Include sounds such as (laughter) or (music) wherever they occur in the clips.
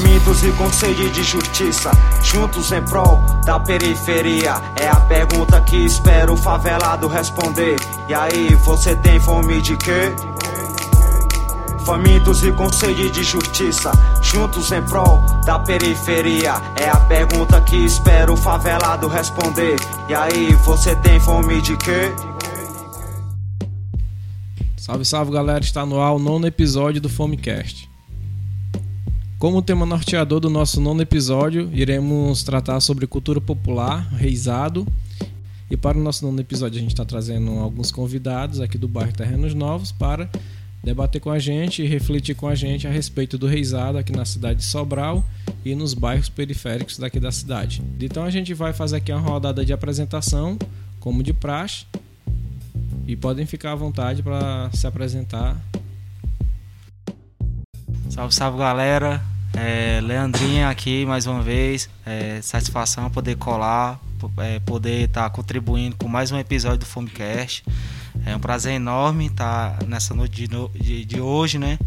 Famintos e com sede de justiça, juntos em prol da periferia. É a pergunta que espero o favelado responder. E aí, você tem fome de quê? Famintos e com sede de justiça, juntos em prol da periferia. É a pergunta que espero o favelado responder. E aí, você tem fome de quê? Salve, salve galera, está no ar o nono episódio do Fomecast. Como tema norteador do nosso nono episódio, iremos tratar sobre cultura popular, reizado. E para o nosso nono episódio, a gente está trazendo alguns convidados aqui do bairro Terrenos Novos para debater com a gente e refletir com a gente a respeito do reizado aqui na cidade de Sobral e nos bairros periféricos daqui da cidade. Então a gente vai fazer aqui uma rodada de apresentação, como de praxe, e podem ficar à vontade para se apresentar Salve, salve galera. É, Leandrinha aqui mais uma vez. É, satisfação poder colar, é, poder estar tá contribuindo com mais um episódio do Fomecast. É um prazer enorme estar tá nessa noite de, de, de hoje, né?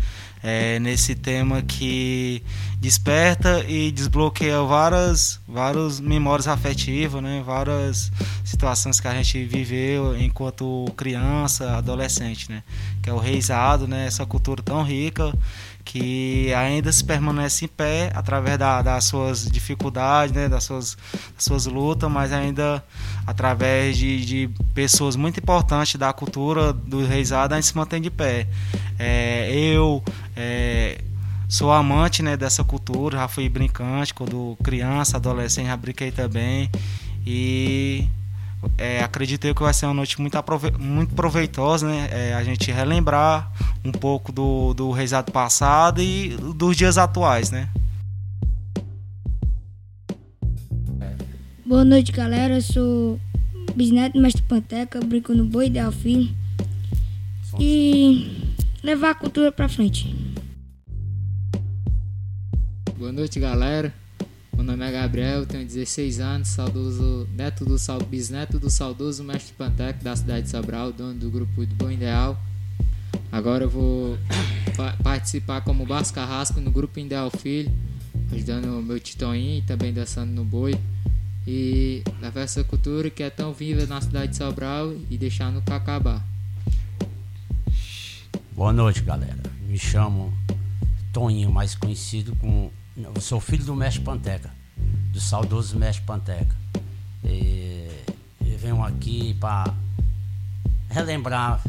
É, nesse tema que desperta e desbloqueia várias, várias memórias afetivas, né? várias situações que a gente viveu enquanto criança, adolescente, né? que é o reizado, né? essa cultura tão rica que ainda se permanece em pé através da, das suas dificuldades, né, das, suas, das suas lutas, mas ainda através de, de pessoas muito importantes da cultura do reisado, a gente se mantém de pé. É, eu é, sou amante né, dessa cultura, já fui brincante quando criança, adolescente, já brinquei também. E é, acredito eu que vai ser uma noite muito, muito proveitosa, né? É, a gente relembrar um pouco do, do reisado passado e dos dias atuais, né? Boa noite, galera. Eu sou bisneto do mestre Panteca, brinco no Boi Filho. E levar a cultura pra frente. Boa noite, galera. Meu nome é Gabriel, tenho 16 anos, saudoso, neto do bisneto do saudoso mestre Pantec da cidade de Sobral, dono do grupo do Bom Ideal. Agora eu vou (coughs) participar como Basco Carrasco no grupo Ideal Filho, ajudando meu Titoinho e também dançando no boi. E levar essa cultura que é tão viva na cidade de Sobral e deixar no Cacabá. Boa noite, galera. Me chamo Toninho, mais conhecido como eu sou filho do mestre Panteca, do saudoso mestre Panteca. E, eu venho aqui para relembrar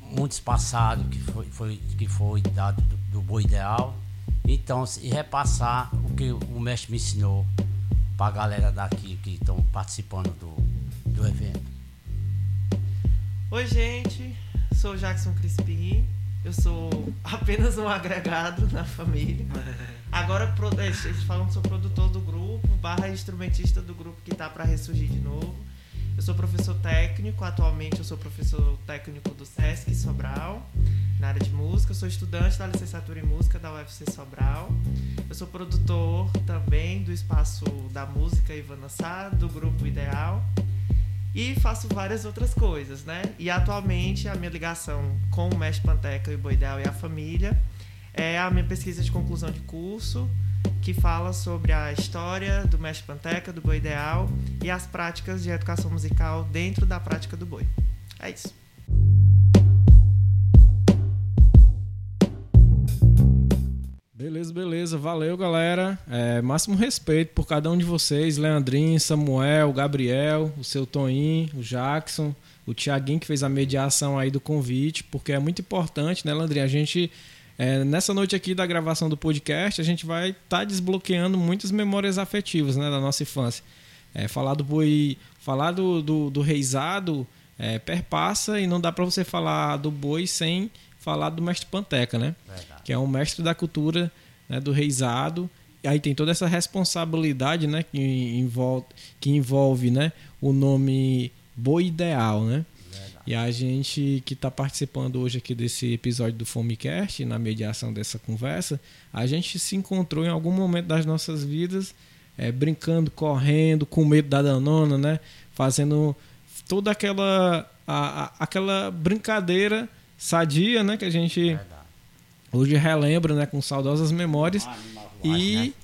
muitos passados que foi, foi, que foi dado do, do Boi Ideal. Então, e repassar o que o mestre me ensinou para a galera daqui que estão participando do, do evento. Oi, gente. Sou Jackson Crispim. Eu sou (laughs) apenas um agregado na família. (laughs) Agora, eles falam que sou produtor do grupo, barra instrumentista do grupo que está para ressurgir de novo. Eu sou professor técnico, atualmente eu sou professor técnico do SESC Sobral, na área de música. Eu sou estudante da licenciatura em música da UFC Sobral. Eu sou produtor também do espaço da música Ivana Sá, do grupo Ideal. E faço várias outras coisas, né? E atualmente a minha ligação com o Mestre Panteca e o Boidal e a família é a minha pesquisa de conclusão de curso, que fala sobre a história do mestre Panteca, do boi ideal e as práticas de educação musical dentro da prática do boi. É isso. Beleza, beleza. Valeu, galera. É, máximo respeito por cada um de vocês. Leandrinho, Samuel, Gabriel, o seu Toninho, o Jackson, o Tiaguinho que fez a mediação aí do convite, porque é muito importante, né, Leandrinho? A gente é, nessa noite aqui da gravação do podcast, a gente vai estar tá desbloqueando muitas memórias afetivas né, da nossa infância. É, falar do boi, falar do, do, do reizado é, perpassa e não dá para você falar do boi sem falar do mestre Panteca, né? Verdade. Que é um mestre da cultura né, do reizado. E aí tem toda essa responsabilidade né, que envolve, que envolve né, o nome boi ideal, né? E a gente que está participando hoje aqui desse episódio do Fomecast, na mediação dessa conversa, a gente se encontrou em algum momento das nossas vidas é, brincando, correndo, com medo da danona, né? Fazendo toda aquela, a, a, aquela brincadeira sadia, né? Que a gente Verdade. hoje relembra, né? Com saudosas memórias. Ah, e,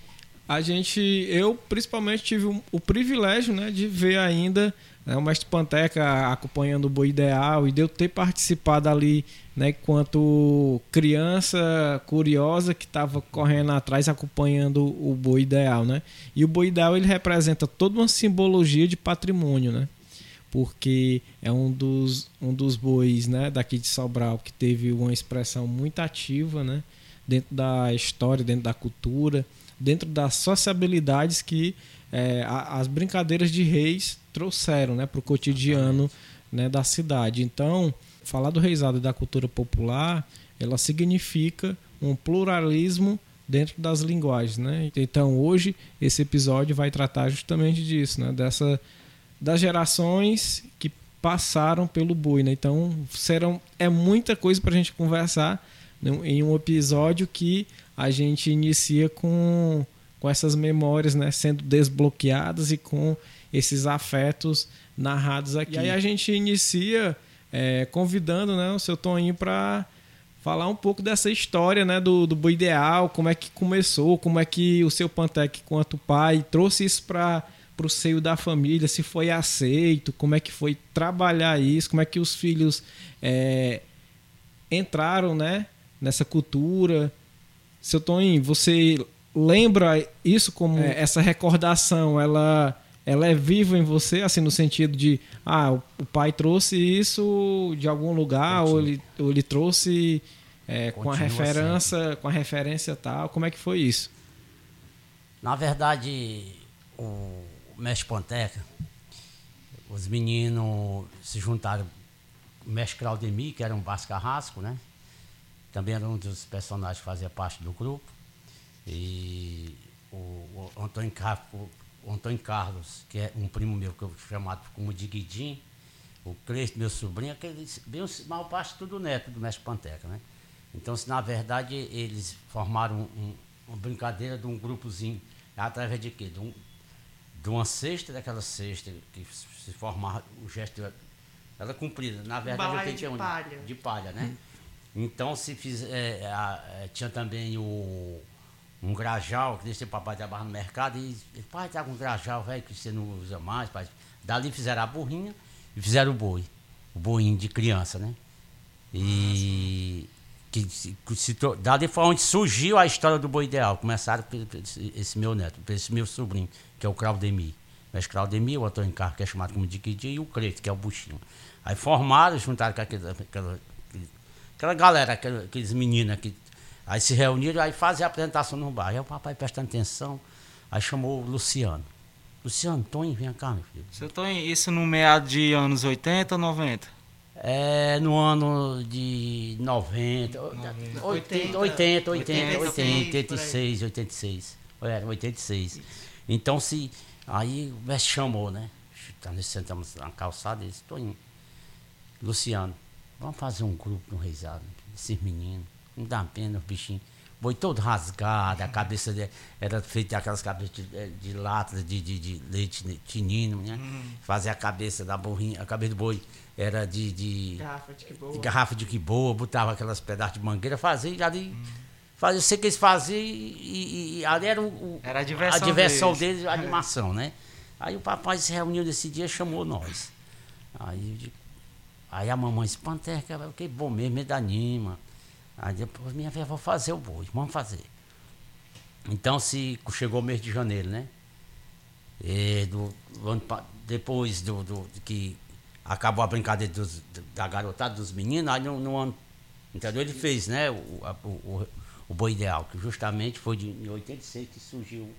a gente, eu principalmente tive o, o privilégio né, de ver ainda né, o Mestre Panteca acompanhando o Boi Ideal e de eu ter participado ali né, enquanto criança curiosa que estava correndo atrás acompanhando o Boi Ideal. Né? E o Boi Ideal ele representa toda uma simbologia de patrimônio, né? porque é um dos, um dos bois né, daqui de Sobral que teve uma expressão muito ativa né, dentro da história, dentro da cultura dentro das sociabilidades que é, as brincadeiras de reis trouxeram né, para o cotidiano né, da cidade. Então, falar do reisado e da cultura popular, ela significa um pluralismo dentro das linguagens, né? Então hoje esse episódio vai tratar justamente disso, né? Dessa das gerações que passaram pelo boi, né? Então serão é muita coisa para a gente conversar né? em um episódio que a gente inicia com, com essas memórias né, sendo desbloqueadas e com esses afetos narrados aqui. E aí a gente inicia é, convidando né, o seu Toninho para falar um pouco dessa história né, do, do Boi Ideal, como é que começou, como é que o seu Pantec, quanto pai, trouxe isso para o seio da família, se foi aceito, como é que foi trabalhar isso, como é que os filhos é, entraram né, nessa cultura, seu Toninho, você lembra isso como é, essa recordação, ela ela é viva em você, assim, no sentido de, ah, o pai trouxe isso de algum lugar, ou ele, ou ele trouxe é, com a referência, com a referência tal, como é que foi isso? Na verdade, o Mestre Ponteca, os meninos se juntaram, o Mestre Claudemir, que era um bascarrasco, né? também era um dos personagens que fazia parte do grupo. E o, o, Antônio, Carlos, o Antônio Carlos, que é um primo meu, que eu chamado como de Guidim, o Cleiton, meu sobrinho, aqueles, bem, mal parte tudo neto do mestre Panteca, né? Então, se na verdade eles formaram um, uma brincadeira de um grupozinho, através de quê? De, um, de uma cesta, daquela cesta que se formava, o gesto era cumprida. Na verdade, eu de palha. De palha, né? Hum. Então, se fizer, é, é, tinha também o, um grajal, que deixei o papai trabalhar no mercado, e ele, pai, tá com um grajal, velho, que você não usa mais, pai. Dali fizeram a burrinha e fizeram o boi, o boinho de criança, né? E que, que se, dali foi onde surgiu a história do boi ideal. Começaram esse, meu neto, esse meu sobrinho, que é o Claudemir. Mas Claudemir, o Antônio Carlos, que é chamado como Diquidi, e o Creto, que é o buchinho. Aí formaram, juntaram com aquele, aquela Aquela galera, aqueles meninos que aí se reuniram, aí fazem a apresentação no bar. Aí o papai prestando atenção, aí chamou o Luciano. Luciano, Tony, vem cá, meu filho. Seu Tony, isso no meado de anos 80 ou 90? É, no ano de 90, 90 80, 80, 80, 80, 86, 86. Era 86. Então, se. Aí o mestre chamou, né? Nós sentamos na calçada e disse: Toninho, Luciano, Vamos fazer um grupo no Reisado, esses meninos. Não dá pena, os bichinhos. Boi todo rasgado, a cabeça dele era feita aquelas cabeças de, de lata de, de, de leite tinino, né? Hum. Fazer a cabeça da burrinha, a cabeça do boi era de. de garrafa de que boa. De garrafa de que boa, botava aquelas pedaços de mangueira, fazia ali. Hum. Fazia, eu sei que eles faziam e, e, e ali era, o, era a diversão, a diversão deles. deles, a animação, né? Aí o papai se reuniu nesse dia chamou nós. Aí Aí a mamãe disse, Panteca, que bom mesmo, me dá anima. Aí depois minha avó, vou fazer o boi, vamos fazer. Então se chegou o mês de janeiro, né? E do, depois do, do, que acabou a brincadeira dos, da garotada dos meninos, aí no, no ano. Entendeu? Ele fez, né, o, a, o, o boi ideal, que justamente foi de, em 86 que surgiu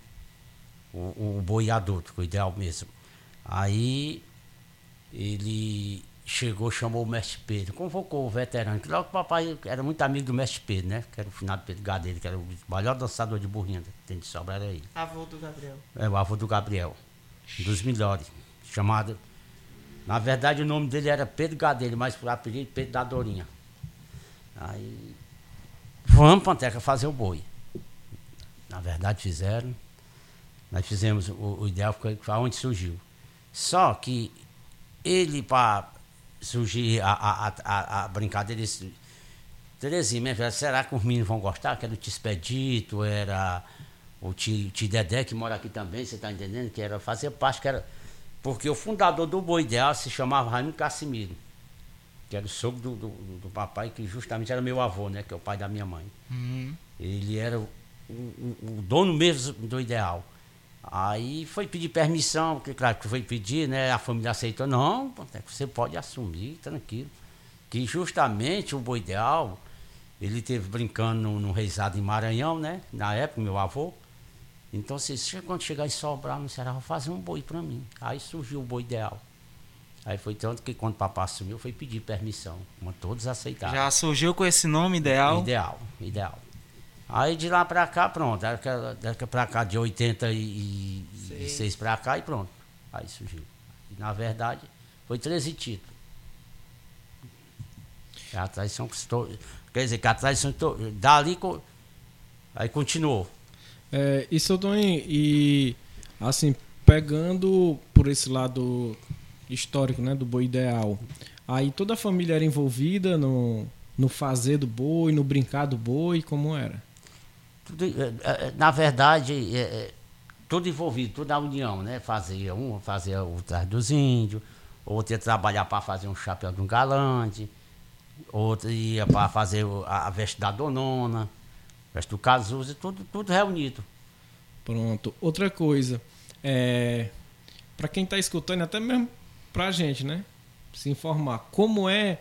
o, o boi adulto, o ideal mesmo. Aí ele chegou, chamou o mestre Pedro, convocou o veterano, que logo o papai era muito amigo do mestre Pedro, né? Que era o finado Pedro Gadeiro, que era o maior dançador de burrinha que tem de sobra, era ele. Avô do Gabriel. É, o avô do Gabriel. Dos melhores. Chamado. Na verdade o nome dele era Pedro Gadeiro, mas por apelido Pedro da Dorinha. Aí. Vamos, Panteca, fazer o boi. Na verdade fizeram. Nós fizemos o, o ideal, foi onde surgiu. Só que ele, para surgir a, a, a, a brincadeira desse. Terezinha, minha filha, será que os meninos vão gostar? Que era o Tispedito, era o, o tio, tio Dedé, que mora aqui também, você está entendendo? Que era, fazia parte, que era. Porque o fundador do Boi Ideal se chamava Raimundo Cassimiro, que era o sogro do, do, do papai, que justamente era meu avô, né? Que é o pai da minha mãe. Uhum. Ele era o, o, o dono mesmo do Ideal. Aí foi pedir permissão, porque claro que foi pedir, né? A família aceitou, não, você pode assumir, tranquilo. Que justamente o Boi Ideal, ele teve brincando no, no Reisado em Maranhão, né? Na época, meu avô. Então, se quando chegar em Sobral, no Ceará, vou fazer um boi para mim. Aí surgiu o boi ideal. Aí foi tanto que quando o papai assumiu, foi pedir permissão. Mas todos aceitaram. Já surgiu com esse nome ideal? Ideal, ideal. Aí de lá pra cá, pronto. Daqui pra cá, de 86 pra cá, e pronto. Aí surgiu. E, na verdade, foi 13 títulos. A traição custou. Quer dizer, que a traição. Dali. Aí continuou. É, e seu e assim, pegando por esse lado histórico, né, do boi ideal, aí toda a família era envolvida no, no fazer do boi, no brincar do boi, como era? Tudo, é, é, na verdade, é, tudo envolvido, tudo na união, né? Fazia um, fazia o traje dos índios, outro ia trabalhar para fazer um chapéu de um galante, outro ia para fazer a, a veste da donona, veste do casuso, tudo, tudo reunido. Pronto. Outra coisa, é, para quem está escutando, até mesmo para a gente, né? Se informar, como é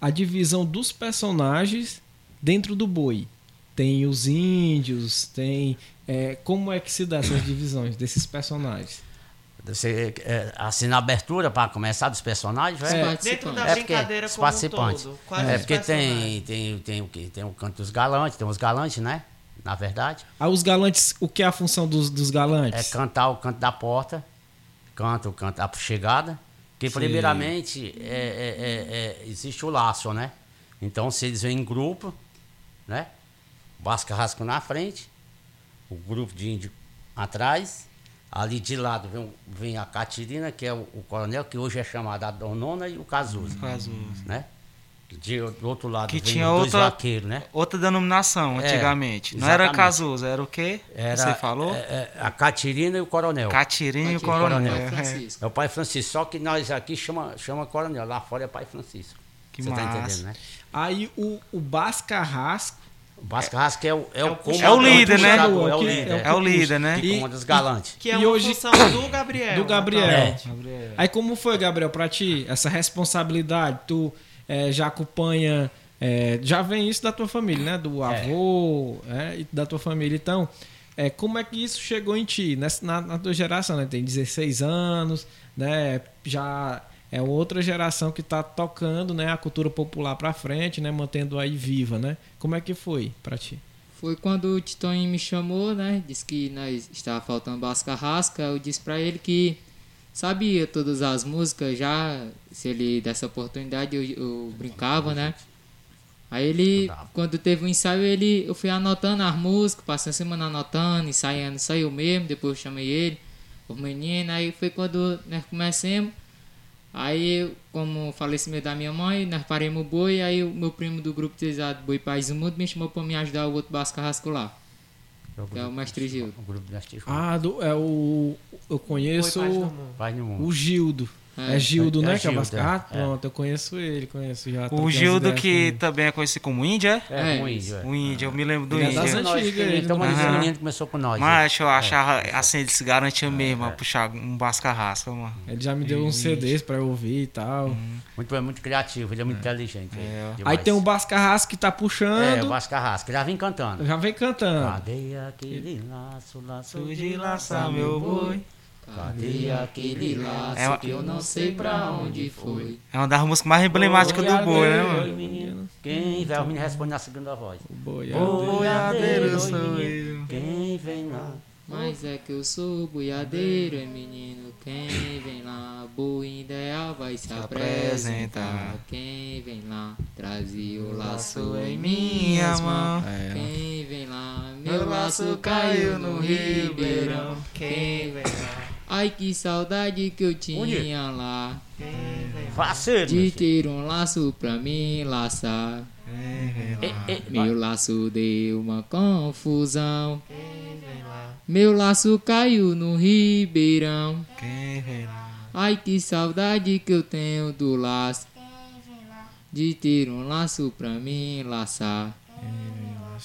a divisão dos personagens dentro do boi? Tem os índios, tem. É, como é que se dá essas divisões desses personagens? Você, é, assim, na abertura, para começar, dos personagens, é, dentro da é brincadeira como participantes. Um todo, é porque tem, tem, tem, o que tem o canto dos galantes, tem os galantes, né? Na verdade. Ah, os galantes, o que é a função dos, dos galantes? É cantar o canto da porta, canta o canto da chegada. Que, Sim. primeiramente, é, é, é, existe o laço, né? Então, se eles vêm em grupo, né? Vasco Carrasco na frente, o grupo de índio atrás. Ali de lado vem, vem a Catirina, que é o, o, coronel, que hoje é chamado a Donona, e o Cazuza. Cazuza. Né? De, do outro lado que tinha outra, vaqueiros, né? Outra denominação é, antigamente. Não era Cazuza, era o quê? Era, Você falou? É, é, a Catirina e o Coronel. Catirina e o Coronel. coronel. É, é, o Pai Francisco. Só que nós aqui chama, chama Coronel, lá fora é Pai Francisco. Que Você tá massa. tá entendendo, né? Aí o, o Bascarrasco o Vasco é o, é, o, é o líder, né? É o líder, é o líder, né? Que comanda os galantes. Que é uma hoje, função do (coughs) Gabriel. Do Gabriel. É. Aí como foi, Gabriel, pra ti, essa responsabilidade? Tu é, já acompanha, é, já vem isso da tua família, né? Do é. avô é, e da tua família. Então, é, como é que isso chegou em ti? Nessa, na, na tua geração, né? Tem 16 anos, né? Já é outra geração que está tocando né, a cultura popular para frente, né, mantendo aí viva, né? Como é que foi para ti? Foi quando o Titonho me chamou, né? Disse que nós estava faltando Bass Carrasca. Eu disse para ele que sabia todas as músicas já. Se ele desse oportunidade, eu, eu brincava, né? Aí ele, quando teve o um ensaio, ele, eu fui anotando as músicas, passei a semana anotando, ensaiando, saiu mesmo. Depois eu chamei ele, os meninos. Aí foi quando nós começamos. Aí, como o falecimento da minha mãe, nós paremos o boi, aí o meu primo do grupo utilizado Boi Paz do Mundo me chamou para me ajudar o outro Basco Carrasco lá. É o, que é o mestre Gildo. O grupo mestre Ah, do, é o. Eu conheço o Gildo. É, é Gildo, é, né? É que é ah, pronto, eu conheço ele, conheço já. O Gildo que também é conhecido como Índia, é? É, o Índio. O Índio, eu me lembro do Índio. É das antigas, ele. Então, mas uhum. menino começou com nós. Mas eu achava, assim, ele se garantia mesmo a puxar um bascarrasca, mano. Ele já me deu uns CDs pra eu ouvir e tal. Uhum. Muito, é muito criativo, ele é muito inteligente. Aí tem o Bascarrasco que tá puxando. É, o Bascarrasco, já vem cantando. Já vem cantando. Cadê aquele laço, laço de laçar meu boi? Cadê aquele laço é uma... que eu não sei pra onde foi? É uma das músicas mais emblemáticas do boi, né, mano? Menino. Quem vem? O menino responde na segunda voz. Boiadeiro, boiadeiro sou eu. Quem vem lá? Mas é que eu sou boiadeiro, é menino. Quem vem lá? Boi ideal vai se, se apresentar. Quem vem lá? Trazia o laço em minhas mãos. É. Quem vem lá? Meu laço caiu no ribeirão. Quem vem lá? Ai que saudade que eu tinha Onde? lá. De ter um laço pra mim laçar. Meu laço deu uma confusão. Meu laço caiu no ribeirão. Quem vem lá? Ai que saudade que eu tenho do laço. De ter um laço pra mim laçar.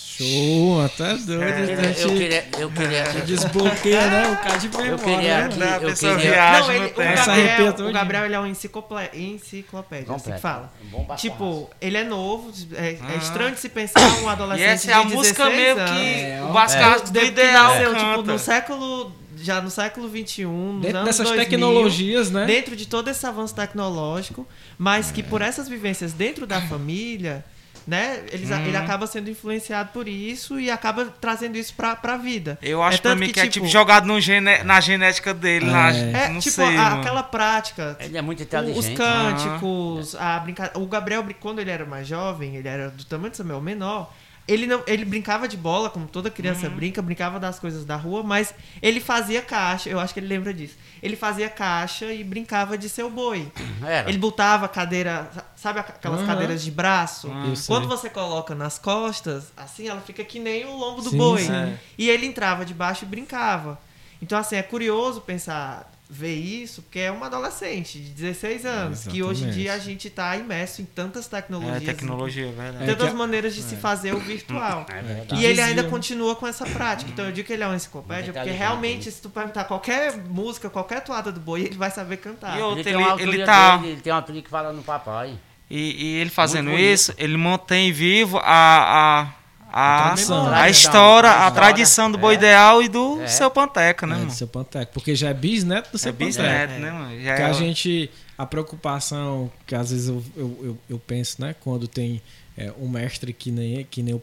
Show, até doido. Eu a queria, eu gente queria, eu queria, Desbloqueia, né? O cara de eu memória. queria né? aqui, eu pessoa queria... viaja Não, ele, o, Gabriel, o Gabriel ele é um enciclopé- enciclopédia, assim Completo. que fala. Bom Tipo, ele é novo, é, é Ah. estranho de se pensar um E adolescente essa é a música 16 mesmo anos. que É, o ó. Bascardo do Deve que Ideal nasceu, tipo, no século, já no século XXI, Dentro dessas 2000, tecnologias, né? dentro de todo esse avanço tecnológico, mas que por essas vivências dentro da família, né, eles, Uhum. ele acaba sendo influenciado por isso e acaba trazendo isso pra, pra vida. Eu acho É pra mim que, que, é tipo- tipo jogado no gene- na genética dele. na- É, não tipo, sei, a- aquela prática, Ele é muito os inteligente. cânticos, a brincadeira. O Gabriel, quando ele era mais jovem, ele era do tamanho do Samuel menor. Ele, não, ele brincava de bola, como toda criança Uhum. brinca, brincava das coisas da rua, mas ele fazia caixa, eu acho que ele lembra disso. Ele fazia caixa e brincava de seu boi. (clears throat) Era. Ele botava cadeira, sabe aquelas Aham. cadeiras de braço? Sei. Quando você coloca nas costas, assim, ela fica que nem o lombo do Sim, boi. sim. E ele entrava debaixo e brincava. Então, assim, é curioso pensar, ver isso, porque é uma adolescente de 16 anos, que hoje em dia a gente está imerso em tantas É tecnologias. tecnologia, é verdade. em Tantas É maneiras de se fazer o virtual. É. E ele ainda continua com essa prática. Então eu digo que ele é uma enciclopédia, porque realmente, se tu perguntar qualquer música, qualquer toada do boi, ele vai saber cantar. E eu- Ele, Ele- tem uma ele autoria tá- dele, ele tem uma autoria que fala no papai. E, e ele fazendo isso, ele mantém vivo a, a, a, tradição. a história, A a história. tradição do Boi É. Ideal e do É. seu Panteca, né, É, do mano? seu Panteco. Porque já é bisneto do É seu Panteco. bisneto, né, mano? Já que é a gente a preocupação que às vezes eu, eu, eu, eu penso né quando tem é, um mestre que nem que nem o,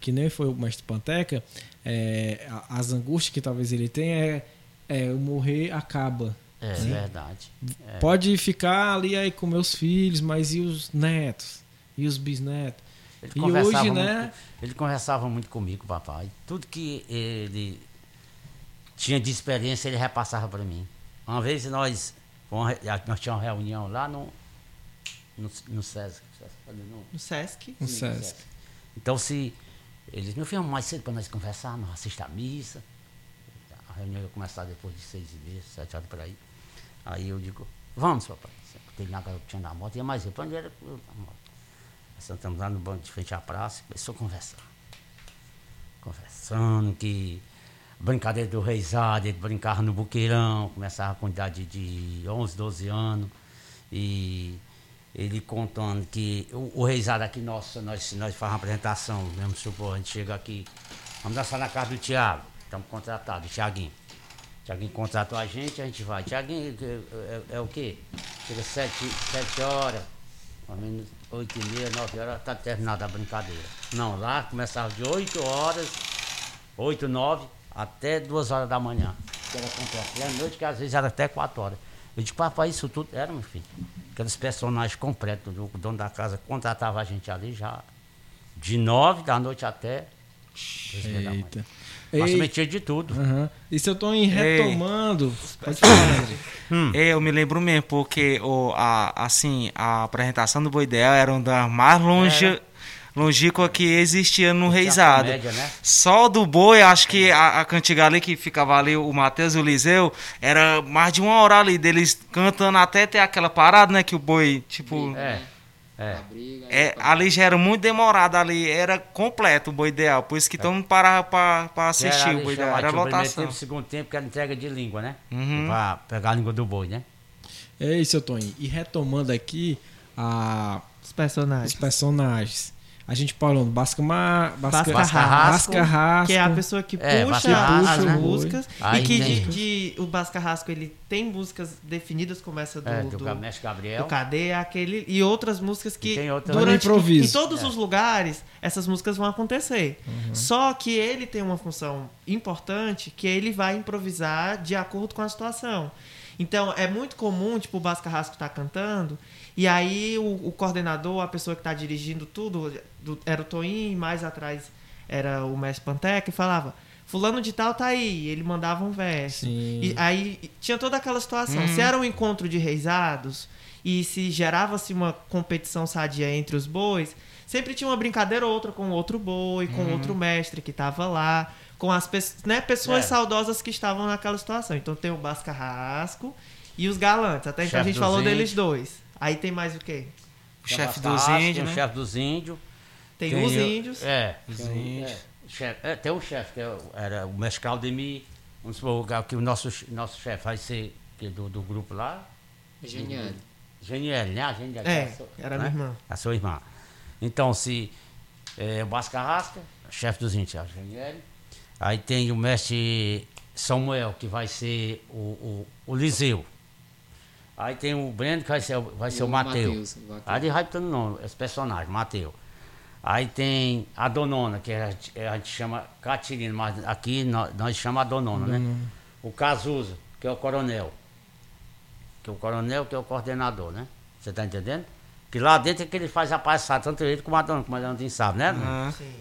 que nem foi o mestre Panteca é, a- as angústias que talvez ele tenha é, é o morrer acaba É verdade. É. pode ficar ali aí com meus filhos mas e os netos e os bisnetos Ele e conversava hoje muito, né Ele conversava muito comigo, papai. Tudo que ele tinha de experiência, ele repassava para mim. Uma vez nós, nós tínhamos uma reunião lá no, no, no SESC. no- No Sesc. Sim, Sesc. Então, se eles meu filho, mais cedo para nós conversar, nós assistir a missa. A reunião ia começar depois de seis e meia, sete horas por aí. Aí eu digo, vamos, papai. Tem lá que eu tinha na moto, ia mais eu, para onde era na moto. Sentamos lá no banco de frente à praça e começou a conversar. Conversando que brincadeira do reizado, ele brincava no buqueirão, começava com idade de 11, 12 anos. E ele contando que o, o reizado aqui, nossa, nós, nós fazemos apresentação, mesmo supor, a gente chega aqui, vamos dançar na casa do Tiago, estamos contratados, Tiaguinho. Tiaguinho contratou a gente, a gente vai. Tiaguinho é, é- é o quê? Chega sete, sete horas, mais ou menos oito e meia, nove horas, está terminada a brincadeira. Não, lá começava de oito horas, oito, nove, até duas horas da manhã. Que era completo. E à noite, que às vezes era até quatro horas. Eu disse, papai, isso tudo era, meu filho. Aqueles personagens completos, o dono da casa contratava a gente ali já de nove da noite até e meia da manhã. Ei, metia de tudo. E se eu tô em Ei. retomando pode falar André. É, eu me lembro mesmo, porque o, a, assim, a apresentação do Boi Ideal era uma das mais longe, longínqua que existia no Reisado. comédia, né? Só do boi, acho que a, a cantiga ali que ficava ali, o Matheus e o Liseu, era mais de uma hora ali deles cantando até ter aquela parada, né? Que o boi, tipo. É. É. A briga, É, ali já era muito demorado, ali era completo o boi ideal, por isso que todo mundo parava pra, pra assistir Era o boi ideal, era lotação. tempo, segundo tempo, que era entrega de língua, né? Uhum. Pra pegar a língua do boi, né? É isso, Tony. E retomando aqui a, Os personagens. os personagens. A gente falou do Bascamar, Basca, Basca Rasco, Rasco, Que é a pessoa que É, puxa, as Rasco, músicas. Aí e que de, de- o Basca Rasco ele tem músicas definidas como essa do, É, do, do, Mestre do Gabriel. Cadê aquele e outras músicas que E tem outras- durante improviso. em todos É. os lugares essas músicas vão acontecer. Uhum. Só que ele tem uma função importante que ele vai improvisar de acordo com a situação. Então é muito comum, tipo, o Basca Rasco tá cantando, e aí o, o coordenador, a pessoa que tá dirigindo tudo, do- era o Toim, e mais atrás era o Mestre Panteca, e falava, fulano de tal tá aí, ele mandava um verso. Sim. E aí tinha toda aquela situação. Se era um encontro de reisados e se gerava-se uma competição sadia entre os bois, sempre tinha uma brincadeira ou outra com outro boi, com outro mestre que tava lá, com as pe- né, pessoas É. saudosas que estavam naquela situação. Então tem o Bascarrasco e os galantes. Até então a gente falou deles dois. Aí tem mais o quê? O chefe dos índios, tem né? o chefe dos índios. Tem, tem os índios. É. Os tem índios. é, chefe- é, tem o chefe, que é o- era o mestre Claudemir. Vamos supor que o nosso, nosso chefe vai ser que do, do grupo lá. Genial. Geniel, né? A Geniel, É, sua- era né? minha irmã. A sua irmã. Então, se é, o Bascarrasca, chefe dos índios, é o Geniel. Aí tem o mestre Samuel, que vai ser o, o, o Liseu. Aí tem o Breno, que vai ser, o- vai ser o, o Mateus. Aí vai botando nome, esse personagem, Mateus. Aí tem a Donona, que a gente, a gente chama Catirina, mas aqui nós, nós chamamos a Donona, né? O Cazuza, que é o coronel. Que é o coronel, que é o coordenador, né? Você tá entendendo? Que lá dentro é que ele faz a palhaçada, tanto ele como a Dona, como a Dona sabe, né?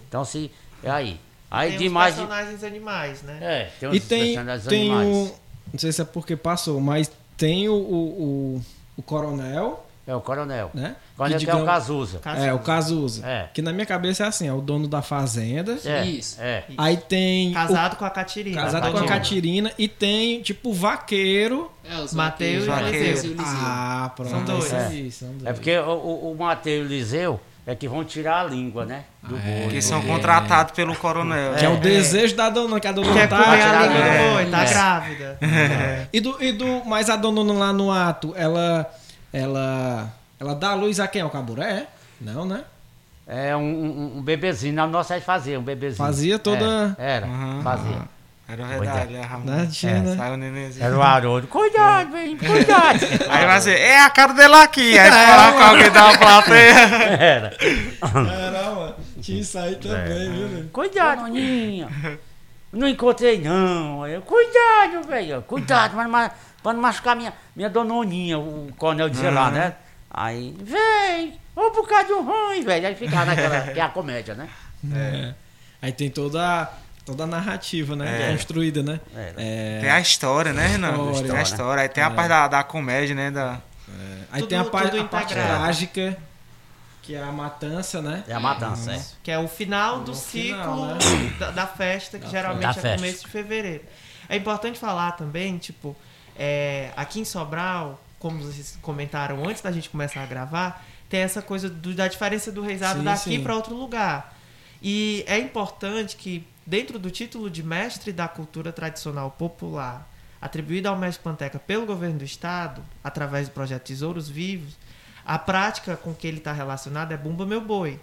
Então, se. É aí. Aí tem demais. os de- personagens animais, né? É, tem os E tem, personagens tem animais. o. Não sei se é porque passou, mas tem o, o, o, o coronel, É o coronel. né? O coronel Que que é o digamos- Cazuza. Cazuza. É, o Cazuza. É. Que na minha cabeça é assim, é o dono da fazenda. É, Isso. É. Aí tem. o- Casado com a Catirina. casado com a Catirina. E tem, tipo, o vaqueiro. É, os Mateus Mateus, e Mateus Eliseu. Eliseu. Ah, pronto. São dois. É, É. isso aí, são dois. É porque o, o, o Mateus e o Liseu é que vão tirar a língua, né? Do boi. Que são porque- contratados pelo coronel. Que é, o desejo da dona, que a dona Quer tá. a língua do é. boi, tá É. grávida. E do, e do. Mas a dona lá no ato, ela. Ela. Ela dá luz a quem? Ao caburé? Não, né? É um, um, um bebezinho. Na nossa gente fazia, um bebezinho. Fazia toda- É, era, Uhum. fazia. Era verdade, é, Ramon. Né? Tinha, É, né? Saiu o nenenzinho. Era o Haroldo. Cuidado, velho, cuidado. (laughs) Aí vai ser, é a cara dele aqui. Aí falar com alguém da plateia. (laughs) Era. Era, mano. Tinha isso aí também, viu, velho? Cuidado, Aninha. Não encontrei, não. Eu, cuidado, velho. Cuidado, para não, ma- pra não machucar minha, minha dononinha, o coronel dizia lá, né? Aí, vem, vou por causa do ruim, velho. Aí ficava naquela, (laughs) que é a comédia, né? É. Aí tem toda, toda a narrativa, né? É. Construída, né? Era. É. Tem a história, né, Renan? História. Tem a história. Aí tem a parte da, da comédia, né? Da... Aí Tudo- tem a, par- tudo a parte trágica, que é a matança, né? É a matança, é. Que é o final do ciclo final, né? da, da festa, que Da geralmente é festa. começo de fevereiro. É importante falar também, tipo, é, aqui em Sobral, como vocês comentaram antes da gente começar a gravar, tem essa coisa do- da diferença do reisado Sim, daqui para outro lugar. E é importante que, dentro do título de mestre da cultura tradicional popular, atribuído ao mestre Panteca pelo governo do estado, através do projeto Tesouros Vivos, a prática com que ele está relacionado é Bumba Meu Boi.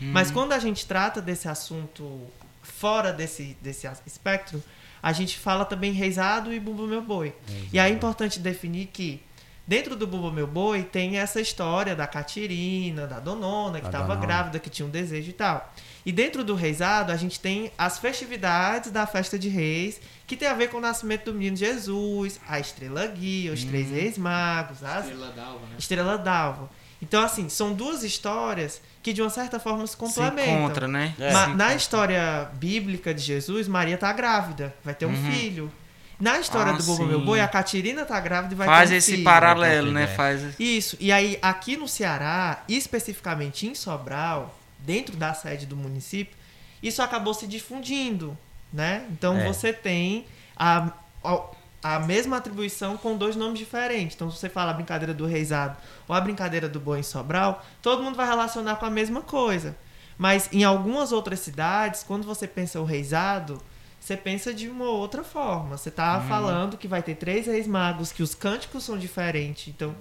Mas quando a gente trata desse assunto fora desse, desse espectro, a gente fala também reisado e Bumba Meu Boi. E aí é importante definir que dentro do Bumba Meu Boi tem essa história da Catirina, da Donona, que estava grávida, que tinha um desejo e tal. E dentro do reisado a gente tem as festividades da festa de reis, que tem a ver com o nascimento do menino Jesus, a estrela guia, os três reis magos, as Estrela d'Alva, né? Estrela d'Alva. Então, assim, são duas histórias que de uma certa forma se Se complementam. encontra, né? É. Ma- Se na história bíblica de Jesus, Maria tá grávida, vai ter um Uhum. filho. Na história Ah, do Bobo sim. Meu Boi, a Catirina tá grávida e vai Faz ter um esse filho. paralelo, né? É. Faz. Isso. E aí, aqui no Ceará, especificamente em Sobral, dentro da sede do município, isso acabou se difundindo, né? Então É. você tem a, a, a mesma atribuição com dois nomes diferentes. Então, se você fala a brincadeira do reisado ou a brincadeira do boi em Sobral, todo mundo vai relacionar com a mesma coisa. Mas em algumas outras cidades, quando você pensa o reisado, você pensa de uma outra forma. Você tá falando que vai ter três reis magos, que os cânticos são diferentes. Então,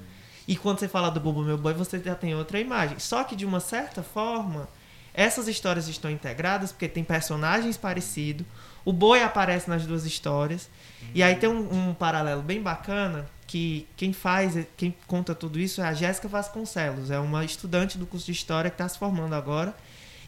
e quando você fala do Bobo Meu Boi, você já tem outra imagem. Só que de uma certa forma, essas histórias estão integradas porque tem personagens parecidos. O boi aparece nas duas histórias. E aí tem um, um paralelo bem bacana que quem faz, quem conta tudo isso é a Jéssica Vasconcelos. É uma estudante do curso de História que está se formando agora.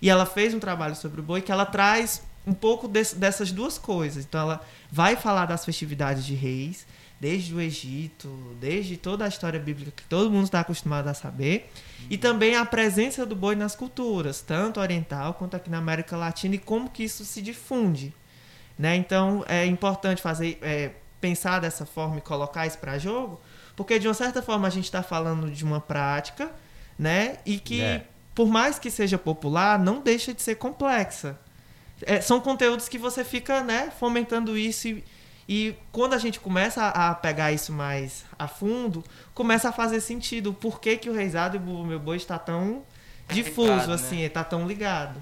E ela fez um trabalho sobre o boi que ela traz um pouco desse- dessas duas coisas. Então ela vai falar das festividades de reis, desde o Egito, desde toda a história bíblica que todo mundo está acostumado a saber, e também a presença do boi nas culturas, tanto oriental quanto aqui na América Latina, e como que isso se difunde. Né? Então é importante fazer é, pensar dessa forma e colocar isso para jogo, porque de uma certa forma a gente está falando de uma prática, né? E que É. por mais que seja popular, não deixa de ser complexa. É, são conteúdos que você fica, né, fomentando isso e, e quando a gente começa a, pegar isso mais a fundo, começa a fazer sentido. Por que, que o Reisado e o Meu Boi está tão difuso, Ligado, né? assim, está tão ligado.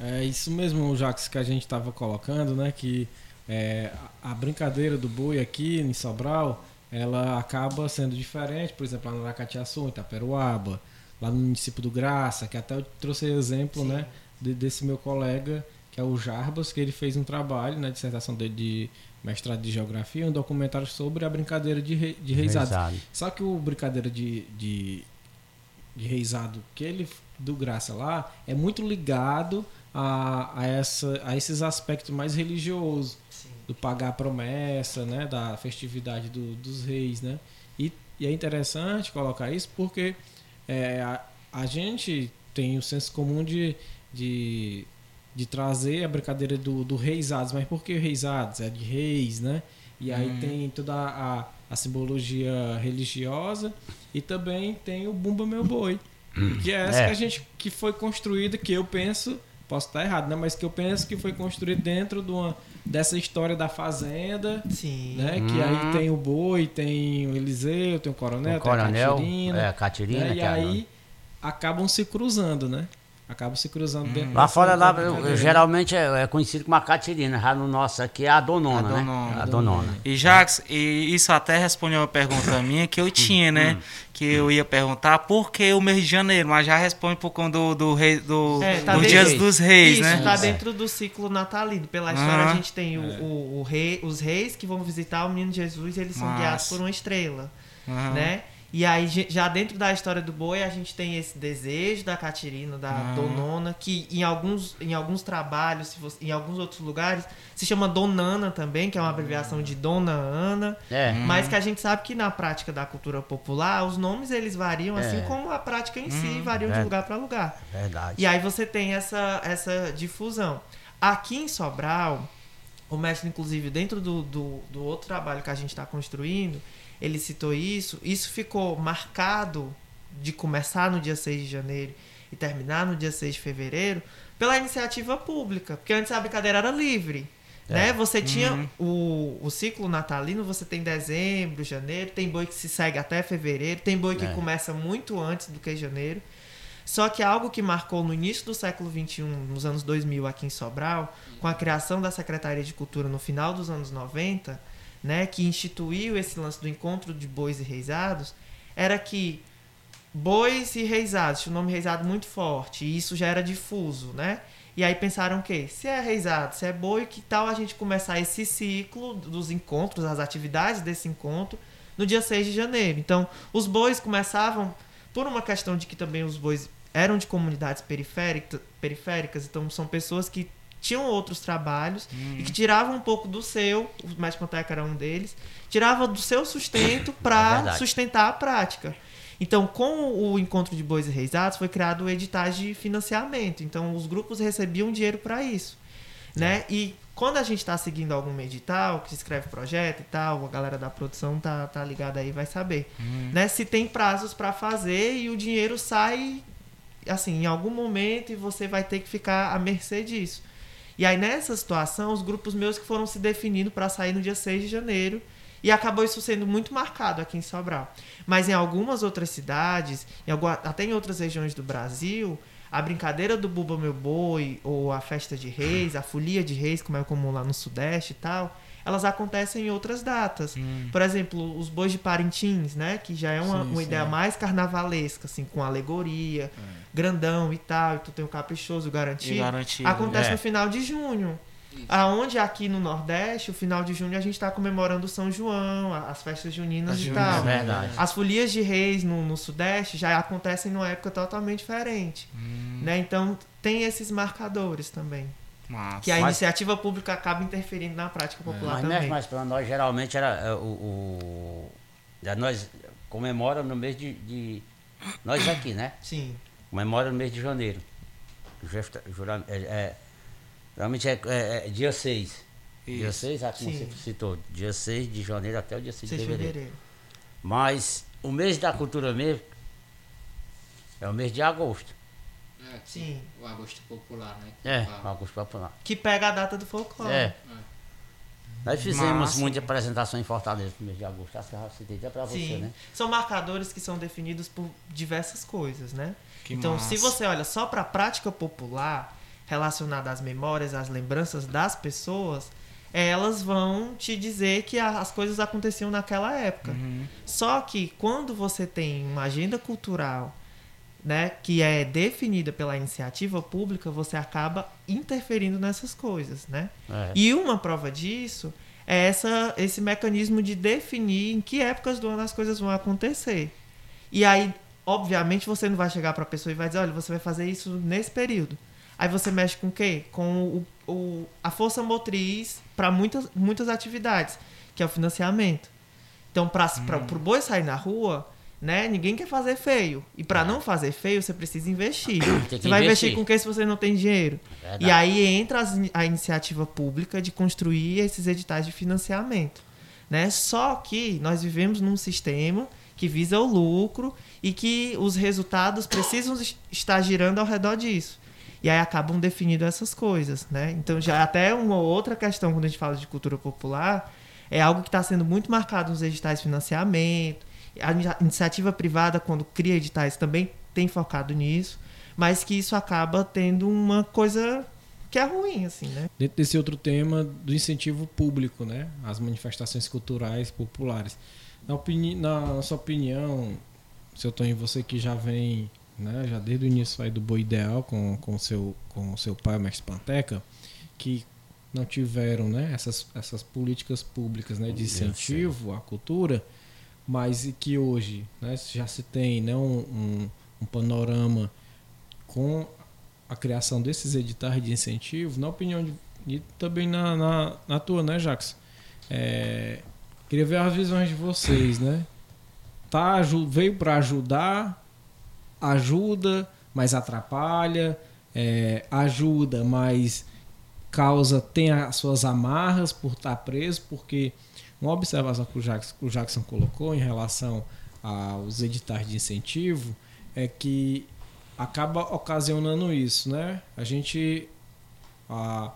É isso mesmo, Jacques, que a gente estava colocando, né? Que é, a brincadeira do boi aqui em Sobral, ela acaba sendo diferente, por exemplo, lá no Aracatiaçu, em Itaperuaba, lá no município do Graça, que até eu trouxe exemplo, né? de- desse meu colega, que é o Jarbas, que ele fez um trabalho na dissertação dele de mestrado de geografia, um documentário sobre a brincadeira de, rei, de reisados. Reisado. Só que o brincadeira de, de, de reisado que ele do Graça lá é muito ligado a, a, essa, a esses aspectos mais religiosos do pagar a promessa, né, da festividade do- dos reis, né? E, e é interessante colocar isso porque é, a, a gente tem o senso comum de, de, de trazer a brincadeira do, do reisados, mas por que reisados? É de reis, né? E aí tem toda a, a simbologia religiosa e também tem o Bumba Meu Boi, que é essa É. que a gente que foi construída, que eu penso, posso estar errado, né? Mas que eu penso que foi construída dentro de uma, dessa história da fazenda, Sim. né? Que aí tem o boi, tem o Eliseu, tem o coronel, O coronel, tem a Catirina, é, a Catirina, né? e é a- aí acabam se cruzando, né? Acabam se cruzando dentro Lá dessa fora, lá, brincadeira. geralmente é, é conhecido como a Catirina. Já no nosso aqui é a Donona, A né? Donona. A Donona. E Jax, e isso até respondeu uma pergunta minha que eu tinha, né? Que eu ia perguntar por que o mês de janeiro, mas já responde por conta do, do rei do, É, tá dos dentro- dias dos reis, Isso, né? tá É. dentro do ciclo natalino. Pela história, a gente tem o, o- o rei, os reis que vão visitar o menino Jesus e eles são guiados por uma estrela, Aham. né? E aí, já dentro da história do boi, a gente tem esse desejo da Catirina, da Ah. Donona, que em alguns, em alguns trabalhos, você- em alguns outros lugares, se chama Donana também, que é uma abreviação de Dona Ana. É. Mas que a gente sabe que na prática da cultura popular, os nomes eles variam, assim É. como a prática em si variam de É. lugar para lugar. Verdade. E aí você tem essa, essa difusão. Aqui em Sobral, o mestre, inclusive, dentro do, do, do outro trabalho que a gente está construindo, ele citou isso. Isso ficou marcado de começar no dia 6 de janeiro e terminar no dia 6 de fevereiro pela iniciativa pública. Porque antes a brincadeira era livre. Né? Você tinha o, o ciclo natalino, você tem dezembro, janeiro, tem boi que se segue até fevereiro, tem boi que É. começa muito antes do que janeiro. Só que algo que marcou no início do século XXI, nos anos 2000 aqui em Sobral, com a criação da Secretaria de Cultura no final dos anos 90, né, que instituiu esse lance do encontro de bois e reisados, era que bois e reisados, tinha um nome reisado muito forte, e isso já era difuso, né? E aí pensaram o quê? Se é reisado, se é boi, que tal a gente começar esse ciclo dos encontros, as atividades desse encontro, no dia 6 de janeiro. Então, os bois começavam, por uma questão de que também os bois eram de comunidades periférica- periféricas, então são pessoas que tinham outros trabalhos e que tiravam um pouco do seu, o Mestre Panteca era um deles, tirava do seu sustento É para verdade. sustentar a prática. Então, com o encontro de bois e reisados, foi criado o editais de financiamento. Então, os grupos recebiam dinheiro para isso. Né? E quando a gente está seguindo algum edital, que escreve projeto e tal, a galera da produção tá, tá ligada aí vai saber. Né? Se tem prazos para fazer e o dinheiro sai assim, em algum momento e você vai ter que ficar à mercê disso. E aí nessa situação, os grupos meus que foram se definindo para sair no dia 6 de janeiro e acabou isso sendo muito marcado aqui em Sobral. Mas em algumas outras cidades, em até em outras regiões do Brasil, a brincadeira do Buba Meu Boi, ou a festa de reis, a folia de reis, como é comum lá no Sudeste e tal, elas acontecem em outras datas. Por exemplo, os bois de Parintins, né? Que já é uma, Sim, uma sim. ideia mais carnavalesca, assim, com alegoria, grandão e tal, e tu tem o caprichoso, o garantido. E garantido, Acontece é. no final de junho. Aonde aqui no Nordeste, o final de junho, a gente está comemorando o São João, as festas juninas As e juninas, tal. É verdade. As folias de reis no, no Sudeste já acontecem numa época totalmente diferente. Hum. Né? Então tem esses marcadores também. Massa. Que a Mas- iniciativa pública acaba interferindo na prática popular Mas também. mesmo mas para nós, geralmente, era é, o. o nós comemora no mês de, de- Nós aqui, né? Sim. Comemora no mês de janeiro. Jura- é, é, geralmente é, é- é dia 6. Dia Isso. 6, aqui como Sim. você citou. Dia 6 de janeiro até o dia 6 de 6 de fevereiro. fevereiro. Mas o mês da cultura mesmo é o mês de agosto. É, Sim. O Agosto Popular, né? que É, fala. Augusto Popular. Que pega a data do folclore. É. Nós fizemos Massa. muita apresentação em Fortaleza no mês de agosto. Acho que eu citei até pra você, Sim. né? São marcadores que são definidos por diversas coisas, né? Que então, massa. se você olha só para a prática popular relacionada às memórias, às lembranças das pessoas, elas vão te dizer que a- as coisas aconteciam naquela época. Uhum. Só que quando você tem uma agenda cultural, né, que é definida pela iniciativa pública, você acaba interferindo nessas coisas, né? É. E uma prova disso é essa, esse mecanismo de definir em que épocas do ano as coisas vão acontecer. E aí, obviamente, você não vai chegar para a pessoa e vai dizer, olha, você vai fazer isso nesse período. Aí você mexe com o quê? Com o, o- a força motriz para muitas, muitas atividades, que é o financiamento. Então, para o boi sair na rua, né, ninguém quer fazer feio. E para não fazer feio, você precisa investir. Você vai investir investir. com o que se você não tem dinheiro? Verdade. E aí entra as a iniciativa pública de construir esses editais de financiamento. Né? Só que nós vivemos num sistema que visa o lucro e que os resultados precisam es- estar girando ao redor disso. E aí acabam definindo essas coisas. Né? Então, já até uma outra questão quando a gente fala de cultura popular, é algo que está sendo muito marcado nos editais de financiamento. A ini- iniciativa privada, quando cria editais, também tem focado nisso, mas que isso acaba tendo uma coisa que é ruim, assim, né? Dentro desse outro tema do incentivo público, né? As manifestações culturais populares. Na, opini na sua opinião, seu Tony, você que já vem, né, já desde o início aí do Boa Ideal com com seu com seu pai, o mestre Panteca, que não tiveram, né, essas essas políticas públicas, né, de incentivo à cultura, mas que hoje, né, já se tem, né, um, um, um panorama com a criação desses editais de incentivo, na opinião de, e também na, na, na tua, né, Jackson? É, queria ver as visões de vocês, né? Tá, veio para ajudar, ajuda, mas atrapalha, é, ajuda, mas causa tem as suas amarras por estar preso, porque uma observação que o Jackson, o Jackson colocou em relação aos editais de incentivo é que acaba ocasionando isso, né? A gente a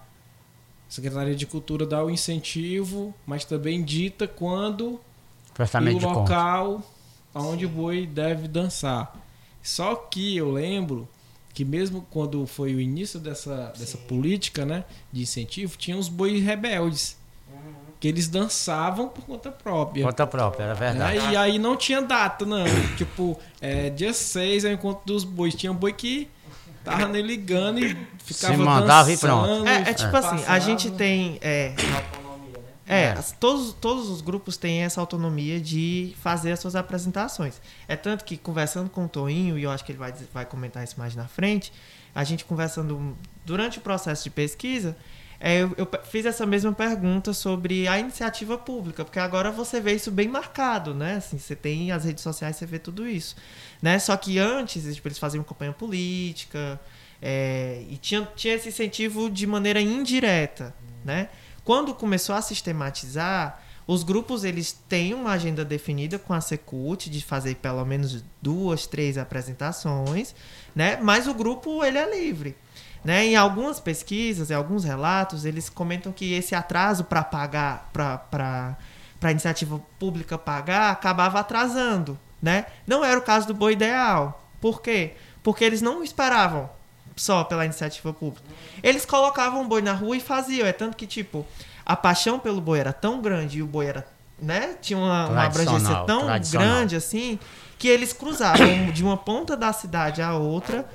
Secretaria de Cultura dá o incentivo, mas também dita quando e o local onde o boi deve dançar. Só que eu lembro que mesmo quando foi o início dessa, dessa política né, de incentivo, tinha os bois rebeldes. Que eles dançavam por conta própria. Conta própria, era verdade. Né? E aí não tinha data, não. (coughs) tipo, é, dia 6 é o encontro dos bois. Tinha um boi que tava nem ligando e ficava mandava e dançando pronto. É, é tipo assim, a gente tem. É, é, as- todos, todos os grupos têm essa autonomia de fazer as suas apresentações. É tanto que conversando com o Toinho, e eu acho que ele vai, vai comentar isso mais na frente, a gente conversando durante o processo de pesquisa, é, eu, eu fiz essa mesma pergunta sobre a iniciativa pública, porque agora você vê isso bem marcado, né? Assim, você tem as redes sociais, você vê tudo isso. Né? Só que antes, tipo, eles faziam campanha política, é, e tinha, tinha esse incentivo de maneira indireta, né? Quando começou a sistematizar, os grupos eles têm uma agenda definida com a Secult de fazer pelo menos duas, três apresentações, né? Mas o grupo ele é livre, né? Em algumas pesquisas, em alguns relatos, eles comentam que esse atraso para pagar, para a iniciativa pública pagar, acabava atrasando, né? Não era o caso do Boi Ideal. Por quê? Porque eles não esperavam só pela iniciativa pública. Eles colocavam o boi na rua e faziam. É tanto que, tipo, a paixão pelo boi era tão grande e o boi era, né? Tinha uma, uma abrangência tão grande assim que eles cruzavam de uma ponta da cidade à outra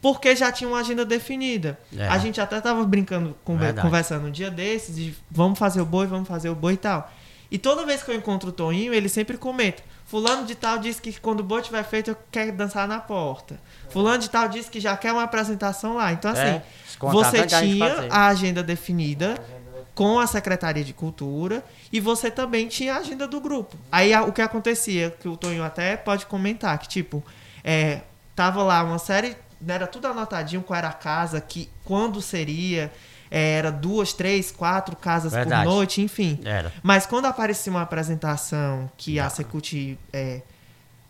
porque já tinha uma agenda definida. É. A gente até tava brincando, conver- conversando um dia desses, de vamos fazer o boi, vamos fazer o boi e tal. E toda vez que eu encontro o Toninho, ele sempre comenta. Fulano de tal disse que quando o boi tiver feito, eu quero dançar na porta. Fulano de tal disse que já quer uma apresentação lá. Então, assim, É, você é gente tinha fazer. a agenda definida com a Secretaria de Cultura e você também tinha a agenda do grupo. Aí a- o que acontecia, que o Tonho até pode comentar, que tipo, é, tava lá uma série, era tudo anotadinho qual era a casa, que quando seria, é, era duas, três, quatro casas Verdade. por noite, enfim. Era. Mas quando aparecia uma apresentação que a Secult é,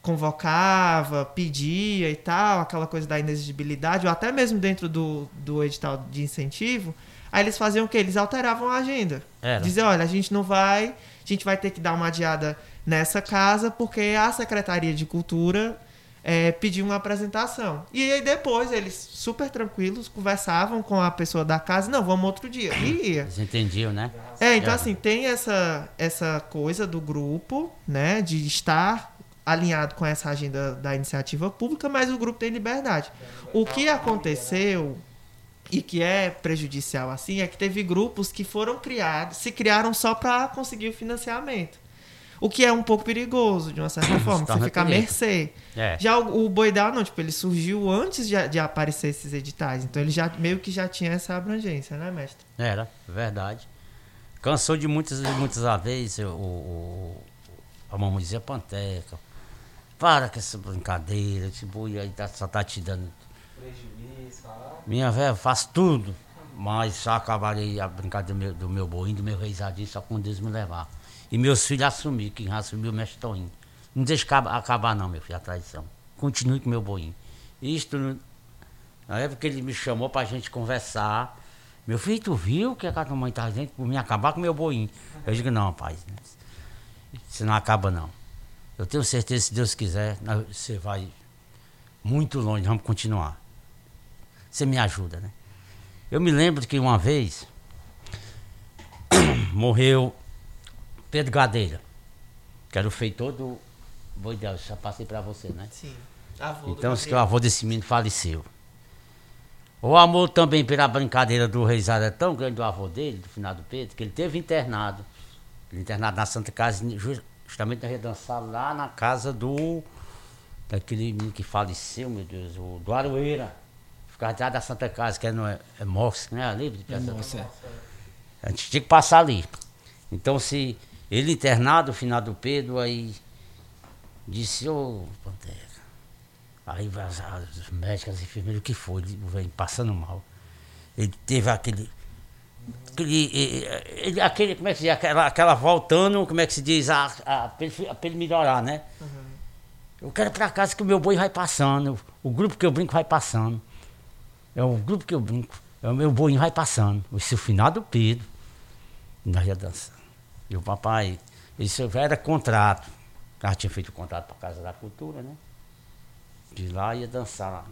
convocava, pedia e tal, aquela coisa da inexigibilidade, ou até mesmo dentro do, do edital de incentivo, aí eles faziam o quê? Eles alteravam a agenda. Era. Dizer, olha, a gente não vai, a gente vai ter que dar uma adiada nessa casa porque a Secretaria de Cultura é, pediu uma apresentação. E aí depois eles, super tranquilos, conversavam com a pessoa da casa, não, vamos outro dia. E ia. Eles entendiam, né? É, então É. assim, tem essa, essa coisa do grupo, né, de estar alinhado com essa agenda da iniciativa pública, mas o grupo tem liberdade. O que aconteceu e que é prejudicial assim é que teve grupos que foram criados, se criaram só para conseguir o financiamento. O que é um pouco perigoso, de uma certa forma, você torna fica à mercê. É. Já o, o Boidal não, tipo, ele surgiu antes de, de aparecer esses editais, então ele já meio que já tinha essa abrangência, né, mestre? Era, verdade. Cansou de muitas muitas vezes o, o- a mamãe dizia panteca. Para com essa brincadeira, esse boi aí tá- só tá te dando. Minha velha, faço tudo. Mas só acabarei a brincadeira do meu, do meu boinho, do meu reisadinho, só quando Deus me levar. E meus filhos assumiram, quem assumiu o mestre Toninho. Não deixe acaba- acabar não, meu filho, a traição. Continue com meu boinho. Isto, na época ele me chamou pra gente conversar, meu filho, tu viu o que a mãe tá dizendo por mim acabar com meu boinho? Eu digo, não, rapaz, isso não acaba não. Eu tenho certeza, se Deus quiser, você vai muito longe, vamos continuar. Você me ajuda, né? Eu me lembro que uma vez (coughs) morreu Pedro Gadeira, que era o feitor do Boi já passei pra você, né? Sim. Avô do Então, que o avô desse menino faleceu. O amor também pela brincadeira do Reisado é tão grande do avô dele, do finado Pedro, que ele teve internado. Ele internado na Santa Casa, ju- justamente nós ia dançar lá na casa do. daquele menino que faleceu, meu Deus, o do Aroeira. Ficava atrás da Santa Casa, que é, no, é, é Mox, né? Ali, de Nossa, a gente tinha que passar ali. Então, se ele internado, o final do Pedro, aí disse, ô Pantera. Aí vai as, as médicas, as enfermeiras, o que foi? Ele, velho passando mal. Ele teve aquele. Aquele, ele, aquele como é que se diz? Aquela, aquela voltando, como é que se diz? A, a, pra, ele, fi- pra ele melhorar, né? Eu quero ir pra casa que o meu boi vai passando. O grupo que eu brinco vai passando. É o grupo que eu brinco. É o meu boinho vai passando. Esse é o final do Pedro. Nós ia dançando. E o papai, isso era contrato. Já tinha feito contrato para Casa da Cultura, né? De lá ia dançar lá.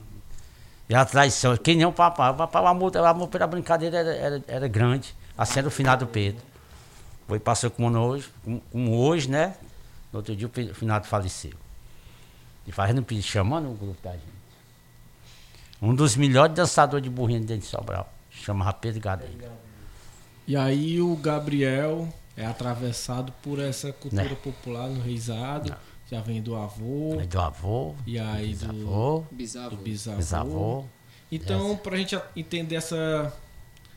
E a traição, que nem o papai. O papai, o amor, o amor pela brincadeira era, era, era grande. Assim era o final do Pedro. Foi, passou como hoje, como, hoje, né? No outro dia o finado faleceu. E fazendo pedido, chamando o grupo da gente. Um dos melhores dançadores de burrinho dentro de Sobral. Chamava Pedro Gadeira. E aí o Gabriel é atravessado por essa cultura Né. popular no reisado. Já vem do avô. Aí do avô, E aí do, avô, Bisavô. do bisavô. bisavô. Então, pra gente a- entender essa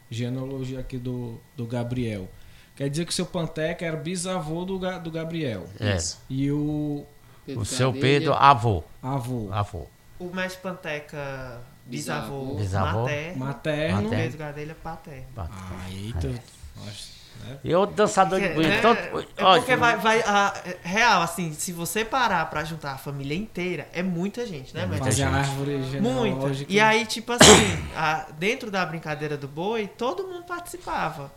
genealogia aqui do, do Gabriel. Quer dizer que o seu Panteca era bisavô do, do Gabriel. É. E o Pedro O seu Pedro, avô. avô Avô. O mestre Panteca bisavô, Bisavô. materno, materno. Materno. Pedro Gadelha paterno. Ah, eita. Nossa, né? E outro dançador de É, burrinho. né? Então, É olha, porque vai, vai a- é real, assim, se você parar pra juntar a família inteira, é muita gente, né, muita mestre? Fazer a gente. árvore Muita. E aí, tipo assim, a- dentro da brincadeira do boi, todo mundo participava.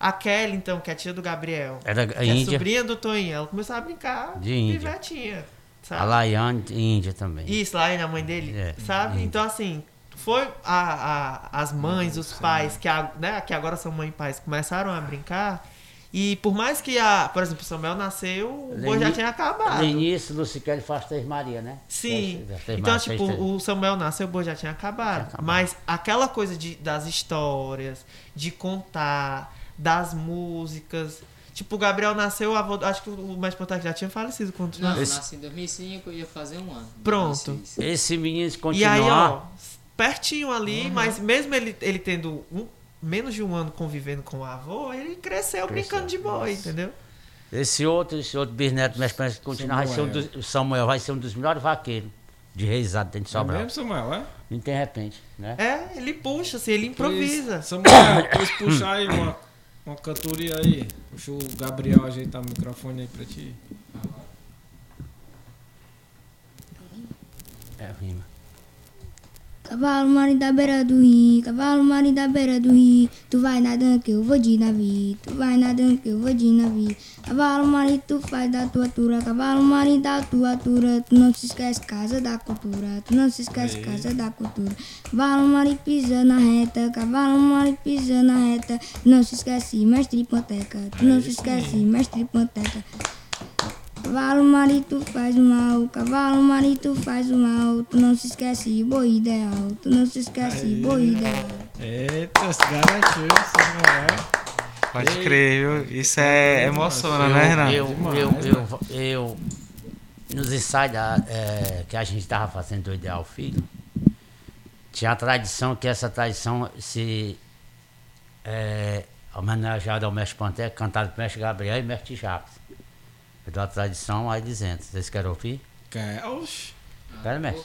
A Kelly, então, que é a tia do Gabriel, Era que a é Índia, sobrinha do Toninho, ela começou a brincar De Índia. pivetinha, sabe? a Laiane, Índia também. Isso, lá na mãe dele, É, sabe? Índia. Então, assim, foi a, a- as mães, os pais, que, a- né, que agora são mãe e pais, começaram a brincar. E por mais que, a, por exemplo, o Samuel nasceu, o boi já tinha acabado. Início, Luciquele faz Três Maria, né? Sim. Então, tipo, fez- o Samuel nasceu, o boi já tinha acabado. Tinha acabado. Mas aquela coisa de, das histórias, de contar, das músicas. Tipo, o Gabriel nasceu, o avô, acho que o mais Pantac já tinha falecido quando Não, eu Esse- nasci em 2005, eu ia fazer um ano. Pronto. 2006. Esse menino se E continuar. aí, ó, pertinho ali, uhum. mas mesmo ele, ele tendo um, menos de um ano convivendo com o avô, ele cresceu, cresceu. brincando de boa, entendeu? Esse outro, esse outro bisneto, minha experiência continuar, vai ser um dos, Samuel vai ser um dos melhores vaqueiros de reisado dentro de Sobral. É mesmo, Samuel, é? E de repente, né? É, ele puxa, assim, ele improvisa. Pois, Samuel, depois puxar aí uma, uma cantoria aí. Deixa o Gabriel ajeitar o microfone aí pra ti. É rima. Cavalo marinho da beira do rio, cavalo marinho da beira do rio, tu vai nadando que eu vou de navio, tu vai nadando que eu vou de navio. Cavalo marinho tu faz da tua altura, cavalo marinho da tua altura, tu não se esquece casa da cultura, tu não se esquece casa da cultura. Cavalo marinho pisa na reta, cavalo marinho pisa na reta, tu não se esquece mestre panteca, tu não se esquece mestre panteca. Cavalo marido faz o mal, cavalo marido faz o mal, tu não se esquece, boi ideal, tu não se esquece, boi ideal. Eita, se garantiu, Samuel. Pode Ei. crer, viu? Isso é emociona, né, Renan? Eu, eu, eu, eu, nos ensaios é, que a gente estava fazendo do Ideal Filho, tinha a tradição que essa tradição se é, homenageada ao mestre Panté, cantado pelo mestre Gabriel e mestre Jacques. É tradição aí dizendo. Vocês querem ouvir? Quer. Oxi. Espera, mestre.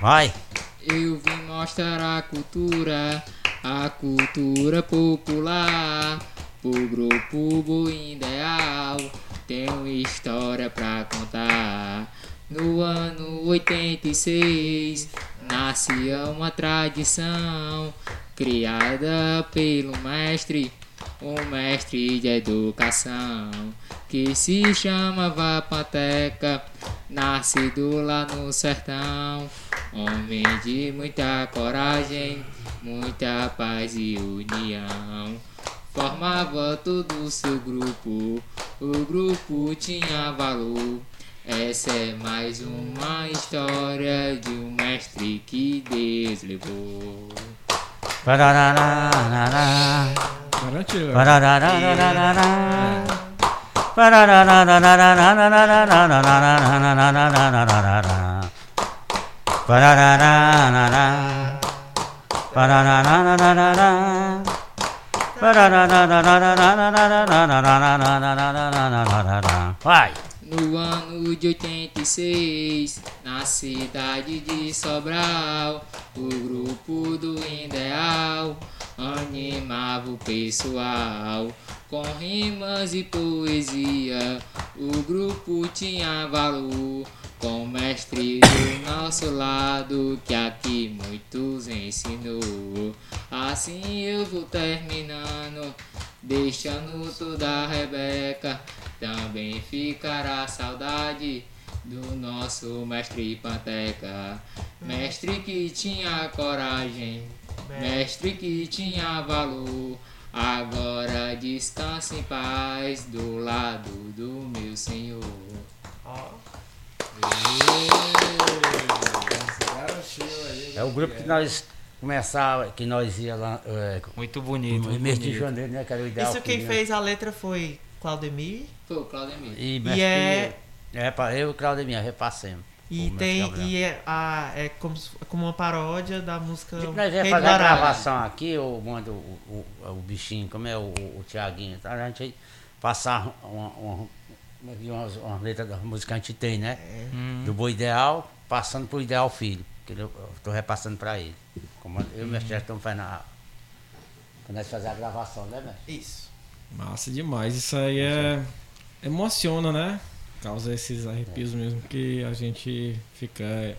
Vai! Eu vim mostrar a cultura, a cultura popular. O grupo Boa Ideal tem uma história pra contar. No ano 86 nascia uma tradição criada pelo mestre, um mestre de educação que se chamava Panteca, nascido lá no sertão, homem de muita coragem, muita paz e união. Formava todo o seu grupo, o grupo tinha valor. Essa é mais uma história de um mestre que Deus levou. Vai. No ano de 86, na cidade de Sobral, o grupo do Ideal animava o pessoal com rimas e poesia. O grupo tinha valor com o mestre do nosso lado que aqui muitos ensinou. Assim eu vou terminando, deixando toda a Rebeca. Também ficará saudade do nosso mestre Panteca. Mestre que tinha coragem, mestre que tinha valor. Agora descansa em paz do lado do meu Senhor. É o grupo que nós começava, que nós ia lá é, Muito bonito. no mês de janeiro, né? Que era o ideal. Isso quem Filho, fez a letra foi Claudemir. Foi o Claudemir. E, E é- é. para eu e o Claudemir, repassemos. E tem. Gabriel. E é, a, é como, se- como uma paródia da música. Tipo, nós ia do fazer a gravação aqui, eu mando o, o, o bichinho, como é o, o, Tiaguinho, tá? a gente aí passar uma, uma, umas letras da música que a gente tem, né? Hum. Do Boi Ideal, passando pro Ideal Filho, que eu estou repassando para ele. Como eu e o mestre já estamos fazendo a, quando nós fazer a gravação, né, mestre? Isso. Massa demais. Isso aí é. Emociona, né? Causa esses arrepios mesmo que a gente fica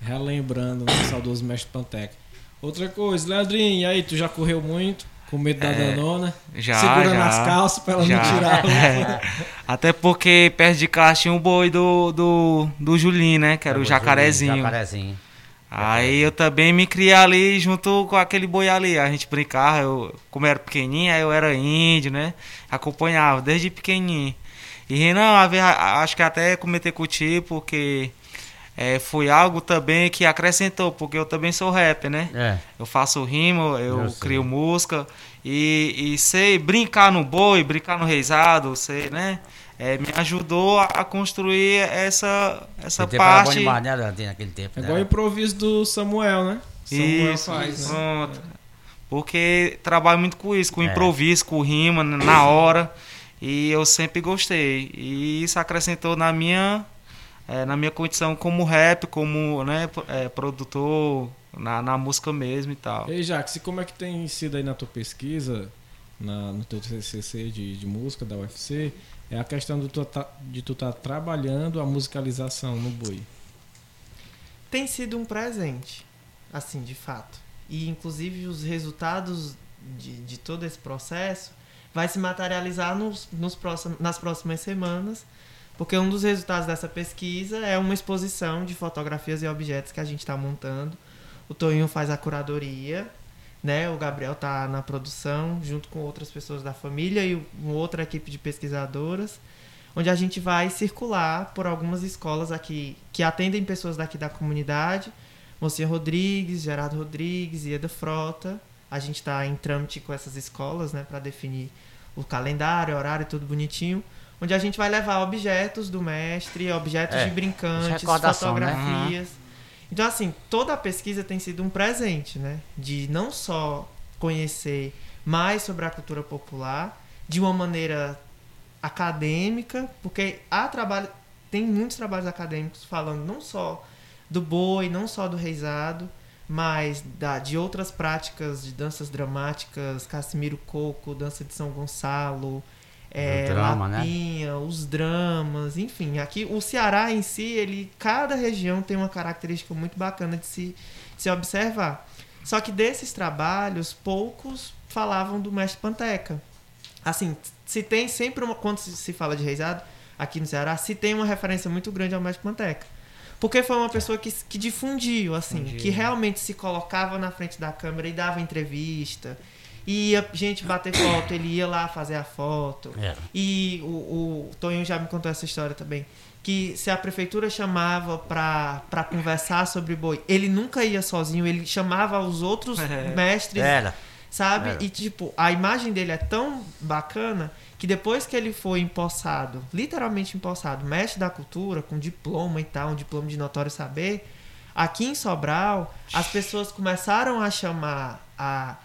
relembrando no saudoso mestre Panteca. Outra coisa, Leandrinho, e aí, tu já correu muito? Com medo da É, danona? já, Segurando já, as calças pra ela já. não tirar. (laughs) É. Até porque perto de casa tinha um boi do, do, do Julinho, né? Que era o jacarezinho. Jacarezinho. Aí eu também me criei ali junto com aquele boi ali. A gente brincava, eu, como era pequenininho, aí eu era índio, né? Acompanhava desde pequenininho. E a- acho que até comentei contigo, porque é, foi algo também que acrescentou, porque eu também sou rapper, né? É. Eu faço rima, eu, Eu crio música e, e sei brincar no boi, brincar no reisado, sei, né? É, me ajudou a, a construir essa, essa Naquele tempo era bom parte. demais, né, naquele tempo. É né? igual o improviso do Samuel, né? Samuel Isso, faz, né? pronto. Porque trabalho muito com isso, com É. improviso, com rima, n- na hora. E eu sempre gostei. E isso acrescentou na minha, eh, na minha condição como rap, como né, eh, produtor, na, na música mesmo e tal. Ei, Jax, e como é que tem sido aí na tua pesquisa, na, no teu TCC de, de música da UFC, é a questão do tu tá- de tu estar trabalhando a musicalização no boi? tem sido um presente, assim, de fato. E inclusive os resultados de, de todo esse processo vai se materializar nos, nos próximos, nas próximas semanas, porque um dos resultados dessa pesquisa é uma exposição de fotografias e objetos que a gente está montando. O Toninho faz a curadoria, né? O Gabriel tá na produção, junto com outras pessoas da família e uma outra equipe de pesquisadoras onde a gente vai circular por algumas escolas aqui que atendem pessoas daqui da comunidade. Mocinha Rodrigues, Gerardo Rodrigues, Ieda Frota. A gente está em trâmite com essas escolas, né, para definir o calendário, horário, tudo bonitinho. Onde a gente vai levar objetos do mestre, objetos É, de brincantes, né? fotografias. Então, assim, toda a pesquisa tem sido um presente, né? De não só conhecer mais sobre a cultura popular, de uma maneira acadêmica, porque há trabalho, tem muitos trabalhos acadêmicos falando não só do boi, não só do reizado, mas da, de outras práticas de danças dramáticas, Casimiro Coco, dança de São Gonçalo, é, O drama, né? Lapinha, os dramas, enfim. Aqui o Ceará em si, ele, cada região tem uma característica muito bacana de se, de se observar. Só que desses trabalhos, poucos falavam do mestre Panteca. Assim, se tem sempre uma. Quando se fala de reizado, aqui no Ceará, se tem uma referência muito grande ao mestre Panteca. Porque foi uma pessoa que, que difundiu, assim, Difundiu. que realmente se colocava na frente da câmera e dava entrevista. E ia gente bater foto, ele ia lá fazer a foto. Era. E o, o Tonho já me contou essa história também. Que se a prefeitura chamava pra, pra conversar sobre boi, ele nunca ia sozinho, ele chamava os outros (laughs) É. mestres Era. sabe? Era. E tipo, a imagem dele é tão bacana que depois que ele foi empossado, literalmente empossado, mestre da cultura, com diploma e tal, um diploma de notório saber, aqui em Sobral, as pessoas começaram a chamar a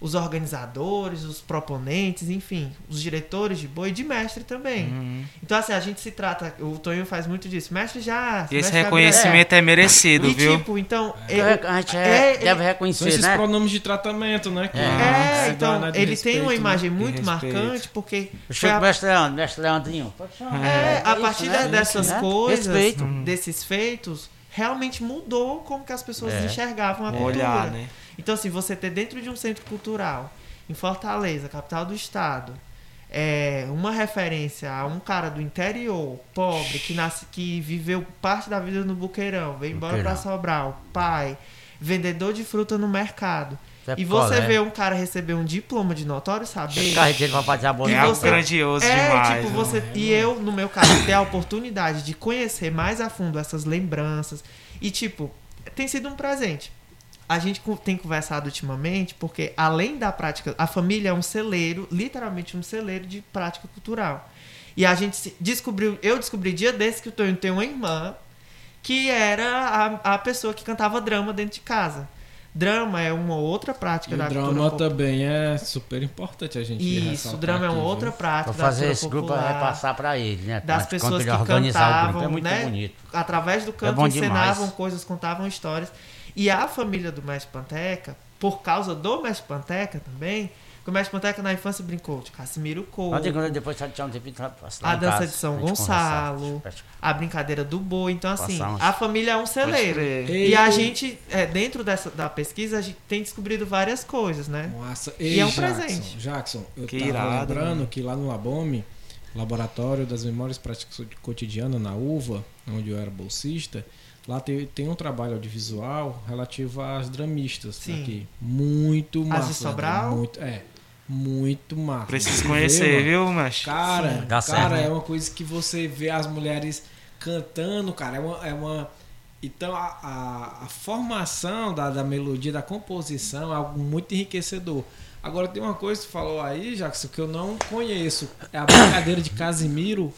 os organizadores, os proponentes, enfim, os diretores de boi de mestre também. Uhum. Então assim, a gente se trata, o Tonho faz muito disso, mestre já, E esse mestre reconhecimento é, merecido, Gabriel. E viu? tipo, então, A gente é- é- deve São reconhecer, esses né? pronomes de tratamento, né? que- É. é, então, né, ele tem uma respeito, né? imagem De muito respeito. marcante porque foi a mestre Leandro, mestre Leandrinho. Pode chamar. É, a isso, partir né? dessas Isso, né? coisas, Respeito. desses feitos, realmente mudou como que as pessoas É. enxergavam a cultura. olhar, né? Então, assim, você ter dentro de um centro cultural, em Fortaleza, capital do estado, é, uma referência a um cara do interior, pobre, que, nasce, que viveu parte da vida no Buqueirão, veio embora pra Buqueirão. Sobral, pai, vendedor de fruta no mercado. Zé e você Picolé. vê um cara receber um diploma de notório saber. O carro dele vai fazer a boa E É você- grandioso É, demais. tipo, né? você. E eu, no meu caso, ter a oportunidade de conhecer mais a fundo essas lembranças. E, tipo, tem sido um presente. A gente tem conversado ultimamente, porque além da prática, a família é um celeiro, literalmente um celeiro de prática cultural. E a gente descobriu, eu descobri dia desse que o Tonho tem uma irmã que era a, a pessoa que cantava drama dentro de casa. Drama é uma outra prática E da o drama cultura popular. também é super importante a gente Isso, drama é uma outra viu? prática Vou da fazer esse grupo é repassar pra ele, né? das Quando- pessoas que o cantavam, grupo, é muito né? bonito. Através do canto encenavam demais. coisas, contavam histórias. E a família do Mestre Panteca, por causa do Mestre Panteca também, que o Mestre Panteca na infância brincou de Casimiro Couto, Mas depois tinha um tempinho A dança casa, de São Gonçalo. a brincadeira do boi. Então, assim, a família é um celeiro. E a gente, é, dentro dessa, da pesquisa, a gente tem descobrido várias coisas, né? Nossa, E Ei, é um Jackson, presente. Jackson, eu Que tava irado, lembrando né? que lá no Labome, Laboratório das Memórias Práticas Cotidianas, na UVA, onde eu era bolsista, lá tem, tem um trabalho audiovisual relativo às dramistas Sim. aqui. Muito massa. de Sobral? Muito, é, muito massa. Preciso Você conhecer, viu, mestre? Cara, Sim, dá cara, certo, né? é uma coisa que você vê as mulheres cantando, cara, é uma. É uma então a, a, a formação da, da melodia, da composição é algo muito enriquecedor. Agora tem uma coisa que tu falou aí, Jackson, que eu não conheço. É a brincadeira de Casimiro.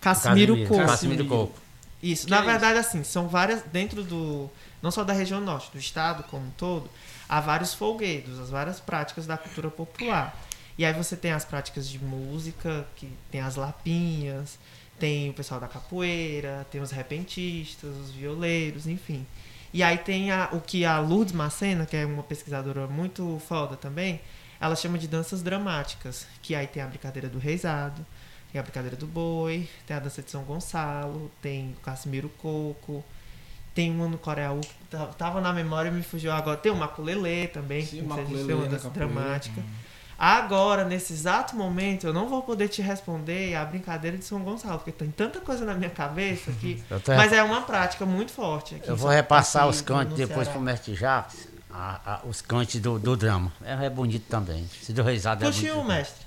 Casimiro Casimiro, Couto. Casimiro Coco. Isso, Que na é verdade, assim, são várias. Dentro do. Não só da região norte, do estado como um todo, há vários folguedos, as várias práticas da cultura popular. E aí você tem as práticas de música, que tem as lapinhas, tem o pessoal da capoeira, tem os repentistas, os violeiros, enfim. E aí tem a, o que a Lourdes Macena, que é uma pesquisadora muito foda também, ela chama de danças dramáticas, que aí tem a brincadeira do reisado, tem a brincadeira do boi, tem a dança de São Gonçalo, tem o Casimiro Coco, tem uma no Coreia que ta- tava na memória e me fugiu agora. Tem o Maculelê também, Sim, que Maculelê tem uma dança capoeira. dramática. Agora, nesse exato momento, eu não vou poder te responder a brincadeira de São Gonçalo, porque tem tanta coisa na minha cabeça que. (laughs) Mas é uma prática muito forte. Aqui Eu vou repassar aqui os cantos depois pro mestre Jacques, a- a- os cantos do, do drama. É, é bonito também. Se do reisado é Puxe bonito. um, mestre.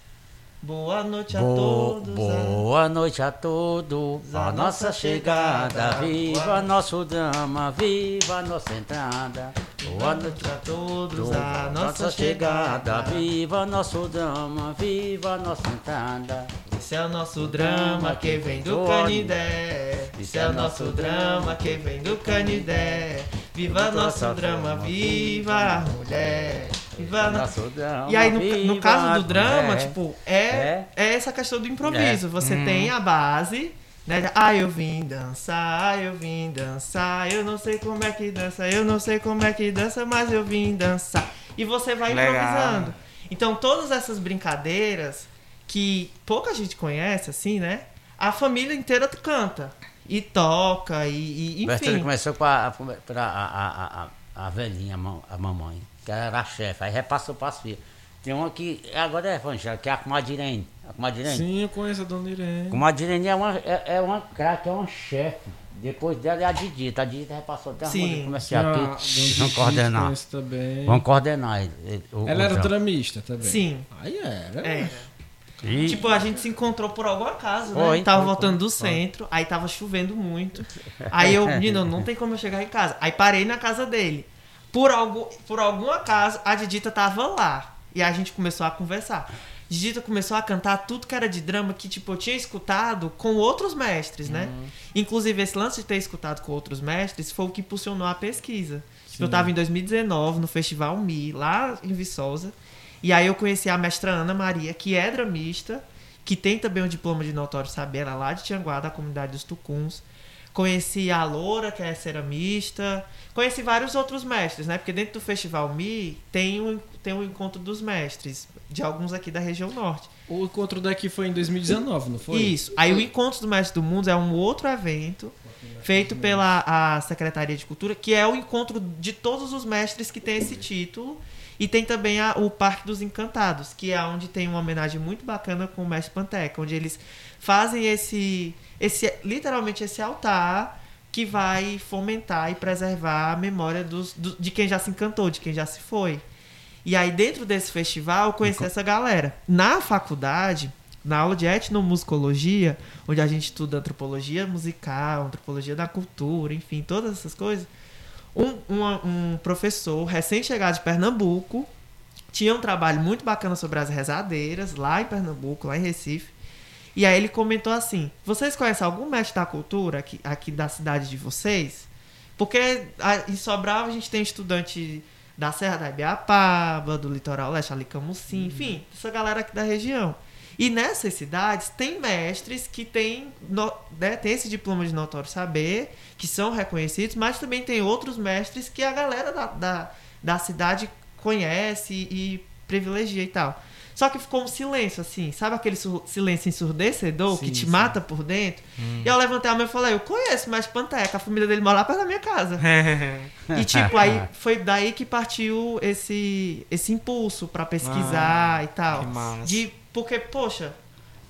Boa noite a Boa, todos. boa noite a todos, a nossa chegada, viva nosso drama, viva a nossa entrada. Boa noite a todos, a a nossa chegada, viva nosso drama, viva a nossa entrada. Esse é o nosso drama que vem do Canidé. Esse é o nosso drama que vem do Canidé. Viva nosso drama, viva a mulher. E aí, no, no caso do drama, mulher. tipo, é, é essa questão do improviso. É. Você Hum. tem a base, né? Ah, eu vim dançar, eu vim dançar. Eu não sei como é que dança, eu não sei como é que dança, mas eu vim dançar. E você vai Legal. improvisando. Então, todas essas brincadeiras que pouca gente conhece, assim, né? A família inteira canta. E toca, e, e Bertone enfim. começou com a, a, a, a, a velhinha, a mamãe, que era a chefe, aí repassou para as filhas. Tem uma que agora é evangélica, que é a comadre A comadre Sim, eu conheço a dona Irene. Comadre é uma, é, é uma craque, é uma chefe. Depois dela é a Didita. A Didita repassou até a Sim. a aqui. Vamos coordenar. também. Vamos coordenar. ele- ele- o- Ela o era drama. dramista também. Sim. Aí era. É. E- Tipo, a gente se encontrou por algum acaso, né? Foi, tava foi, voltando do foi. centro, aí tava chovendo muito. Aí eu, (laughs) menino, não tem como eu chegar em casa. Aí parei na casa dele. Por, algo, por algum acaso, a Didita tava lá. E a gente começou a conversar. Didita começou a cantar tudo que era de drama que, tipo, eu tinha escutado com outros mestres, né? Uhum. Inclusive, esse lance de ter escutado com outros mestres foi o que impulsionou a pesquisa. Sim. Eu tava em 2019 no Festival Mi, lá em Viçosa. E aí eu conheci a mestra Ana Maria, que é dramista, que tem também um diploma de notório saber, ela é lá de Tianguá, da comunidade dos Tucuns. Conheci a Loura, que é ceramista. Conheci vários outros mestres, né? Porque dentro do Festival Mi tem um, tem um encontro dos mestres, de alguns aqui da região norte. O encontro daqui foi em 2019, não foi? Isso. Aí o Encontro do Mestre do Mundo é um outro evento feito pela a Secretaria de Cultura, que é o encontro de todos os mestres que tem esse título. E tem também a- o Parque dos Encantados, que é onde tem uma homenagem muito bacana com o Mestre Panteca, onde eles fazem esse, esse literalmente esse altar que vai fomentar e preservar a memória dos, do- de quem já se encantou, de quem já se foi. E aí, dentro desse festival, eu conheci essa galera. Na faculdade, na aula de etnomusicologia, onde a gente estuda antropologia musical, antropologia da cultura, enfim, todas essas coisas, um, uma- um professor recém-chegado de Pernambuco tinha um trabalho muito bacana sobre as rezadeiras, lá em Pernambuco, lá em Recife. E aí ele comentou assim: Vocês conhecem algum mestre da cultura aqui, aqui da cidade de vocês? Porque a- em Sobral a gente tem estudante da Serra da Ibiapaba, do Litoral Leste, ali Camusim, enfim, essa galera aqui da região. E nessas cidades tem mestres que têm né, tem esse diploma de notório saber, que são reconhecidos, mas também tem outros mestres que a galera da, da, da cidade conhece e privilegia e tal. Só que ficou um silêncio, assim, sabe aquele silêncio ensurdecedor que Sim, te sim. mata por dentro? E eu levantei a mão e falei, eu conheço Mestre Panteca, a família dele mora lá perto da minha casa. (laughs) E tipo, aí (laughs) foi daí que partiu esse, esse impulso pra pesquisar e tal. que massa. De, porque, poxa,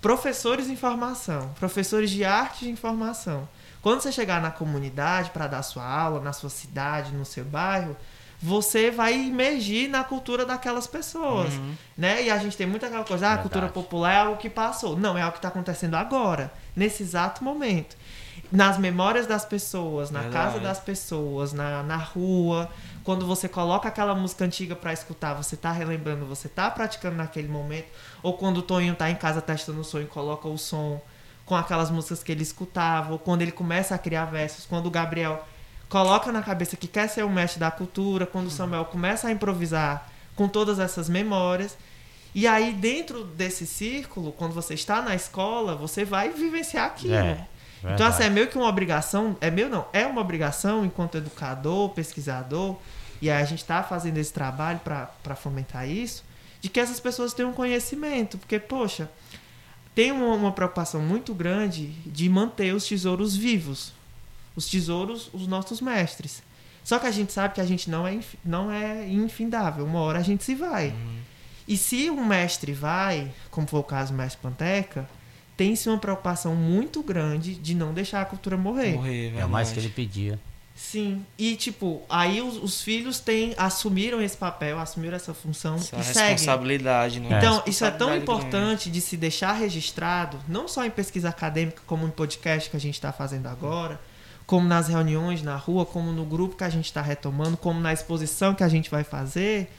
professores de informação, professores de arte de informação. Quando você chegar na comunidade para dar sua aula, na sua cidade, no seu bairro, você vai imergir na cultura daquelas pessoas, né? E a gente tem muita aquela coisa, ah, a cultura popular é algo que passou. Não, é algo que está acontecendo agora, nesse exato momento. Nas memórias das pessoas, na Verdade. casa das pessoas, na, na rua. Quando você coloca aquela música antiga para escutar, você tá relembrando, você tá praticando naquele momento. Ou quando o Toninho tá em casa testando o som e coloca o som com aquelas músicas que ele escutava, ou quando ele começa a criar versos, quando o Gabriel coloca na cabeça que quer ser o mestre da cultura, quando o Samuel começa a improvisar com todas essas memórias. E aí, dentro desse círculo, quando você está na escola, você vai vivenciar aquilo. É, então, assim, é meio que uma obrigação. É meu não, é uma obrigação enquanto educador, pesquisador, e aí a gente está fazendo esse trabalho para fomentar isso, de que essas pessoas tenham conhecimento. Porque, poxa, tem uma, uma preocupação muito grande de manter os tesouros vivos. Os tesouros, os nossos mestres. Só que a gente sabe que a gente não é, não é infindável. Uma hora a gente se vai. E se um mestre vai, como foi o caso do mestre Panteca, tem-se uma preocupação muito grande de não deixar a cultura morrer. Morrer, É o mais que ele pedia. Sim. E, tipo, aí os, os filhos têm, assumiram esse papel, assumiram essa função Essa e seguem. responsabilidade, né? Então, isso é tão importante de se deixar registrado, não só em pesquisa acadêmica, como em podcast que a gente está fazendo agora, como nas reuniões na rua, como no grupo que a gente está retomando, como na exposição que a gente vai fazer,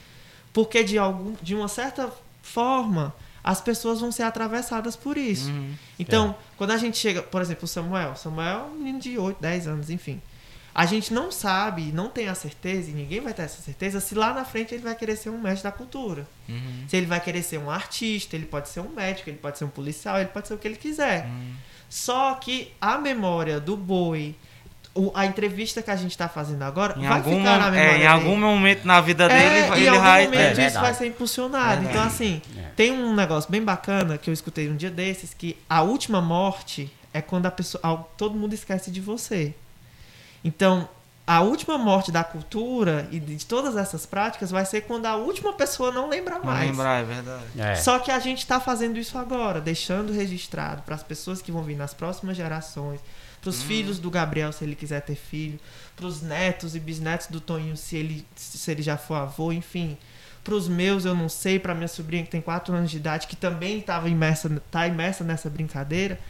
porque de, algum, de uma certa forma as pessoas vão ser atravessadas por isso. Uhum. Então, quando a gente chega, por exemplo, o Samuel, Samuel é um menino de 8, 10 anos, enfim. A gente não sabe, não tem a certeza, e ninguém vai ter essa certeza, se lá na frente ele vai querer ser um mestre da cultura. Uhum. Se ele vai querer ser um artista, ele pode ser um médico, ele pode ser um policial, ele pode ser o que ele quiser. Uhum. Só que a memória do boi, o- a entrevista que a gente está fazendo agora, Em, vai algum, ficar na mo- memória é, em dele. algum momento na vida dele, É, em ele algum vai. momento É isso verdade. vai ser impulsionado. Então, assim, É. tem um negócio bem bacana que eu escutei um dia desses, que a última morte é quando a pessoa. todo mundo esquece de você. Então, a última morte da cultura e de todas essas práticas vai ser quando a última pessoa não lembra Não mais. lembrar, é verdade. É. Só que a gente está fazendo isso agora, deixando registrado para as pessoas que vão vir nas próximas gerações, para os filhos do Gabriel, se ele quiser ter filho, para os netos e bisnetos do Toninho, se ele, se ele já for avô, enfim. Para os meus, eu não sei, para minha sobrinha que tem 4 anos de idade, que também estava imersa, tá imersa nessa brincadeira,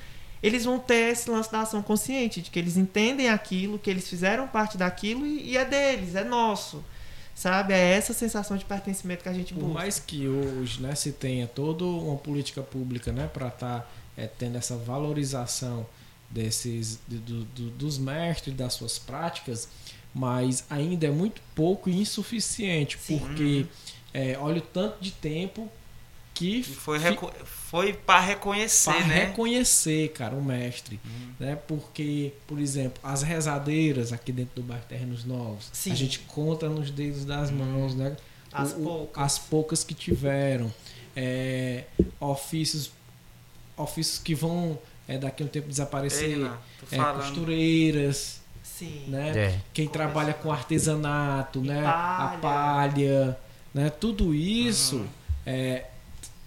eles vão ter esse lance da ação consciente, de que eles entendem aquilo, que eles fizeram parte daquilo e, e é deles, é nosso. Sabe? É essa sensação de pertencimento que a gente Por busca. mais que hoje né, se tenha toda uma política pública né, para estar tendo essa valorização desses do- do- do- dos mestres das suas práticas, mas ainda é muito pouco e insuficiente, Sim. porque é, olha o tanto de tempo que E foi, reco... foi para reconhecer, para né? reconhecer, cara, o mestre, né? Porque, por exemplo, as rezadeiras aqui dentro do bairro Terrenos Novos, Sim. a gente conta nos dedos das mãos, né? As O- o- poucas. as poucas que tiveram, é, ofícios, ofícios que vão é, daqui a um tempo desaparecer, Ei, é, costureiras, Sim. né? É. Quem trabalha com artesanato, E né? A palha. palha, né? Tudo isso Uhum. é,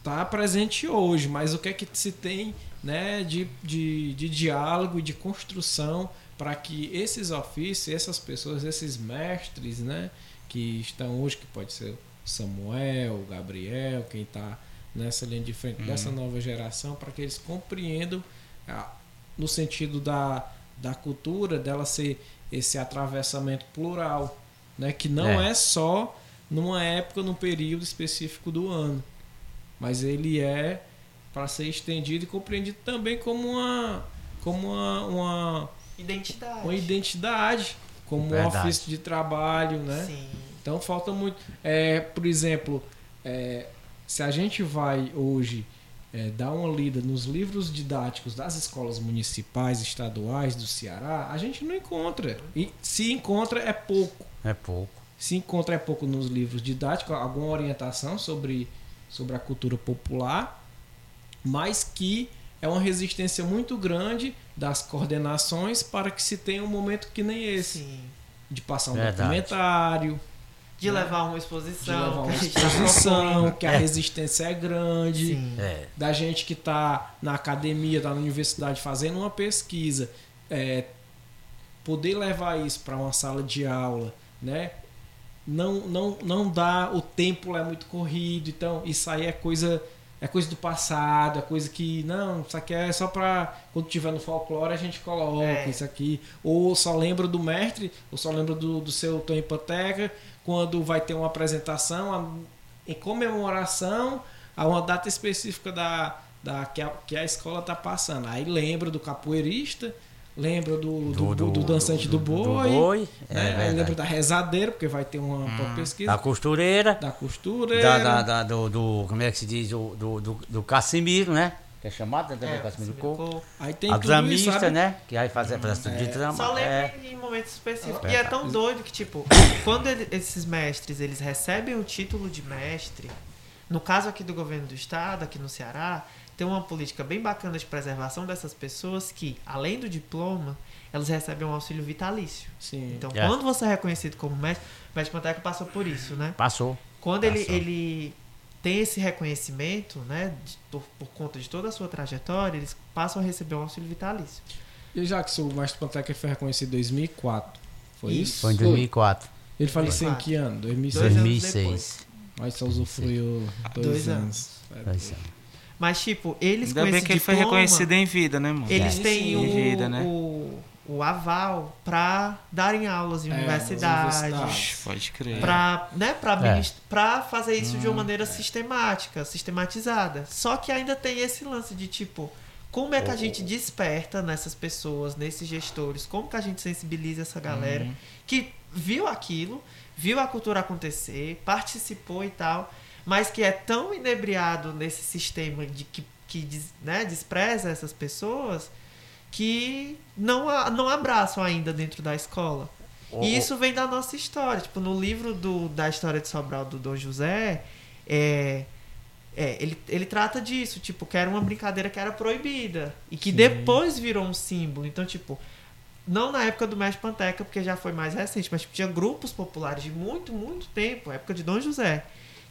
tá presente hoje, mas o que é que se tem, né? De, de, de diálogo e de construção para que esses ofícios, essas pessoas, esses mestres, né? Que estão hoje, que pode ser Samuel, Gabriel, quem está nessa linha de frente dessa nova geração, para que eles compreendam no sentido da, da cultura, dela ser esse atravessamento plural, né? que não é. É. só numa época, num período específico do ano, mas ele é para ser estendido e compreendido também como uma, como uma, uma, Identidade. uma identidade, como um Verdade. ofício de trabalho, né? Sim. Então falta muito. É, por exemplo, é, se a gente vai hoje é, dar uma lida nos livros didáticos das escolas municipais, estaduais do Ceará, a gente não encontra. E se encontra é pouco. É pouco. Se encontra é pouco nos livros didáticos, alguma orientação sobre, sobre a cultura popular, mas que é uma resistência muito grande das coordenações para que se tenha um momento que nem esse, Sim. de passar um Verdade. documentário, De Né? levar uma de exposição. levar uma que a tá exposição, que a resistência é grande, Sim. É. da gente que está na academia, está na universidade fazendo uma pesquisa, é, poder levar isso para uma sala de aula, né? Não, não, não dá, o tempo é muito corrido, então isso aí é coisa é coisa do passado, é coisa que não, isso aqui é só para quando tiver no folclore a gente coloca É. isso aqui, ou só lembra do mestre, ou só lembra do, do seu Tom Hipoteca quando vai ter uma apresentação em comemoração a uma data específica da, da, que, a, que a escola tá passando. Aí lembra do capoeirista, lembra do, do, Do- do, dançante do, boi. boi, é né? Aí verdade. lembra da rezadeira, porque vai ter uma, uma pesquisa. Da costureira, Da costureira. da, da, da- do, do- Como é que se diz? Do, do, do, do Cassimiro, né? Que é chamado né, também É, Casimiro Coco. Aí tem A tudo isso, dramista, né? Que vai fazer fazer tudo de drama. Só é. lembra em momentos específicos. É. E é tão doido que, tipo, quando ele- esses mestres eles recebem o título de mestre, no caso aqui do governo do estado, aqui no Ceará, tem uma política bem bacana de preservação dessas pessoas que, além do diploma, elas recebem um auxílio vitalício. Sim. Então, É. quando você é reconhecido como mestre, o mestre Panteca passou por isso, né? Passou. Quando ele, Passou. ele tem esse reconhecimento, né, de- por, por conta de toda a sua trajetória, eles passam a receber um auxílio vitalício. E já que o Mestre Panteca foi reconhecido em 2004, foi isso? Foi em 2004. Ele faleceu em 2004. que ano? 2006. Dois anos 2006. Mas só usufruiu dois, Dois anos. Dois anos. Mas, tipo, eles Ainda com bem esse que ele foi diploma, reconhecido em vida, né, mano? Eles têm sim. o, Em vida, né? o, o aval para darem aulas em É, universidades, universidades. Pode crer. para né, pra, É. pra fazer isso Hum, de uma maneira sistemática, sistematizada. Só que ainda tem esse lance de tipo, como é que a gente desperta nessas pessoas, nesses gestores, como que a gente sensibiliza essa galera Uhum. que viu aquilo, viu a cultura acontecer, participou e tal, mas que é tão inebriado nesse sistema de que, que né, despreza essas pessoas que não, não abraçam ainda dentro da escola. E isso vem da nossa história. Tipo, no livro do, da história de Sobral do Dom José, é, é, ele, ele trata disso, tipo, que era uma brincadeira que era proibida. E que Sim. depois virou um símbolo. Então, tipo, não na época do Mestre Panteca, porque já foi mais recente, mas tipo, tinha grupos populares de muito, muito tempo, época de Dom José,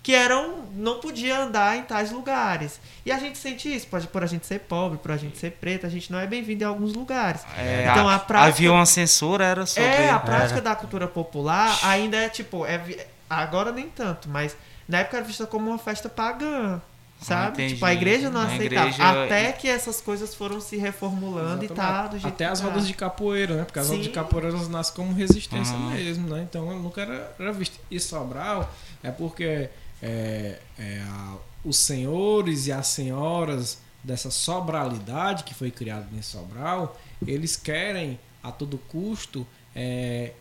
que eram. não podia andar em tais lugares. E a gente sente isso, pode por a gente ser pobre, por a gente ser preto, a gente não é bem-vindo em alguns lugares. É, Então, a prática- Havia uma censura, era sobre. É, a prática Era. da cultura popular ainda é tipo, é, agora nem tanto, mas na época era vista como uma festa pagã. Sabe? entendi. tipo, a igreja não A aceitava. igreja- Até que essas coisas foram se reformulando e tá do jeito Até as tá. rodas de capoeira, né? Porque as rodas de Sim. capoeira elas nascem como resistência Aham. mesmo, né? Então eu nunca era, era visto. E Sobral é porque é, é, a- os senhores e as senhoras dessa sobralidade que foi criada em Sobral, eles querem a todo custo é,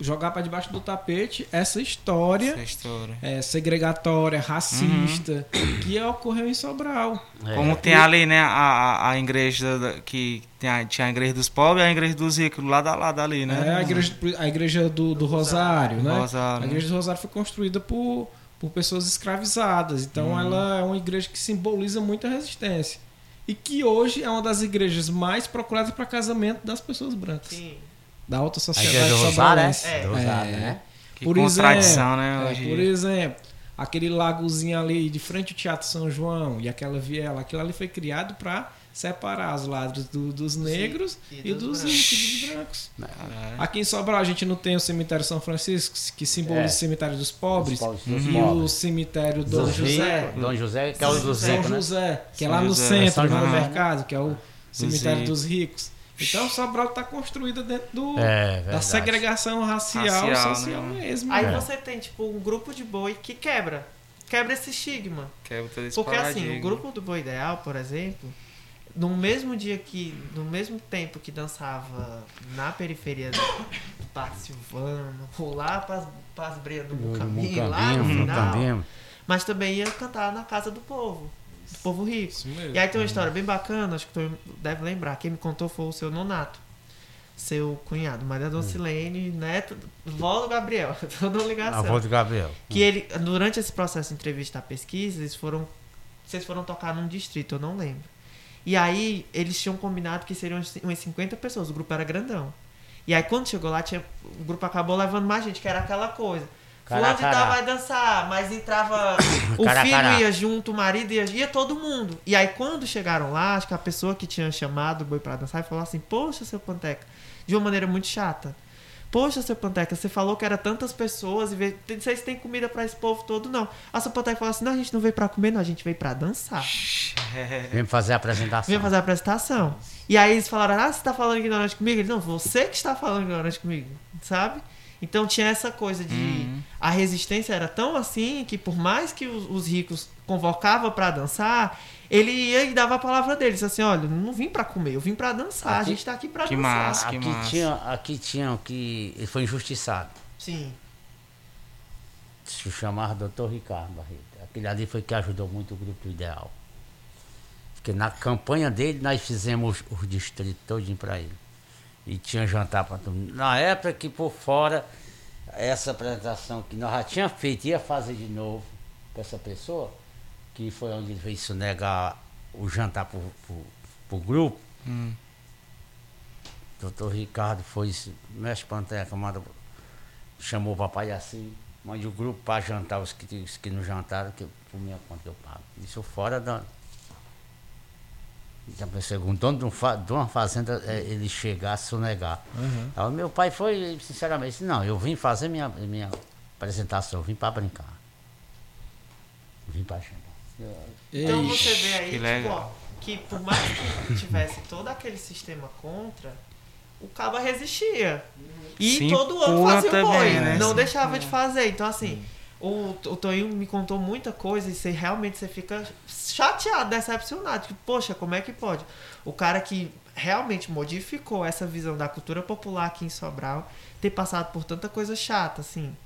jogar para debaixo do tapete essa história Essa história. é, segregatória, racista, que ocorreu em Sobral. É. Como tem ali, né, a, a, a igreja da- que tem a, tinha a igreja dos pobres e a igreja dos ricos, lado a lado ali, né? É a igreja, a igreja do, do Rosário, né? Rosário, A igreja do Rosário foi construída por, por pessoas escravizadas. Então Hum. ela é uma igreja que simboliza muita resistência. E que hoje é uma das igrejas mais procuradas para casamento das pessoas brancas. Sim. Da alta A sociedade igreja do Rosário, é? Do Rosário, É. né? Que Por contradição, exemplo, né? É, Hoje. por exemplo, aquele lagozinho ali de frente ao Teatro São João e aquela viela, aquilo ali foi criado para separar os lados do- dos negros e e, dos dos brancos. ricos e dos brancos. É. Aqui em Sobral a gente não tem o cemitério São Francisco, que simboliza É. o cemitério dos pobres, Dos pobres, dos e pobres. o cemitério Dom José. ricos, Dom José, que é o dos José. São ricos, né? José, que é São lá no José, centro, São no José. mercado, que é o cemitério ricos. dos ricos. Então Sobral está construída dentro do, É, da segregação racial, Racial, social né? mesmo. Aí É. você tem, tipo, um grupo de boi que quebra. Quebra esse estigma. Quebra todo esse Porque assim, paradigma. o grupo do Boi Ideal, por exemplo, no mesmo dia que. No mesmo tempo que dançava na periferia do Parque Silvano, ou lá para as breias do Mucambinho, lá no final, Mucambinho. mas também ia cantar na casa do povo, povo rico. E aí tem uma história bem bacana, acho que tu deve lembrar. Quem me contou foi o seu nonato, seu cunhado, Maria Dona Silene, neto, vó do Gabriel, (laughs) toda ligação. Avô do Gabriel. Que ele, durante esse processo de entrevista à pesquisa, eles foram. Vocês foram tocar num distrito, eu não lembro. E aí, eles tinham combinado que seriam umas 50 pessoas, o grupo era grandão. E aí, quando chegou lá, tinha, o grupo acabou levando mais gente, que era aquela coisa. Fulano de tal vai dançar, mas entrava. (coughs) O Caracará. filho ia junto, o marido ia, ia todo mundo. E aí, quando chegaram lá, acho que a pessoa que tinha chamado o boi pra dançar falou assim: Poxa, seu Panteca, de uma maneira muito chata. Poxa, seu Panteca, você falou que era tantas pessoas e vê- tem- vocês têm comida pra esse povo todo, não. A seu Panteca falou assim: Não, a gente não veio pra comer, não, a gente veio pra dançar. Vem fazer a apresentação. Veio fazer a apresentação. E aí eles falaram, ah, você tá falando ignorante comigo? Ele, não, você que está falando ignorante comigo, sabe? Então tinha essa coisa de. Uhum. A resistência era tão assim que, por mais que os, os ricos convocavam pra dançar, ele ia e dava a palavra deles, assim: olha, eu não vim pra comer, eu vim pra dançar, a Aqui- gente tá aqui pra Que dançar. massa. que Aqui massa. tinha, aqui tinha o que. Ele foi injustiçado. Sim. Se chamava Dr. Ricardo Barreto. Aquele ali foi que ajudou muito o grupo ideal. Porque na campanha dele nós fizemos os, os distritos todinho para ele. E tinha jantar para todo mundo. Na época que por fora, essa apresentação que nós já tinha feito, ia fazer de novo com essa pessoa, que foi onde ele veio sonegar o jantar pro, pro, pro grupo. Hum. Doutor Ricardo foi, mestre Panteca, manda, chamou o papai assim, mande o grupo para jantar, os que, os que não jantaram, que por minha conta eu pago. Isso fora da. Já pensei, um dono de, um fa- de uma fazenda, é, ele chegar a sonegar. Aham. Aí meu pai foi, sinceramente, disse, não, eu vim fazer minha, minha apresentação, eu vim para brincar. Vim para jantar. Então você vê aí, que tipo, ó, que por mais que tivesse todo aquele sistema contra, o caba resistia. E Se todo ano fazia o boi, né? não Se deixava de fazer. Então, assim, o, o Toinho me contou muita coisa e você realmente você fica chateado, decepcionado. Tipo, poxa, como é que pode? O cara que realmente modificou essa visão da cultura popular aqui em Sobral ter passado por tanta coisa chata, assim.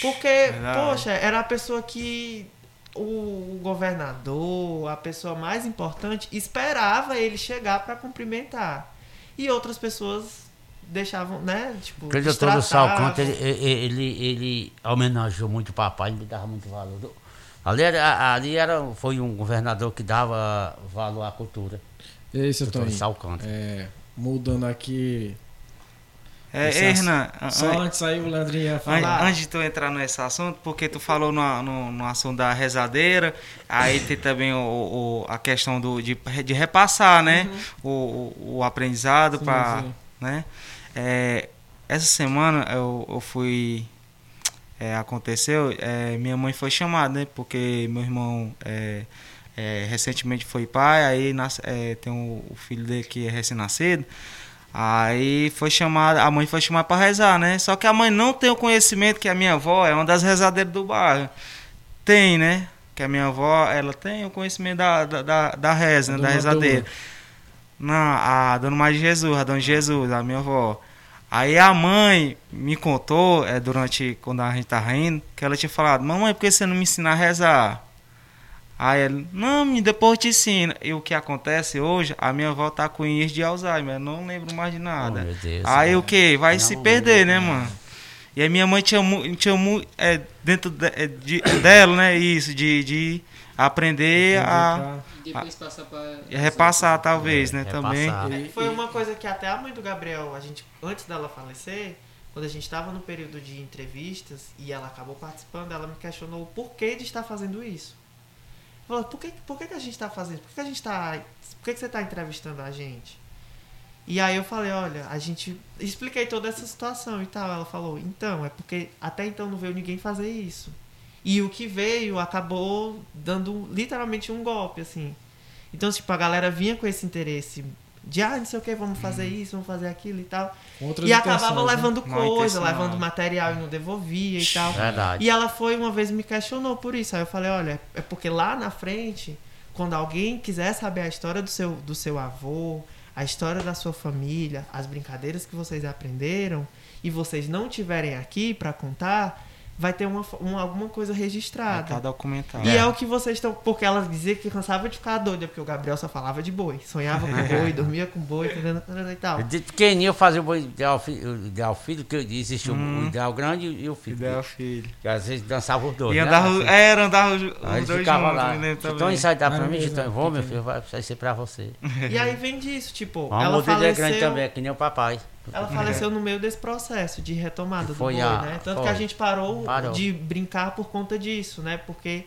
Porque, Verdade. poxa, era a pessoa que o, o governador, a pessoa mais importante, esperava ele chegar para cumprimentar. E outras pessoas deixavam, né? Tipo, o doutor do. Salcanto, ele, ele, ele, ele homenageou muito o papai, ele me dava muito valor. Ali, era, ali era, foi um governador que dava valor à cultura. E aí, seu Toninho? Salcanto. É, mudando aqui. É, Esse ei, ass- Renan, Só an- antes aí o Leandrinho ia an- falar. antes de tu entrar nesse assunto, porque tu falou no, no, no assunto da rezadeira, aí tem também o, o- a questão do, de, de repassar, né? O, o, o aprendizado para né? É, essa semana eu, eu fui. é, aconteceu, é, minha mãe foi chamada, né? Porque meu irmão é, é, recentemente foi pai, aí nas- é, tem o, o filho dele que é recém-nascido. Aí foi chamada, a mãe foi chamada para rezar, né? Só que a mãe não tem o conhecimento que a minha avó é uma das rezadeiras do bairro. Tem, né? Que a minha avó, ela tem o conhecimento da, da, da, da reza, né? da rezadeira. Não, a Dona Maria de Jesus, a Dona Jesus, a minha avó. Aí a mãe me contou, é, durante quando a gente tava indo, que ela tinha falado, mamãe, por que você não me ensina a rezar? Aí ela, não, depois te ensino. E o que acontece hoje, a minha avó tá com IES de Alzheimer, eu não lembro mais de nada. Oh, Deus, aí é. o que? Vai Não, se perder, né, é. mano? E aí minha mãe tinha, tinha é, dentro de- é, de- dela, né, isso, de, de aprender a, E depois passar pra. e repassar, talvez, né, Repassar. também. É, foi uma coisa que até a mãe do Gabriel, a gente, antes dela falecer, quando a gente estava no período de entrevistas e ela acabou participando, ela me questionou o porquê de estar fazendo isso. Falou, por que, por que, que a gente está fazendo? Por que, que a gente tá. Por que, que você está entrevistando a gente? E aí eu falei, olha, a gente. Expliquei toda essa situação e tal. Ela falou, então, é porque até então não veio ninguém fazer isso. E o que veio acabou dando literalmente um golpe, assim. Então, tipo, a galera vinha com esse interesse de, ah, não sei o que, vamos fazer isso, vamos fazer aquilo e tal. Outras E acabava né? levando Mal coisa, levando material e não devolvia e tal. Verdade. E ela foi uma vez e me questionou por isso. Aí eu falei, olha, é porque lá na frente, quando alguém quiser saber a história do seu, do seu avô, a história da sua família, as brincadeiras que vocês aprenderam, e vocês não tiverem aqui pra contar, vai ter uma, uma- alguma coisa registrada. Tá documentado. E é. o que vocês estão. Porque ela dizia que cansava de ficar doida, porque o Gabriel só falava de boi. Sonhava com boi, dormia com boi, (laughs) entendeu? e tal. De pequenininho eu fazia o ideal, fi- o ideal filho, que existe o- Hum. o ideal grande e o filho. Ideal, filho. Que às vezes dançava os dois. E né? andava, Assim. era, andava os, os Aí dois ficava juntos, lá. lembro Então isso aí dá pra mim, então vou, meu filho, vai vai ser pra você. E aí vem disso, tipo, O ela amor dele é grande também, que nem o papai. Ela faleceu no meio desse processo de retomada do Foi boi, a- né? Tanto foi. que a gente parou, Parou. de brincar por conta disso, né? Porque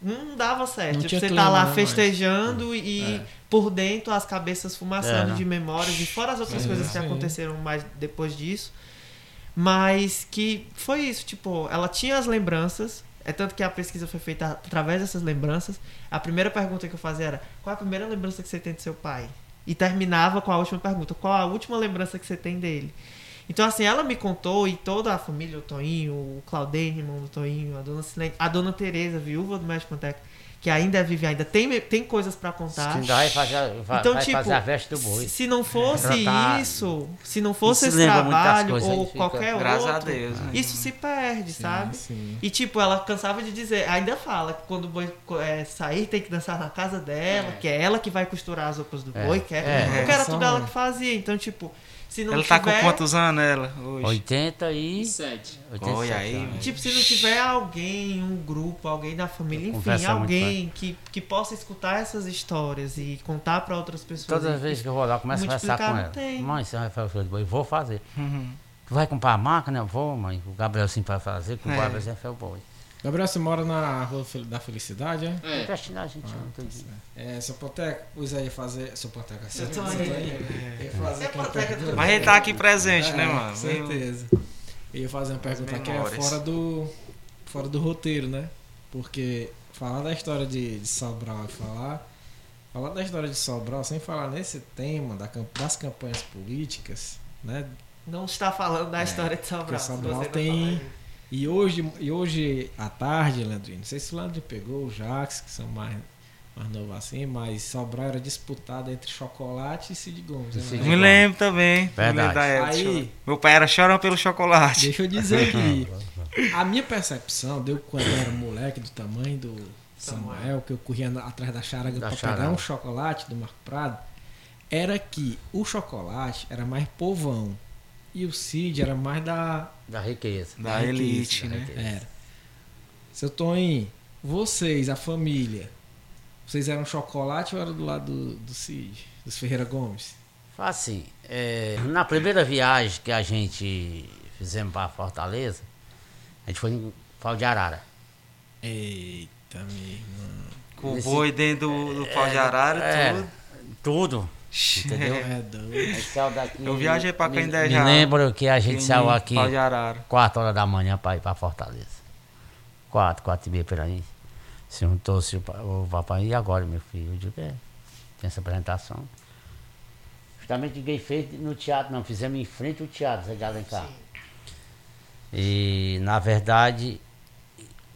não dava certo. Não Tipo, você clima, tá lá né, festejando e É. por dentro as cabeças fumaçando É, de memórias e fora as outras Sim, coisas que sim. aconteceram mais depois disso. Mas que foi isso, tipo, ela tinha as lembranças. É tanto que a pesquisa foi feita através dessas lembranças. A primeira pergunta que eu fazia era: qual é a primeira lembrança que você tem do seu pai? E terminava com a última pergunta: qual a última lembrança que você tem dele? Então, assim, ela me contou, e toda a família, o Toinho, o Claudênio, irmão do Toinho, a dona Silene, a dona Tereza, viúva do Médico Panteca, que ainda vive ainda, tem, tem coisas pra contar. Que ainda vai fazer, vai, Então, vai tipo, fazer a veste do boi. Se não fosse Tratar- isso, se não fosse Isso esse trabalho coisas, ou fica- qualquer Graças outro, a Deus. né? isso se perde, sabe? Sim. E tipo, ela cansava de dizer, ainda fala que quando o boi é, sair tem que dançar na casa dela, que é ela que vai costurar as roupas do É. boi, que é, É. porque era tudo ela que fazia. Então, tipo, se não Ela tá com tiver. quantos anos ela hoje? 80 e. 7. 87 Olha aí, anos. Tipo, se não tiver alguém, um grupo, alguém da família, enfim, Conversa muito alguém que, que possa escutar essas histórias e contar pra outras pessoas. Toda e- vez que eu vou lá, eu começo a conversar com ela. tem. Mãe, você vai fazer o de boi? Vou fazer. Uhum. Tu vai comprar a máquina? Vou, mãe. O Gabriel sim vai fazer, o É. Gabriel sempre foi o boi. Gabriel, você mora na Rua da Felicidade, é? É. Prestina a gente não tem É, seu Poteca, o Zé ia fazer. Seu Poteca, seu Seu Toinho. Toinho. Ia fazer do- Mas ele tá aqui presente, né, É, mano? Com certeza. Eu ia fazer uma pergunta que é fora do, fora do roteiro, né? Porque falar da história de, de Sobral e falar. Falar da história de Sobral sem falar nesse tema da, das campanhas políticas, né? Não está falando da É, história de Sobral. porque Sobral tem- falar. E hoje, e hoje à tarde, Leandrinho, não sei se o Leandro pegou, o Jax, que são mais, mais novos assim, mas Sobral era disputado entre Chocolate e Cid Gomes. né, Cid Leandro? Me lembro também. Verdade. Aí- Meu pai era chorando pelo chocolate. Deixa eu dizer aqui. (laughs) A minha percepção deu quando eu era moleque do tamanho do Samuel, que eu corria atrás da charaga charaga. pegar um chocolate do Marco Prado, era que o chocolate era mais povão e o Cid era mais da, Da riqueza. Da riqueza, elite, da né? riqueza. Era. Seu Toninho, vocês, a família, vocês eram chocolate ou era do lado do, do Cid, dos Ferreira Gomes? Fala Assim, é, na primeira viagem que a gente fizemos para Fortaleza, a gente foi em Pau de Arara. Eita, meu irmão. Com o boi dentro do, do pau de arara É, e tudo. Tudo. Entendeu? É doido. Daqui- Eu viajei pra me- Candé Me já. lembro que a gente saiu aqui Pau de arara. 4 horas da manhã para ir para Fortaleza. 4, 4 e meia por aí. Se juntou-se o, pa- o papai, e agora, meu filho? Eu digo, é, tem essa apresentação. Justamente ninguém fez no teatro, não. Fizemos em frente ao teatro, Zé de Alencar. E, na verdade,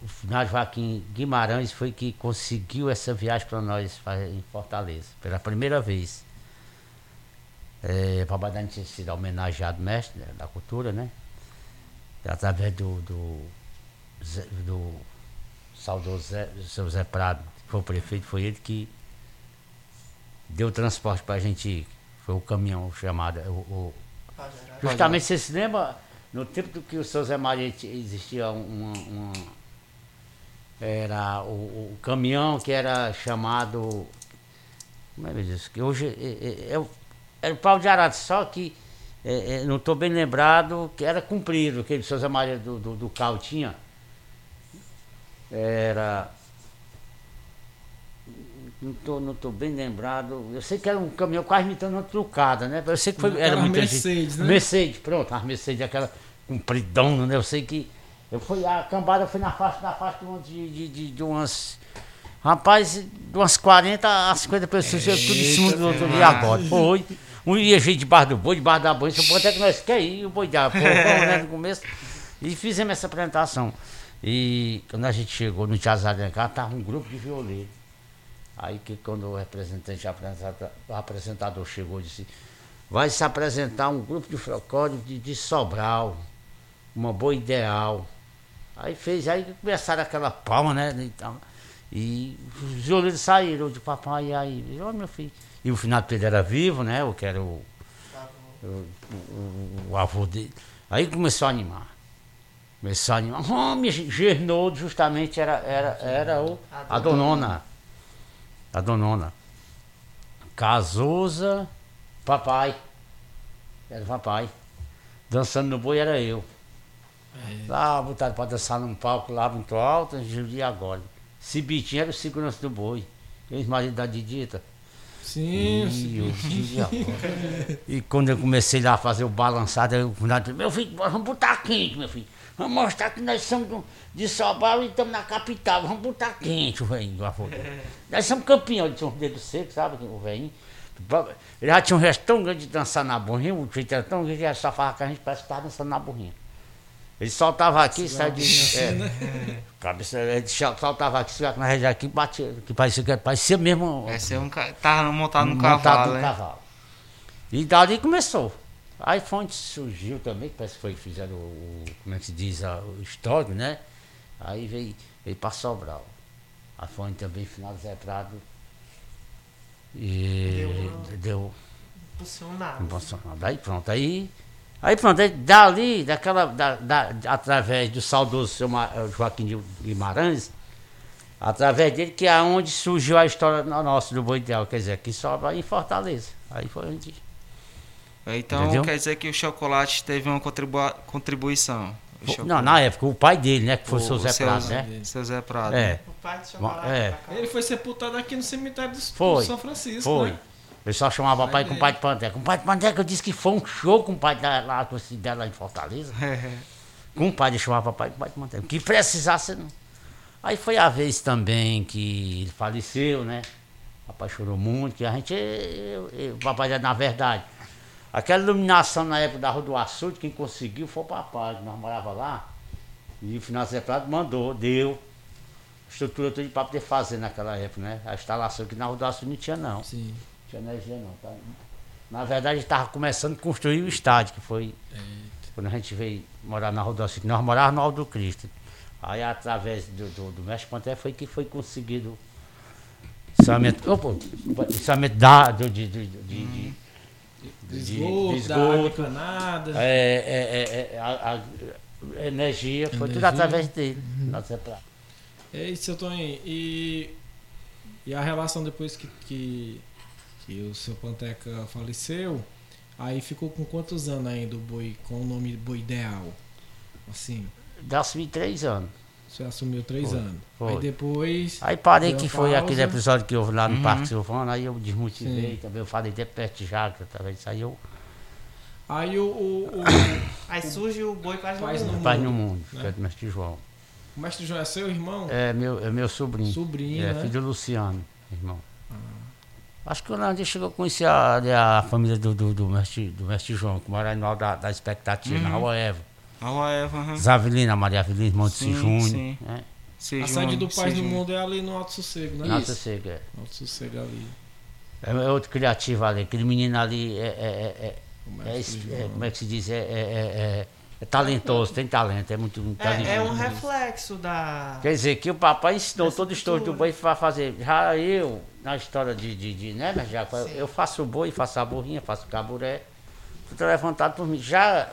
o final Joaquim Guimarães foi que conseguiu essa viagem para nós em Fortaleza, pela primeira vez. É, para a gente ter sido homenageado mestre né, da cultura, né? Através do, do, do saudoso Zé, seu Zé Prado, que foi o prefeito, foi ele que deu transporte para a gente ir. Foi o caminhão chamado. O, o- justamente você se lembra, no tempo do que o seu Zé Maria existia uma. uma- era o, o caminhão que era chamado. Como é que diz? Que hoje é, é- é era o pau de arado, só que é, é, não estou bem lembrado que era comprido, aquele seu Zé Maria do, do, do tinha. Era. Não estou não tô bem lembrado. Eu sei que era um caminhão quase imitando uma trucada, né? Eu sei que foi, era Aquela muito Mercedes, né? Mercedes, pronto, a Mercedes, aquela compridona, né? Eu sei que. Eu fui, a cambada foi na faixa, na faixa de, umas- de, de, de, de umas. Rapaz, de umas 40 a 50 pessoas, tudo em cima do outro ali agora. Foi. Um ia gente debaixo do boi, debaixo da boi, só até que nós quer ir, o boi da porra, né, (laughs) no começo. E fizemos essa apresentação. E quando a gente chegou no Teatro Zadencar, tava um grupo de violeiros. Aí que quando o representante, apresentador, o apresentador chegou e disse, vai se apresentar um grupo de folclore de, de Sobral, uma boa ideal. Aí fez, aí começaram aquela palma, né? E, tal. e os violeiros saíram de papai, e aí, ó meu filho. E o finado Pedro era vivo, né? O que era o, o, o- o avô dele. Aí começou a animar. Começou a animar. Homem, Gernoldo justamente era, era, era o, a donona. A donona. Cazuza, papai. Era o papai. Dançando no boi era eu. Lá, botado pra dançar num palco lá muito alto, e agora. Cibitinho era o segurança do boi. Ex-marido da Didita. Sim, E, sim. e quando eu comecei lá a fazer o balançado, eu, meu filho, vamos botar quente, meu filho. Vamos mostrar que nós somos de Sobral e estamos na capital. Vamos botar quente, o velhinho. falou. (laughs) Nós somos campeões de um dedo seco, sabe? O velhinho. Ele já tinha um resto tão grande de dançar na burrinha, o jeito era tão grande ele só falava que a gente parece que estava dançando na burrinha. Ele soltava aqui, saia de. É, cabeça, ele soltava aqui, chegava na região aqui, batia, que parecia, que parecia mesmo. Ser um ca- tava montado num montado cavalo, num né? cavalo. E dali começou. Aí foi onde surgiu também, que parece que foi fizeram o, como é que se diz, a- o histórico, né? Aí veio, veio para Sobral. Aí foi onde também final Zé Prado. E Deu uma- deu Impulsionado. Emocionado. Aí pronto, aí. Aí pronto, aí dali, daquela, da, da- através do saudoso seu eh, Joaquim de Guimarães, através dele que é onde surgiu a história no- nossa do Boi Ideal, quer dizer, aqui só vai em Fortaleza. Aí foi onde. Então Entendeu? quer dizer que o chocolate teve uma contribua- contribuição. Não, na época, o pai dele, né? Que foi o seu Zé Prado, né? Seu Zé Prado. É. O pai de Bom, chocolate é. pra cá. Ele foi sepultado aqui no cemitério do, do Foi. São Francisco, Foi. né? Eu só chamava pai com pai de Panteca. Com pai de Panteca, eu disse que foi um show com o pai da, lá, com esse dela lá em Fortaleza. Com o pai de chamava pai com pai de Panteca. Que precisasse, não. Aí foi a vez também que ele faleceu, né? O papai chorou muito, que a gente. eu- eu- o papai, na verdade, aquela iluminação na época da Rua do Açude, quem conseguiu foi o papai, que nós morávamos lá. E o final Zé Prado mandou, deu. Estrutura toda para poder fazer naquela época, né? A instalação que na Rua do Açude não tinha, não Sim. Tinha energia não. Tá? Na verdade, estava começando a construir o estádio, que foi quando a gente veio morar na Rodociclo. Nós morávamos no Alto do Cristo. Aí, através do, do, do Mestre Panté, foi que foi conseguido o opa, da, do, de, de, de, de, de- de Esgoto, da água esgoto, encanada. é, é, é, é, a, a energia, foi tudo Energia. através dele. Nossa, é pra- Ei, seu Toninho, e, e a relação depois que, que, que o seu Panteca faleceu, aí ficou com quantos anos ainda o boi, com o nome Boi Ideal? Assim, Já subi três anos. você assumiu três Foi, anos. foi. Aí depois. Aí parei que foi pausa. aquele episódio que houve lá no Uhum. Parque Silvano, aí eu desmotivei Sim. também, eu falei até perto de através disso aí eu Aí o, o, o, (coughs) Aí surge o boi quase no no mundo. paz no mundo, né? que é do mestre João. o mestre João é seu irmão? É meu, é meu sobrinho. Sobrinho, é né? filho do Luciano, irmão. Acho que o Nandinho chegou a conhecer a, a família do, do, do, mestre, do mestre João, que mora no alto da, da expectativa, na Uhum. Rua Eva. A Rua Eva, aham. Zavelina, Maria Avelina, de Sim, Júnior. sim. Né? A sede do Paz seja do Mundo é ali no Alto Sossego, né? Nossa, chega. é. Alto Sossego ali. É é outro criativo ali, aquele menino ali é, é, é, é, é, é- como é que se diz? É, é, é- é- é talentoso, tem talento, é muito inteligente. É, é um reflexo da. Quer dizer, que o papai ensinou todo o estouro do boi para fazer. Já eu, na história de, de, de né, mas já, Sim. eu faço o boi, faço a burrinha, faço o caburé, tudo levantado por mim. Já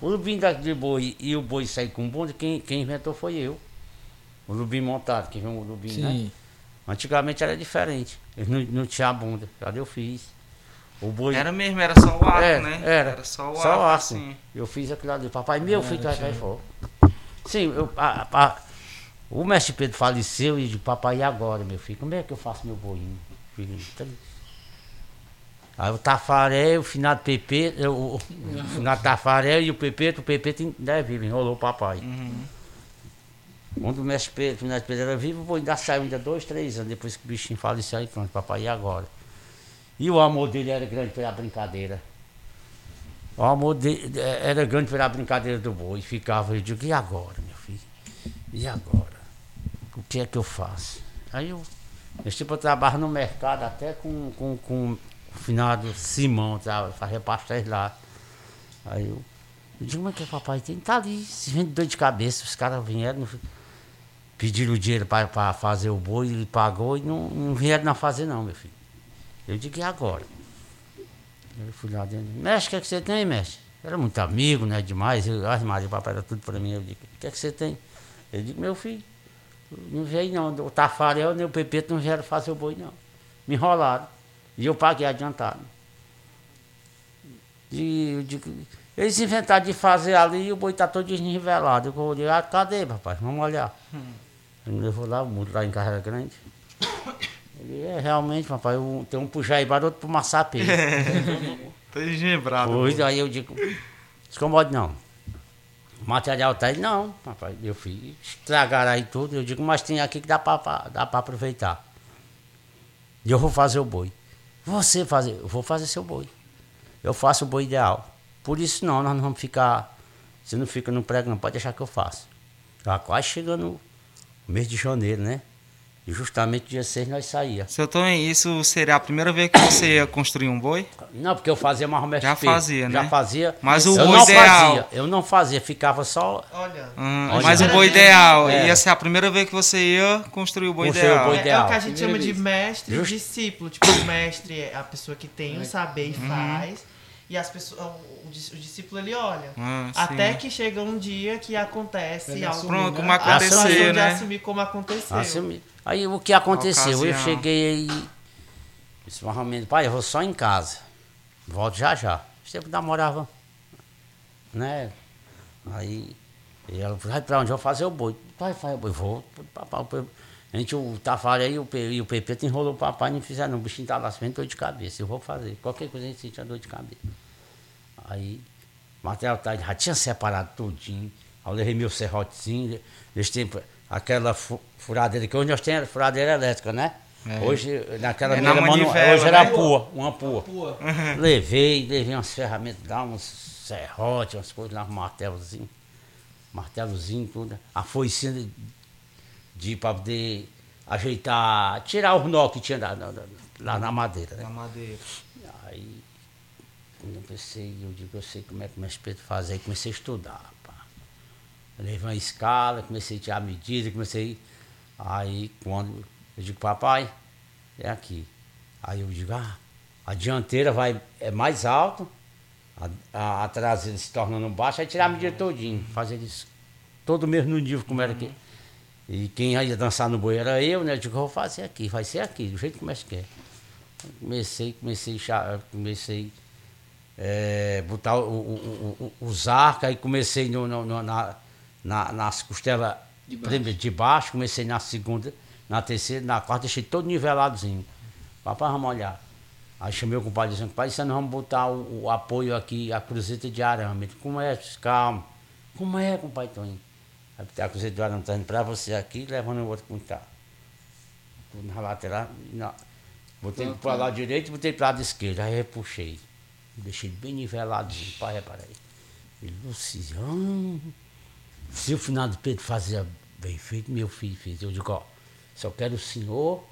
o lubim de boi e o boi sair com bunda, quem, quem inventou foi eu. O lubim montado, que vem o lubim, né? Sim. Antigamente era diferente, ele não, não tinha bunda, já eu fiz. O boi. Era mesmo, era só o arco, É, né? era. só o Só arco, o arco. assim. Eu fiz aquilo ali. Papai, meu filho, vai cair fora. Sim, eu, a- a- o mestre Pedro faleceu e digo, papai, e agora, meu filho? Como é que eu faço meu boinho? Filho. Aí o Tafarel, o finado Pepe, eu- o, o (laughs) finado Tafarel e o Pepe, o Pepe tem- ainda é vivo, enrolou o papai. Uhum. Quando o mestre Pedro, o finado Pedro era vivo, o boi ainda saiu ainda dois, três anos depois que o bichinho faleceu aí, pronto, papai, e agora? E o amor dele era grande pela brincadeira. O amor dele era grande pela brincadeira do boi. Ficava, eu digo, e agora, meu filho? E agora? O que é que eu faço? Aí eu, esse tipo eu trabalho no mercado até com, com, com o finado Simão, sabe? Fazia pastéis lá. Aí eu, eu digo, mas que papai tem? Tá ali, se vende dor de cabeça. Os caras vieram, pediram o dinheiro para fazer o boi, ele pagou e não, não vieram na fazer não, meu filho. Eu digo, e agora? Eu fui lá dentro. Mestre, o que, é que você tem, mestre? Era muito amigo, né? Demais. Eu, ai, Maria, o papai era tudo para mim. Eu digo, o que é que você tem? Eu digo, meu filho, não veio não. O Tafarel nem o Pepeto não vieram fazer o boi, não. Me enrolaram. E eu paguei adiantado. E eu digo, eles inventaram de fazer ali e o boi está todo desnivelado. Eu olhei, ah, cadê, papai? Vamos olhar. Ele me levou lá, o muro lá em Carreira Grande. Ele é realmente, papai, um- tem um pro Jaibara, outro pro Massapê. (laughs) Tô engembrado. Pois, aí eu digo, descomode não. Material tá aí, não, papai. Eu fiz, estragaram aí tudo. Eu digo, mas tem aqui que dá pra- dá pra aproveitar. E eu vou fazer o boi. Você fazer, eu vou fazer seu boi. Eu faço o boi ideal. Por isso não, nós não vamos ficar. Você não fica no prego, não pode deixar que eu faça. Já quase chegando o mês de janeiro, né? E justamente dia 6 nós saía. Seu Tony, isso seria a primeira vez que você ia construir um boi? Não, porque eu fazia mais ou menos Já fazia, Já né? fazia. Mas o eu boi não ideal- fazia. Eu não fazia, ficava só Olha. Hum, Olha. mas o boi ideal É. ia ser a primeira vez que você ia construir o boi Construir o ideal. boi É, é ideal. o que a gente Primeira chama de vez. mestre e Justo. discípulo. Tipo, o mestre é a pessoa que tem o saber e Uhum. faz. E as pessoas, o, dis- o discípulo ele olha. Ah, Até que chega um dia que acontece algo. Pronto, né? como aconteceu, de né? assumir como aconteceu. Assim, aí o que aconteceu? Eu cheguei aí, disse mais ou menos, pai, eu vou só em casa. Volto já já. Tempo namorava, né? Aí e ela falou, vai pra onde? Eu vou fazer o boi. Pai, faz o boi. Vou. Papai, a gente, o Tafari aí o e o Pepeta enrolou o papai, não fizeram. O bichinho tava assim, dor de cabeça. Eu vou fazer. Qualquer coisa a gente sentia dor de cabeça. Aí, o material tá, já tinha separado tudinho. Aí eu levei meu serrotezinho, tempo, aquela fu- furadeira, que hoje nós temos furadeira elétrica, né? É. Hoje, naquela É na manu- hoje era né? pua, uma pua. Pua. Levei, levei umas ferramentas lá, uns serrotes, umas coisas lá, um martelozinho. Martelozinho, tudo. A foicinha de, de para poder ajeitar, tirar os nó que tinha lá, lá- lá na madeira, né? Na madeira. Aí, quando eu pensei, eu digo, eu sei como é que meu espeto faz, aí comecei a estudar. Eu levei uma escala, comecei a tirar medida, comecei. Aí, quando eu digo, papai, é aqui. Aí eu digo, ah, a dianteira vai, é mais alto, a, a, a traseira se tornando baixa, aí tirar a medida todinho, fazer isso todo mesmo no nível como era aqui. E quem ia dançar no boi era eu, né? Eu digo, vou fazer aqui, vai ser aqui, do jeito que o mestre quer. Comecei, comecei, comecei é, botar o, o, o- os arcos, aí comecei no, no- no- na, na- nas costelas De baixo. primeiro de baixo, comecei na segunda, na terceira, na quarta, deixei todo niveladozinho. Papai, vamos olhar. Aí chamei o compadre dizendo, pai, isso nós vamos botar o, o apoio aqui, a cruzeta de arame. Ele, como é? Calma. Como é, compadre Toninho? A cruzeta de arame tá indo pra você aqui, levando o outro tá. Tudo na lateral. Na, botei para né? lado direito e botei para lado esquerdo. Aí eu puxei. Deixei bem niveladinho. Pai, repara aí. Ele, Luciano, se o final do Pedro fazia bem feito, meu filho fez. Eu digo, ó, só quero o senhor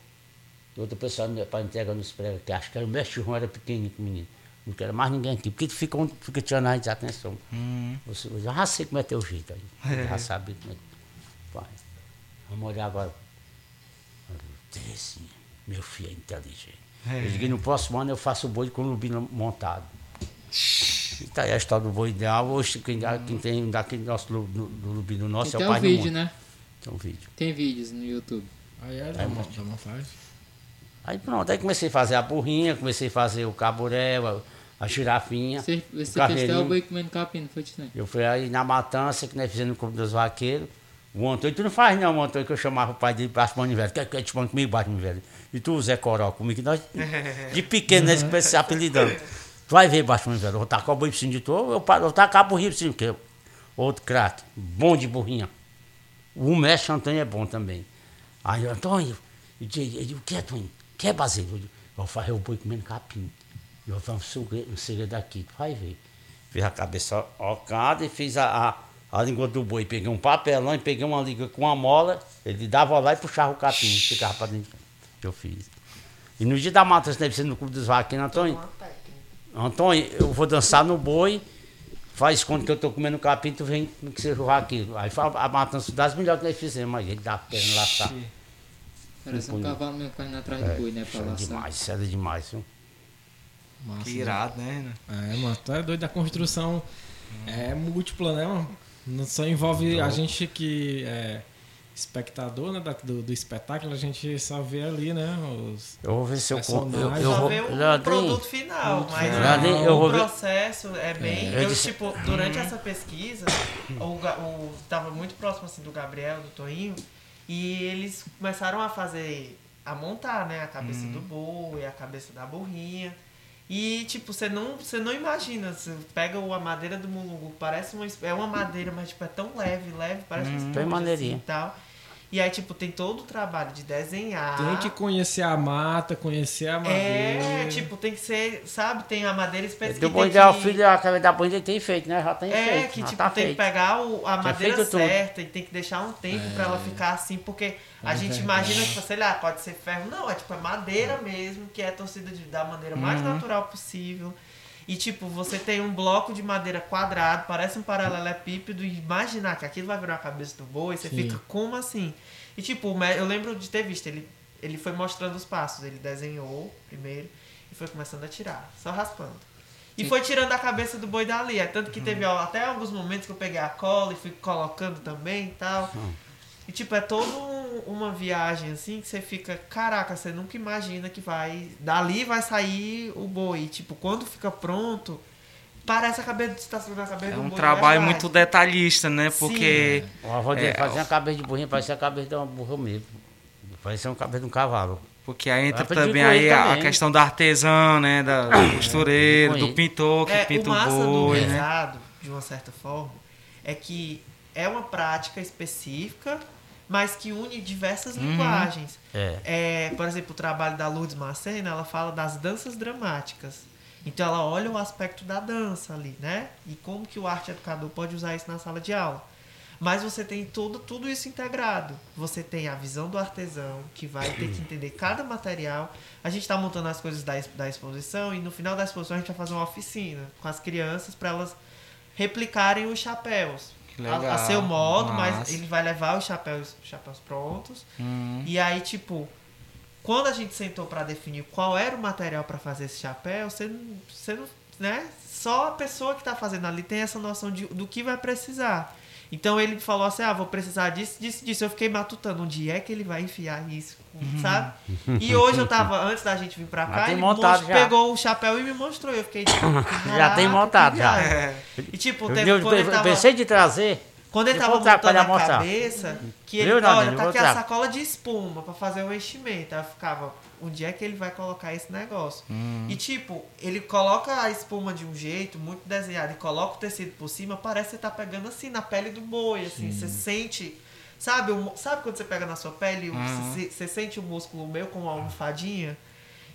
e outra pessoa para entregar nos pregos, que acho que era o mestre João, era pequenininho, menino. Não quero mais ninguém aqui, porque tu fica, fica tirando a gente de atenção. Hum. Você, eu já sei como é teu jeito aí. Eu Já sabe como é. Pai, vamos olhar agora. Esse, meu filho é inteligente. Eu digo, no próximo ano eu faço o boi com o lubino montado. E tá aí a história do boi ideal. Hoje, quem, quem tem daquele nosso do, do lubino nosso Tem é o o pai do vídeo, mundo. né? Tem um vídeo. Tem vídeos no YouTube. Aí é, dá uma, dá uma faz. Aí pronto, aí comecei a fazer a burrinha, comecei a fazer o caburé, a, a girafinha. Você, o você fez até carneirinho. o boi comendo capim, não foi, Titã? Eu fui aí na matança, que nós fizemos no Clube dos Vaqueiros. O Antônio, tu não faz não, o Antônio, que eu chamava o pai dele para as velho. Quer que te mande comigo, bate velho. E tu, Zé Coró, comigo, que nós, de pequeno, nós começamos se apelidando. Tu vai ver, baixo velho, vou tacar o boi tu, ou eu, eu tacar a burrinha por cima, que eu- outro craque, bom de burrinha. O mestre Antônio é bom também. Aí, Antônio, eu digo, o que é, Antônio? O que é? Eu digo, eu fazer o boi comendo capim. Eu vou um segredo, um segredo aqui, tu vai ver. Fiz a cabeça ocada e fiz a, a, a língua do boi. Peguei um papelão e peguei uma língua com uma mola, ele dava lá e puxava o capim, ficava para dentro. Eu fiz. E no dia da deve ser no Clube dos Vaqueiros, Antônio. Antônio, eu vou dançar no boi, faz quando que eu tô comendo capim, tu vem que seja o aquilo. Aí a a matança das melhores que nós fizemos, aí ele dá perna lá, tá. Parece um cavalo mesmo correndo atrás do boi, né? Pra era laçar. demais, isso era demais, viu? Massa, Que né? irado, né? É, mano, tu é doido, a construção é múltipla, né, mano? Não só envolve a gente que é espectador né, da- do, do espetáculo, a gente só vê ali, né? Os, Eu vou ver se eu... com- Eu, Personagem. eu Só vou... vê o produto final, mas Leandrinho, o, eu vou ver- processo é bem. É, eu eu, disse- tipo, durante essa pesquisa, o, tava muito próximo assim, do Gabriel, do Toinho, e eles começaram a fazer, a montar, né, a cabeça do boi, a cabeça da burrinha. E, tipo, você não, você não imagina, você pega o- a madeira do mulungu, parece uma, é uma madeira, mas, tipo, é tão leve, leve, parece uma Bem esponja, maneirinha. assim, e tal. E aí, tipo, tem todo o trabalho de desenhar. Tem que conhecer a mata, conhecer a madeira. É, tipo, tem que ser, sabe? Tem a madeira específica. Do que bom que- o filho, da bonita ele tem feito, né? Já tem É, feito. que já tipo, tá tem feito. que pegar o- a Já madeira feito tudo. certa e tem que deixar um tempo pra ela ficar assim, porque a É gente verdade. imagina, tipo, sei lá, pode ser ferro. Não, é tipo, é madeira mesmo, que é torcida de, da maneira mais Uhum. natural possível. E tipo, você tem um bloco de madeira quadrado, parece um paralelepípedo, e imaginar que aquilo vai virar a cabeça do boi, você Sim. fica como assim? E tipo, eu lembro de ter visto, ele, ele foi mostrando os passos, ele desenhou primeiro e foi começando a tirar, só raspando. E foi tirando a cabeça do boi dali. É tanto que teve ó, até alguns momentos que eu peguei a cola e fui colocando também e tal. E tipo, é toda um- uma viagem assim que você fica, caraca, você nunca imagina que vai. Dali vai sair o boi. Tipo, quando fica pronto, parece a cabeça de estacionar a cabeça É do um boi. trabalho verdade. muito detalhista, né? Porque O avô dele É, fazia a cabeça de burrinho, parecia a cabeça de uma burra mesmo. Parecia uma cabeça de um cavalo. Porque aí entra também aí a- a também. questão da artesã, né? Da, do (coughs) costureiro, do pintor que É, pinta o o massa do boi, né? rezado, de uma certa forma, é que é uma prática específica, mas que une diversas Uhum. linguagens. É. É, por exemplo, o trabalho da Lourdes Marcena, ela fala das danças dramáticas. Então ela olha o aspecto da dança ali, né? E como que o arte educador pode usar isso na sala de aula. Mas você tem tudo, tudo isso integrado. Você tem a visão do artesão, que vai ter que entender cada material. A gente está montando as coisas da, da exposição e no final da exposição a gente vai fazer uma oficina com as crianças para elas replicarem os chapéus. A, a seu modo, mas massa. ele vai levar os chapéus, os chapéus prontos. Hum. E aí, tipo, quando a gente sentou pra definir qual era o material pra fazer esse chapéu, você não, você não, né? Só a pessoa que tá fazendo ali tem essa noção de, do que vai precisar. Então ele falou assim: "Ah, vou precisar disso, disso, disso". Eu fiquei matutando onde é que ele vai enfiar isso, sabe? E hoje eu tava antes da gente vir pra Já cá, tem ele montado já. pegou o chapéu e me mostrou. Eu fiquei tipo, (coughs) Já tem "Caraca, montado, já." viagem. E tipo, teve, eu- quando ele eu tava pensei de trazer. quando ele tava montando a mostrar. cabeça, que ele, Viu, olha, tá aqui a sacola de espuma pra fazer o enchimento. Aí eu ficava, onde é que ele vai colocar esse negócio? Hum. E tipo, ele coloca a espuma de um jeito muito desenhado e coloca o tecido por cima, parece que você tá pegando assim na pele do boi, assim, você sente. Sabe, o- sabe quando você pega na sua pele, o- você, você sente o músculo meu com uma almofadinha?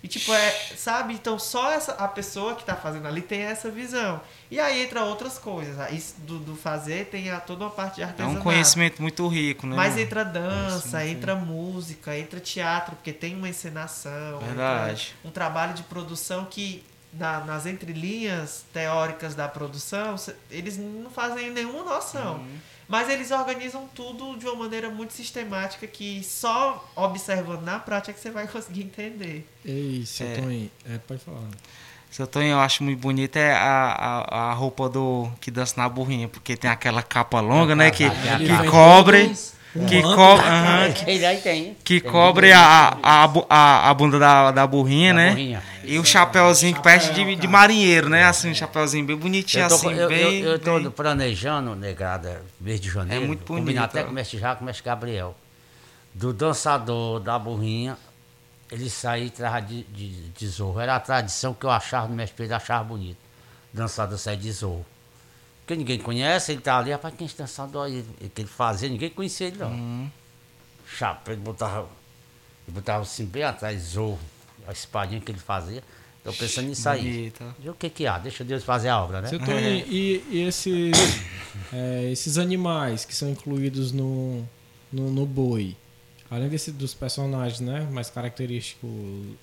E tipo, é, sabe? Então só essa, a pessoa que tá fazendo ali tem essa visão. E aí entra outras coisas. Aí Isso do, do fazer tem a, toda uma parte de É artesanato. um conhecimento muito rico, né? Mas entra dança, entra música, entra teatro, porque tem uma encenação. Verdade. entra um trabalho de produção que, na- nas entrelinhas teóricas da produção, eles não fazem nenhuma noção. Uhum. Mas eles organizam tudo de uma maneira muito sistemática que só observando na prática que você vai conseguir entender. Ei, seu É. Tony, é, pode falar. Seu Tonho, eu acho muito bonita é a, a, a roupa do que dança na burrinha, porque tem aquela capa longa, né? Que, que cobre. todos- Que, co que Tem cobre a, a, a, a bunda da, da burrinha, Da né? burrinha. E o chapéuzinho que parece de, de marinheiro, né? Assim, um chapéuzinho bem bonitinho, Eu tô, assim, eu, bem. eu, eu tô bem- planejando, negrada, mês de janeiro. É muito bonito, Combinar até com o mestre Jaco, com o mestre Gabriel. Do dançador da burrinha, ele sair atrás de, de, de zorro. Era a tradição que eu achava no mestre Pedro, achava bonito. Dançador sair de zorro. Porque ninguém conhece, ele tá ali, rapaz, quem é esse dançador aí? Que ele fazia, ninguém conhecia ele não. Uhum. Chapéu, ele botava, ele botava assim bem atrás, zorro. A espadinha que ele fazia. Tô pensando nisso aí. Bonito, ó. E o que que há? Deixa Deus fazer a obra, né? Seu Tony, e, e esses, (coughs) é, esses animais que são incluídos no, no, no boi? Além desse, dos personagens, né? Mais característicos,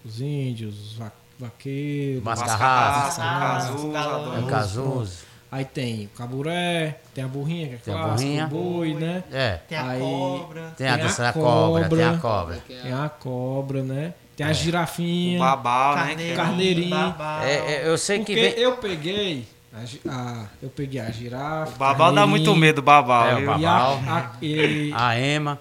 os índios, os va- vaqueiros. Mascarrados. Mascarrados, Mascarrados, galãs. É o. Aí tem o caburé, tem a burrinha, que é Tem a clássico, burrinha. o boi, né? É. Tem a Aí- cobra. Tem a Tem cobra, tem a cobra. Que é Tem a cobra, né? Tem É. a O girafinha. babau, né? que Carneirinho, é- Carneirinho. babau. É, é, eu sei Porque que vem. eu peguei. A, a- eu peguei a girafa. O babau dá muito medo, o babau, É, o babau. E a, a, e, A Ema.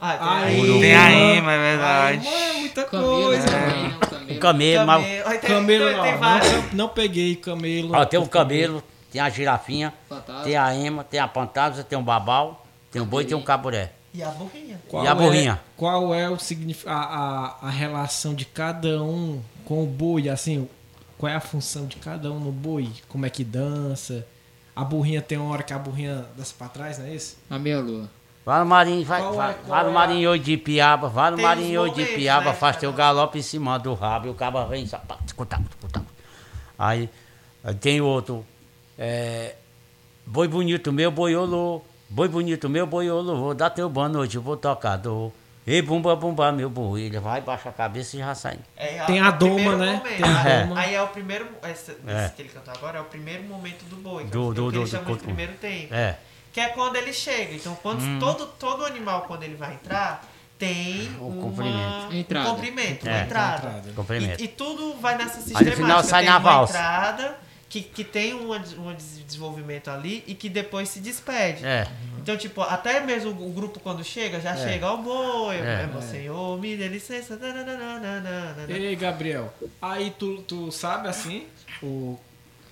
Ah, tem Aí-. Tem a Ema, é verdade. Ai, é muita Camelo coisa. né? O camelo. O camelo, mas- Camelo. Camelo, tem- tem ó, vários. não, não peguei camelo. Ó, tem o camelo, tem a girafinha, Fantasma. tem a ema, tem a pantasma, tem o babau, tem o boi e tem o caburé. E a burrinha. Qual E a é- burrinha? qual é o a, a, a relação de cada um com o boi? Assim, qual é a função de cada um no boi? Como é que dança? A burrinha tem uma hora que a burrinha dança pra trás, não é isso? A meia lua. Vai no marinho, vai, Qual é- vai, vai no é a- marinho de piaba, vai no Tem marinho de piaba, né, faz teu galope em cima do rabo e o cabo vem tcuta, tcuta. Aí, aí tem outro. É, boi bonito meu, boiolô. Boi bonito meu, boiolô. Vou dar teu boa noite, eu vou tocar. Dou. Ei, bumba, bumba, meu boi. Ele vai, baixa a cabeça e já sai. É, Tem é a o doma, né? momento. Tem a Aí- doma. Aí é o primeiro. Esse, É. esse que ele cantou agora é o primeiro momento do boi. Que Do- é o do- que do- ele do chama de primeiro tempo. É. Que é quando ele chega. Então, quando todo, todo animal, quando ele vai entrar, tem O uma, comprimento. Entrada. um comprimento, uma É. entrada. Entrada. Comprimento. E, e tudo vai nessa Aí sistemática. no final sai tem na uma valsa. entrada que, que tem um um desenvolvimento ali e que depois se despede. É. Então, tipo, até mesmo o grupo quando chega, já chega ao boi, É. é. meu senhor, me dê licença. nananana. Ei, Gabriel, aí tu, tu sabe assim o,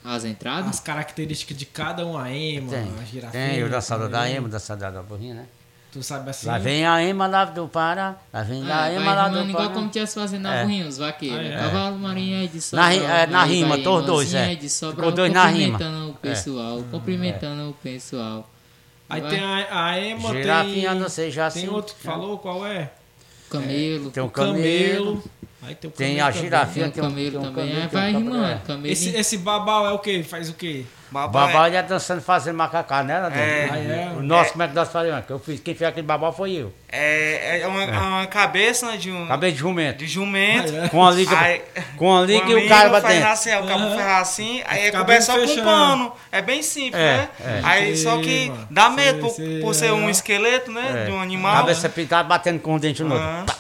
As entradas? as características de cada um, a ema, Tem. a girafinha. Tem o dançador da também. ema, o dançador da burrinha, né? Tu sabe assim? Lá vem a ema lá do Pará, lá vem Ah, a ema lá do rimando igual Pará. como tivesse fazendo na É. burrinha, os vaqueiros. Ah, é. Cavalo, marinha de Na Sobral. ri- é, na rima, todos dois, irmãzinha é. de Sobral, Ficou dois na rima. Cumprimentando o pessoal, cumprimentando o pessoal. Aí Vai. tem a, a ema, Girafinha, tem... não sei, já Tem assim. outro que falou, qual é? Camelo. Tem o O camelo. Aí tem o tem camelo a também. girafinha, Tem tem o camelo tem um também. camelo, tem vai rimando. é. Camelo. Esse, esse babau é o quê? Faz o quê? Babau ele é dançando, fazendo macacá, né? É. Ah, é? O nosso, como é que nós fazemos? Que eu fiz, quem fez aquele babau foi eu. É, é uma, uma cabeça né, de um Acabei de jumento. de jumento. Ah, é? Com a liga, Aí- com a liga O e o cara faz batendo. assim, o cabo faz assim, aí é Fica coberto só bem com fechando. pano. É bem simples, É, né? é. Aí só que mano. dá medo por, Sei, por ser um é. esqueleto, né? É. De um animal. Cabeça pintada batendo com o dente no outro.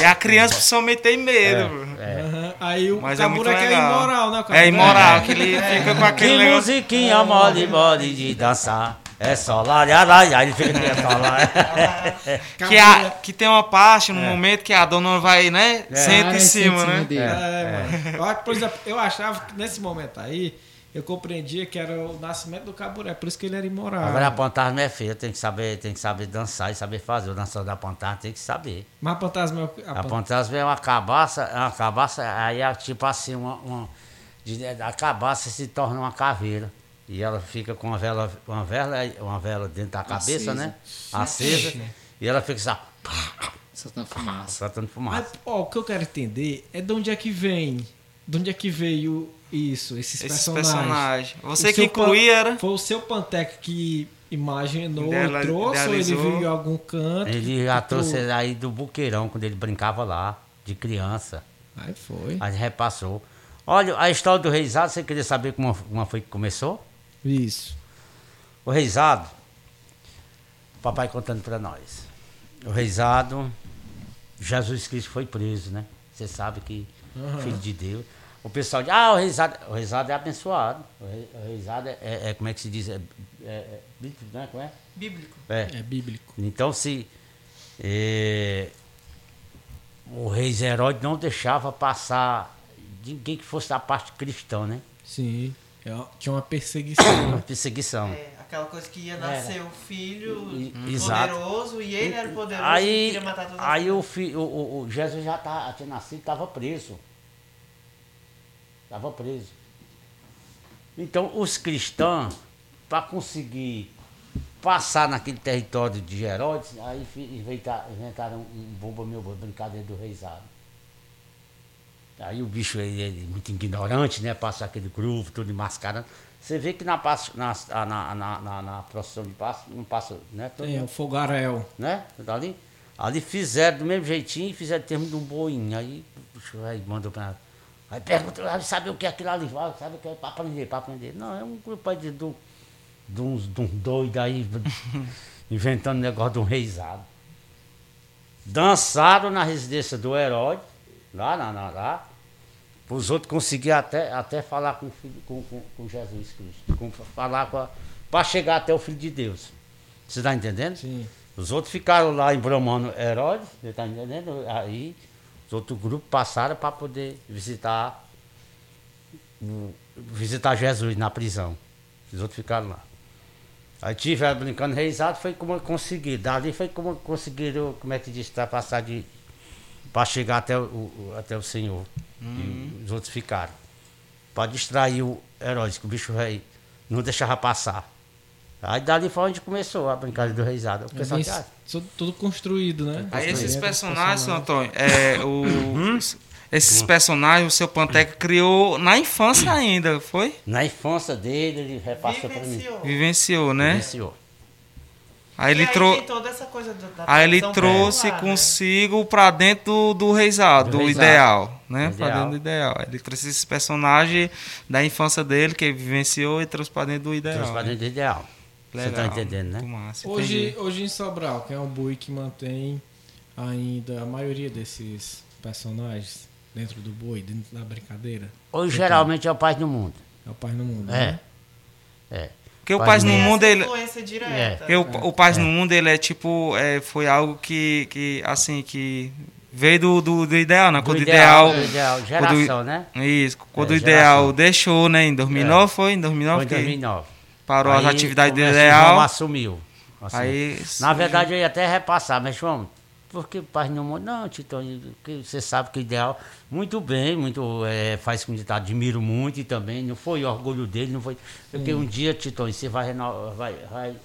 E a criança principalmente tem medo. É, é. Aí o Mas é cabura que é legal. imoral, né? o É imoral, que ele fica com Que aquele negócio. musiquinha mole, mole de dançar. É só lá, lá, lá, lá. Ele fica é só lá. Que, a, que tem uma parte, no momento que a dona vai, né? É. Senta Cara, em cima, né? dele. É, mano. Eu, que, por exemplo, eu achava que nesse momento aí, eu compreendia que era o nascimento do caburé, por isso que ele era imoral. Agora a fantasma é feia, tem que saber, tem que saber dançar e saber fazer. O dançador da fantasma tem que saber. Mas a fantasma é o- a A pan- fantasma é uma cabaça, é uma cabaça, aí é tipo assim, uma, uma- de- a cabaça se torna uma caveira. E ela fica com uma vela, uma vela, uma vela dentro da cabeça, Acesa. né? Acesa. E ela fica assim, Soltando fumaça. soltando Mas, fumaça. ó, o que eu quero entender é de onde é que vem. De onde é que veio isso, esses, Esses personagens. personagens. Você O que incluía era. Foi o seu Panteca que imaginou, Ideala- trouxe, ou ele idealizou. viu em algum canto? Ele já trouxe aí do buqueirão, quando ele brincava lá, de criança. Aí foi. Aí repassou. Olha, a história do Reisado, você queria saber como, como foi que começou? Isso. O Reisado, papai contando para nós. O Reisado, Jesus Cristo foi preso, né? Você sabe que filho de Deus. O pessoal diz, ah, o Reisado, o é abençoado. O Re- o Reisado é, é- é, como é que se diz? É, é, é bíblico, né? Como é? Bíblico. É. É bíblico. Então, se eh, o rei Herodes não deixava passar ninguém que fosse da parte cristã, né? Sim. É, Tinha uma perseguição. Uma perseguição. É, aquela coisa que ia nascer o filho E- poderoso exato. e ele era poderoso e Aí, queria matar todas as aí o, fi, o, o, Jesus já tá, tinha nascido, estava preso. Estava preso. Então, os cristãos, para conseguir passar naquele território de Herodes, aí inventaram um bomba meu brincadeira do reizado. Aí o bicho, ele, ele muito ignorante, né? Passa aquele grupo, tudo mascarando. Você vê que na, na, na, na, na, procissão de passo, não passa, né? Todo É, o fogaréu. né? Ali, ali fizeram do mesmo jeitinho e fizeram termo de um boinho. Aí o bicho aí mandou pra. Aí perguntou, "Ah, sabe o que é aquilo ali? Ah, Sabe o que é pra aprender, pra aprender. Não, é um grupo aí de, de, de uns, de uns doidos aí, (laughs) inventando negócio de um reizado. Dançaram na residência do herói, lá, lá, lá, lá. Os outros conseguiram até, até falar com, com, com, com Jesus Cristo. Com, falar com para chegar até o Filho de Deus. Você está entendendo? Sim. Os outros ficaram lá embromando Herodes, você está entendendo? Aí os outros grupos passaram para poder visitar visitar Jesus na prisão. Os outros ficaram lá. Aí tiveram brincando reizado, foi como conseguiram. Dali foi como conseguiram, como é que diz, passar de. para chegar até o, até o Senhor. E os outros ficaram. Para distrair o Herodes, que o bicho rei não deixava passar. Aí dali foi onde começou a brincadeira do reisado. O É pessoal ah, tudo, construído, né? Aí esses Construído, personagens. Antônio, é, o, (laughs) esses personagens, o seu Panteca criou na infância ainda, foi? na infância dele, ele repassou para mim. Vivenciou. Vivenciou, né? Vivenciou. Aí ele, E trou tem toda essa coisa da, da aí ele trouxe popular, né? consigo pra dentro do, do reisado, Do do, reisado. ideal, né? Ideal. dentro do ideal. Ele trouxe esse personagem da infância dele, que ele vivenciou, e trouxe pra dentro do ideal. Trouxe pra né? dentro do ideal. Você tá entendendo, né? Massa, Hoje, entendi. hoje em Sobral, quem é o boi que mantém ainda a maioria desses personagens dentro do boi, dentro da brincadeira? Hoje geralmente é o Paz do Mundo. É o Pai no Mundo. É. né? É. Porque o Paz Paz do no Mundo, ele, influência direta. É. Porque o, o Paz no Mundo, ele é tipo, é, foi algo que, que, assim, que veio do, do, do ideal, né? Do Quando o ideal, ideal... ideal, quando- geração, né? Isso, quando É, o ideal geração. deixou, né? Em 2009 foi? Em 2009 Foi em que 2009. Parou as Aí atividades do começou, ideal. João assumiu. assumiu. Aí... Na verdade, eu ia até repassar, mas João, por que Paz no Mundo? Não, que você sabe que o ideal, muito bem, muito, é, faz com que eu admiro muito e também não foi orgulho dele, não foi. Porque um dia, Tito, você vai, vai, vai,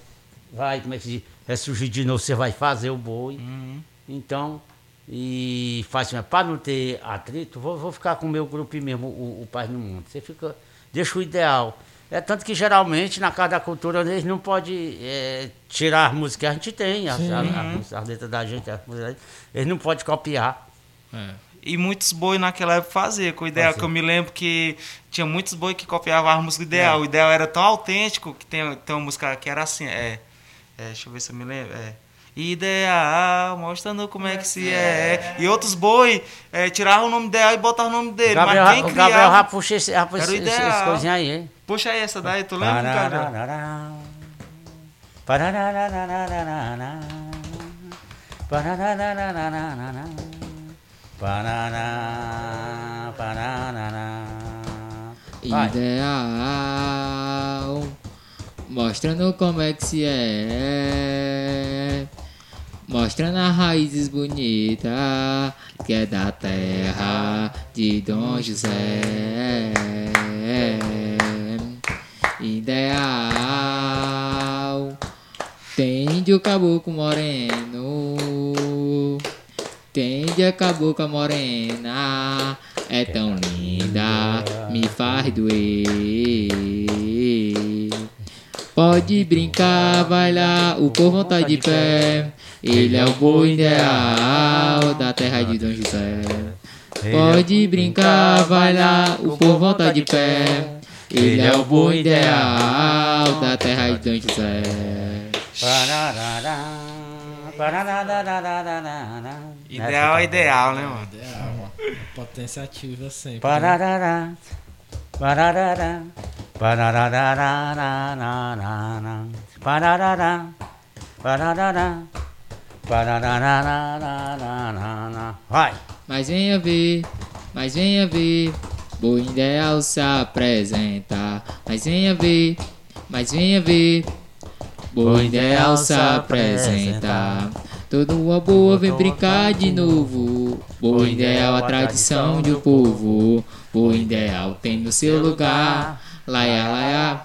vai, como é que se diz? ressurgir de novo, você vai fazer o boi. Uhum. Então, e faz assim, para não ter atrito, vou, vou ficar com o meu grupo mesmo, o, o Paz no Mundo. Você fica, deixa o ideal. É tanto que geralmente na Casa da Cultura eles não podem é, tirar as músicas que a gente tem, as, a- as- as letras da gente, as músicas eles não podem copiar. É. E muitos boi naquela época faziam com o ideal, Fazia. que eu me lembro que tinha muitos boi que copiavam a música do É. ideal. O ideal era tão autêntico que tem, tem uma música que era assim, é, é, deixa eu ver se eu me lembro, é. Ideal, mostrando como é que se é. E outros boi é, tiravam o nome ideal e botavam o nome dele. Gabriel, mas quem o Gabriel já criava... puxa esse, já puxa esse, esse coisinha aí, hein? Puxa aí essa daí, tu lembra. Vai. Ideal, mostrando como é que se é, mostrando as raízes bonitas que é da terra de Dom José. Ideal, tem de o caboclo moreno. Tem de cabocla morena, é tão linda, me faz doer. Pode brincar, vai lá, o povo tá de pé. Ele é o boi é ideal da terra de Dom José. É Pode brincar, vai lá, o povo tá de pé. Ele é o boi é ideal da terra de Dom José. Ideal é ideal, né, mano? Ideal, mano. Potência ativa sempre. Né? Pararará. Pararará. Pararará. Pararará. Pararará. Vai! Mas venha ver, mas venha ver, boi ideal se apresenta. Mas venha ver, mas venha ver, boi ideal se apresenta. Toda uma boa vem brincar de novo. Boi ideal a tradição de um povo. Boi ideal tem no seu lugar. Laia, laia.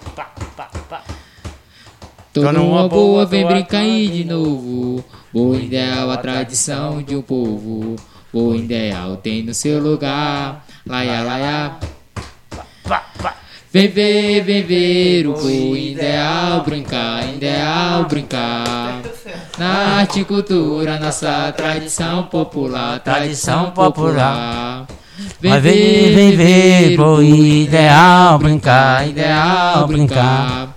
Toda uma boa vem brincar aí de novo. Boi ideal a tradição de um povo. Boi ideal tem no seu lugar. Laia, laia. Vem ver, vem ver o boi ideal brincar, ideal brincar. Na arte e cultura, nossa tradição popular, tradição popular. Vai ver, vem ver, boi ideal brincar, ideal brincar.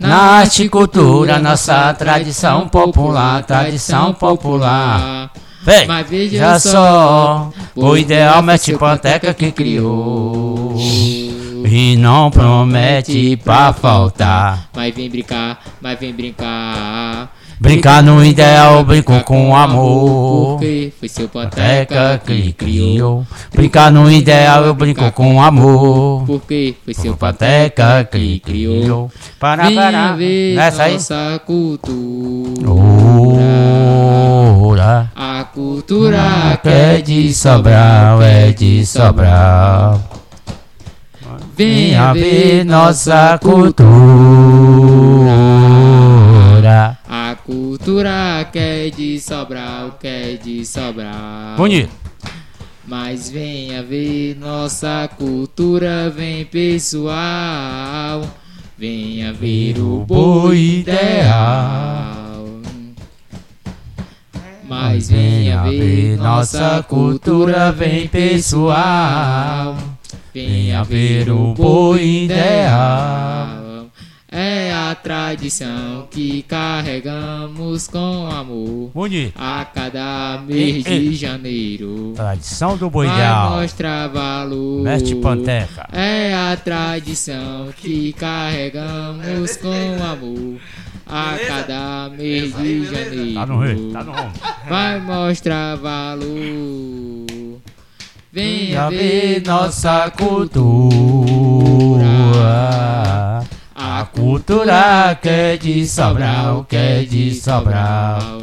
Na arte e cultura, nossa tradição popular, tradição popular. Vem, Mas veja já só, só, o ideal mestre Panteca que criou. E não promete pra faltar. Mas vem brincar, mas vem brincar. Brincar no ideal, brinco com amor. Porque foi seu Panteca panteca que criou. Brincar no ideal, eu brinco com amor. Porque foi seu Panteca que criou. Para, para. ver Nessa aí. nossa cultura. A cultura Que é de Sobral, é de Sobral. Venha ver nossa cultura. Que é de Sobral, que é de Sobral. Bonito. Mas venha ver nossa cultura, vem pessoal. Venha ver o boi ideal. Mas venha ver nossa cultura, vem pessoal. Venha ver o boi ideal. É a tradição que carregamos com amor Bonito. a cada mês ei. de janeiro. Tradição do boi Vai ideal. mostrar valor. Mestre Panteca. É a tradição que carregamos com amor a Beleza? cada mês de janeiro. Tá no rei, tá no rumo. Vai mostrar valor. Venha ver nossa cultura. Cultura. Que é de Sobral, que é de Sobral.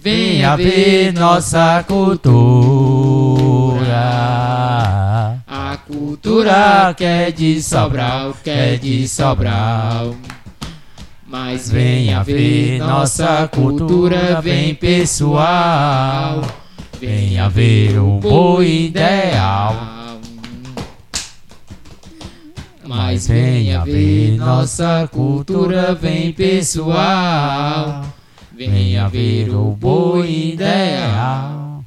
Venha ver nossa cultura. A cultura que é de Sobral, que é de Sobral. Mas venha ver nossa cultura, vem pessoal. Venha ver o boi ideal. Mas venha ver nossa cultura, vem pessoal. Venha ver o boi ideal.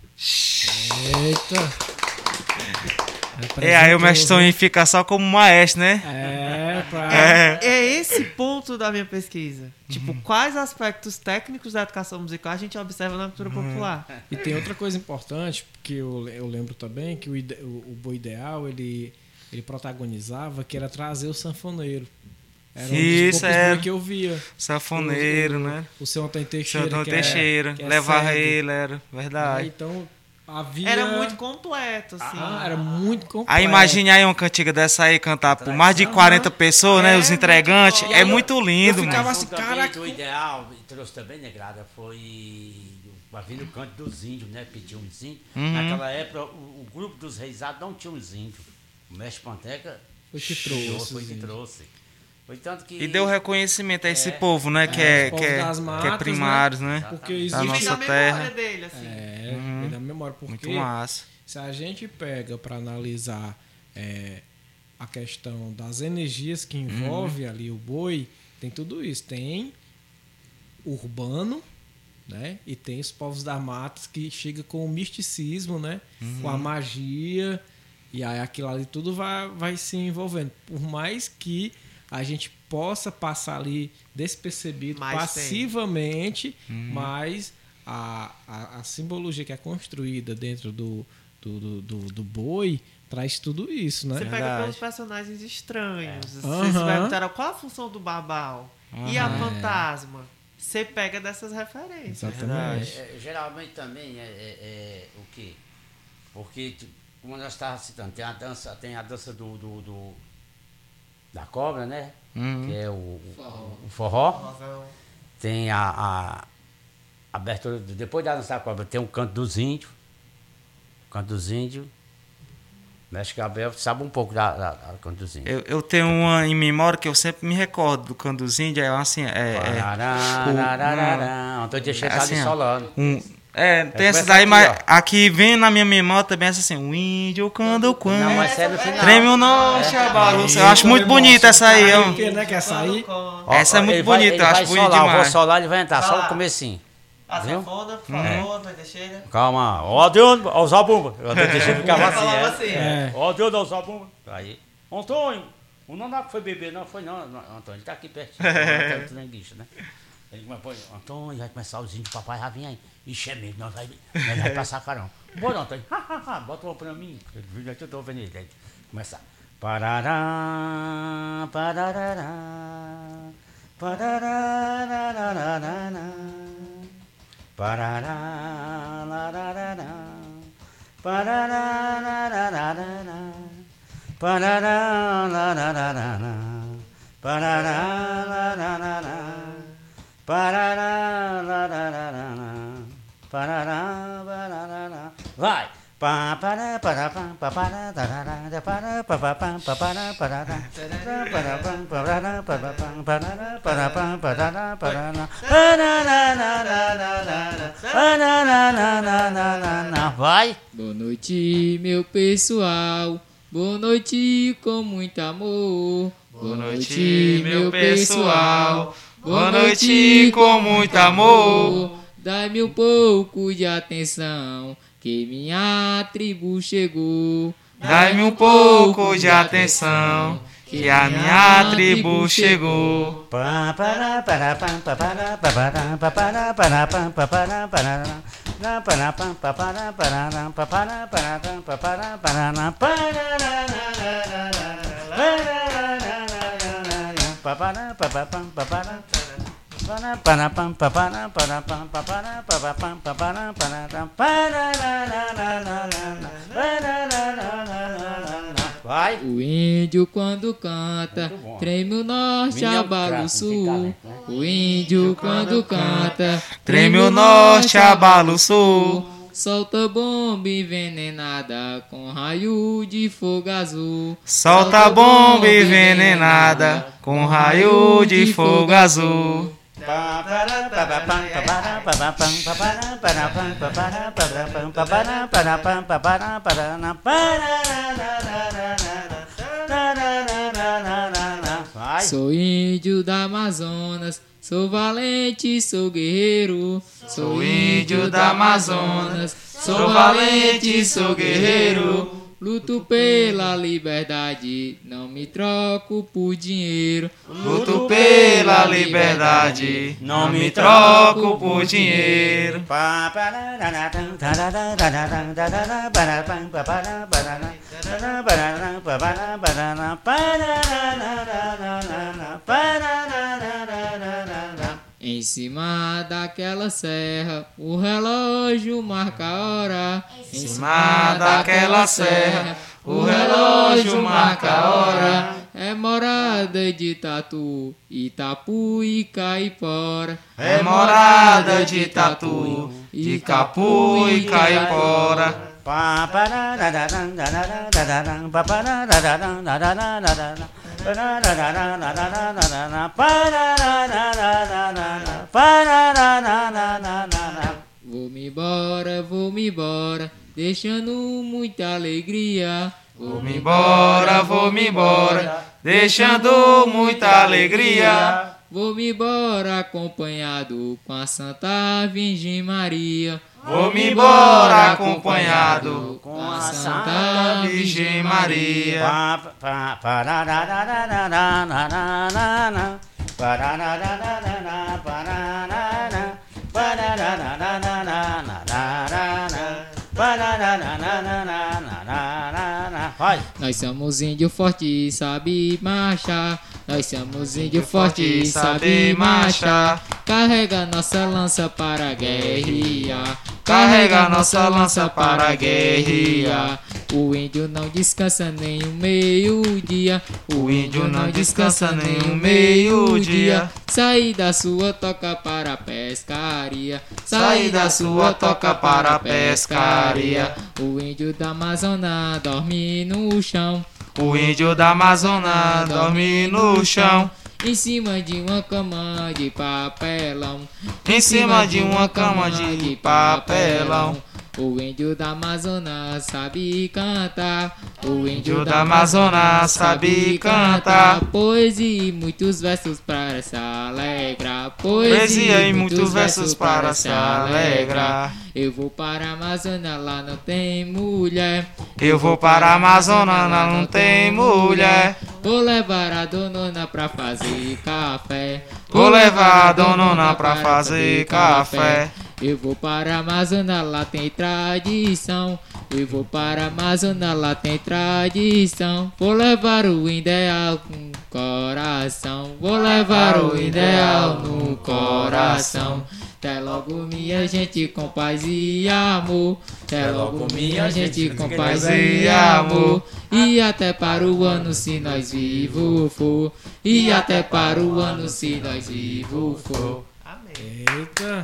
Eita. É, aí o mestre fica só como maestro, né? É, pra... É. É esse ponto da minha pesquisa. Tipo, quais aspectos técnicos da educação musical a gente observa na cultura popular? E tem outra coisa importante, que eu, eu lembro também, que o, ide- o, o Boi Ideal, ele, ele protagonizava, que era trazer o sanfoneiro. Era um dos Isso, poucos é. que eu via. Sanfoneiro, O- o- né? O seu Antônio Seu Teixeira. Antônio que é- Teixeira. que é Levava ele, era. Aí, Verdade. então, havia... Era muito completo, assim. Ah, era muito completo. Aí imagine aí uma cantiga dessa aí cantar por mais de 40 pessoas, né? É, Os muito entregantes. bom. É muito lindo, Eu ficava mano. assim, caraca, do ideal, trouxe também, negrada, foi o vir no canto dos índios, né? Pediu uns índios. Uhum. Naquela época, o, o grupo dos reisados não tinha uns índios. O mestre Panteca Foi que trouxe foi que trouxe. Foi tanto que. E deu reconhecimento a esse É. povo, né? Que É, é, povos que é, das que matas, é né? primários, né? Porque Da E existe... vem nossa da memória terra. dele, assim. É, Uhum. da memória. Porque Muito massa. se a gente pega para analisar é, a questão das energias que envolve ali o boi, tem tudo isso. Tem urbano, né? E tem os povos das matas que chega com o misticismo, né? Com a magia. E aí aquilo ali tudo vai, vai se envolvendo. Por mais que a gente possa passar ali despercebido, Mas passivamente, mas a, a, a simbologia que é construída dentro do, do, do, do- do boi traz tudo isso, né? Você pega Verdade. pelos personagens estranhos. Você Aham. se perguntar qual a função do babau e a fantasma. Você pega dessas referências. Exatamente. É, é, geralmente também é, é- é o quê? Porque, tipo, como nós estávamos citando, tem a dança, tem a dança do, do- do- da cobra, né? Uhum. Que é o, o- o forró. Tem a, a abertura, do- depois da dança da cobra, tem o canto dos índios. O canto dos índios. Mestre Gabriel sabe um pouco da, da, da canto dos índios. Eu, eu tenho uma em memória que eu sempre me recordo do canto dos índios. É assim, é. é Parararararará. Antônio Teixeira tá assim, solando. um, é, tem essa começa daí, aqui, mas aqui vem na minha memória também essa assim, o índio quando quando. Não, mas é no final. Treme o nosso balança. Eu acho muito bonita essa aí. né, essa aí... É muito bonita, eu acho bonito solar, Eu vou demais. solar, ele vai entrar, só no comecinho. A Viu? sanfona, por É. favor, vai deixar. Calma. Ó, Deus, ó, o Zabumba. O (laughs) Teixeira ficava assim, é. É. Ó, Deus, ó, o Zabumba. Aí. Antônio, o Nonaco foi beber, não foi não, não, Antônio, ele tá aqui pertinho. (laughs) Antônio Turanguista, né? Ele vai pôr, Antônio, vai começar os índios, papai já vem aí. Ixi, é mesmo, nós vai, vai passar carão. Bora, Antônio, bota uma pra mim. Eu tô vendo ele. Começar. Parará, parará, parará, Parará, lararará, parará, lararará, parará, lararará, parará, lararará, parará, lararará, parará, lararará. Vai! Pá, pará, pará, pá, pá, pará, tarará, Vai! Boa noite, meu pessoal. Boa noite com muito amor. Boa noite, meu pessoal. Boa noite com muito amor. Dai-me um pouco de atenção, que minha tribo chegou. Dai-me um pouco de atenção, que a minha tribo chegou. Vai! O índio quando canta, treme o norte, abala o sul. O índio quando canta, Treme o norte, abala o sul. Solta bomba envenenada com raio de fogo azul. Solta bomba envenenada com raio de fogo azul. Sou índio da Amazonas, sou valente, sou guerreiro. Sou índio da Amazonas, sou valente, sou guerreiro. Luto pela liberdade, não me troco por dinheiro. Luto pela liberdade, não me troco por dinheiro. Em cima daquela serra, o relógio marca a hora. Em cima daquela serra, o relógio marca a hora. É morada de Tatu, Itapu e Caipora. É morada de tatu, de capu e caipora. Vou-me embora, vou-me embora, deixando muita alegria. Vou-me embora, vou-me embora, deixando muita alegria. Vou-me embora acompanhado com a Santa Virgem Maria. Vou-me embora acompanhado com a Santa Virgem Maria. Vai! Nós somos índio forte, sabe marchar. Nós somos índio forte, sabe marchar. Carrega nossa lança para guerrear. Carrega nossa lança para guerrear. O índio não descansa nem o meio-dia. O índio não descansa nem o meio-dia. Sair da sua toca para a pescaria. Sair da sua toca para a pescaria. O índio da Amazônia dorme no chão. O índio da Amazônia dorme no chão. Em cima de uma cama de papelão. Em cima de uma cama de papelão. O índio da Amazonas sabe cantar. O índio da Amazonas sabe cantar. Poesia e muitos versos para se alegrar. Poesia e muitos versos para se alegrar. Eu vou para a Amazônia, lá não tem mulher. Eu vou para a Amazônia, lá não tem mulher. Vou levar a donona pra fazer café. Vou levar a donona pra fazer café. Eu vou para a Amazônia, lá tem tradição. Eu vou para a Amazônia, lá tem tradição. Vou levar o ideal com coração. Vou levar o ideal no coração. Até logo, minha gente, com paz e amor. Até logo, minha gente, com paz e amor. E até para o ano, se nós vivo for. E até para o ano, se nós vivo for. Eita!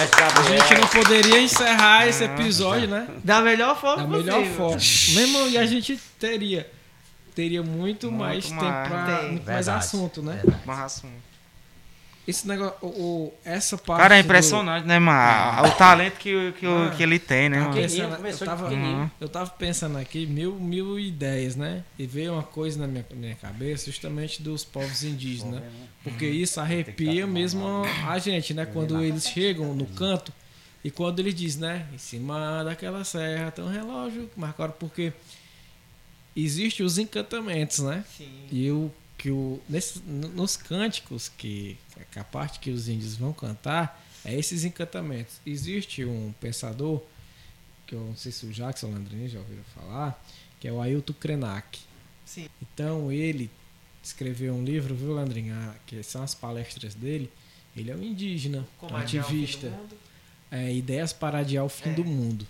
A gente não poderia encerrar esse episódio, né? Da melhor forma Da possível. melhor forma. Mesmo e a gente teria teria muito, Muito mais tempo mais. pra Tem. muito mais assunto, né? Verdade. Mas assunto. Esse negócio, o, o- essa parte Cara, é do- impressionante, né, mano? O talento que, que, Ah. que ele tem, né, mano? Pensando- eu tava-. Eu tava pensando aqui mil, mil ideias, né? E veio uma coisa na minha, minha cabeça justamente dos povos indígenas, né? Porque isso arrepia mesmo a gente, né? Quando eles chegam no canto e quando eles dizem, né? Em cima daquela serra tem um relógio marcaram porque existem os encantamentos, né? Sim. E o que o nesse, nos cânticos que a parte que os índios vão cantar é esses encantamentos. Existe um pensador que eu não sei se o Jackson Landrini já ouviram falar, que é o Ailton Krenak. Sim. Então ele escreveu um livro, viu, Landrinho? Ah, Que são as palestras dele. Ele é um indígena, Como um ativista é, ideias para adiar o fim É. do mundo.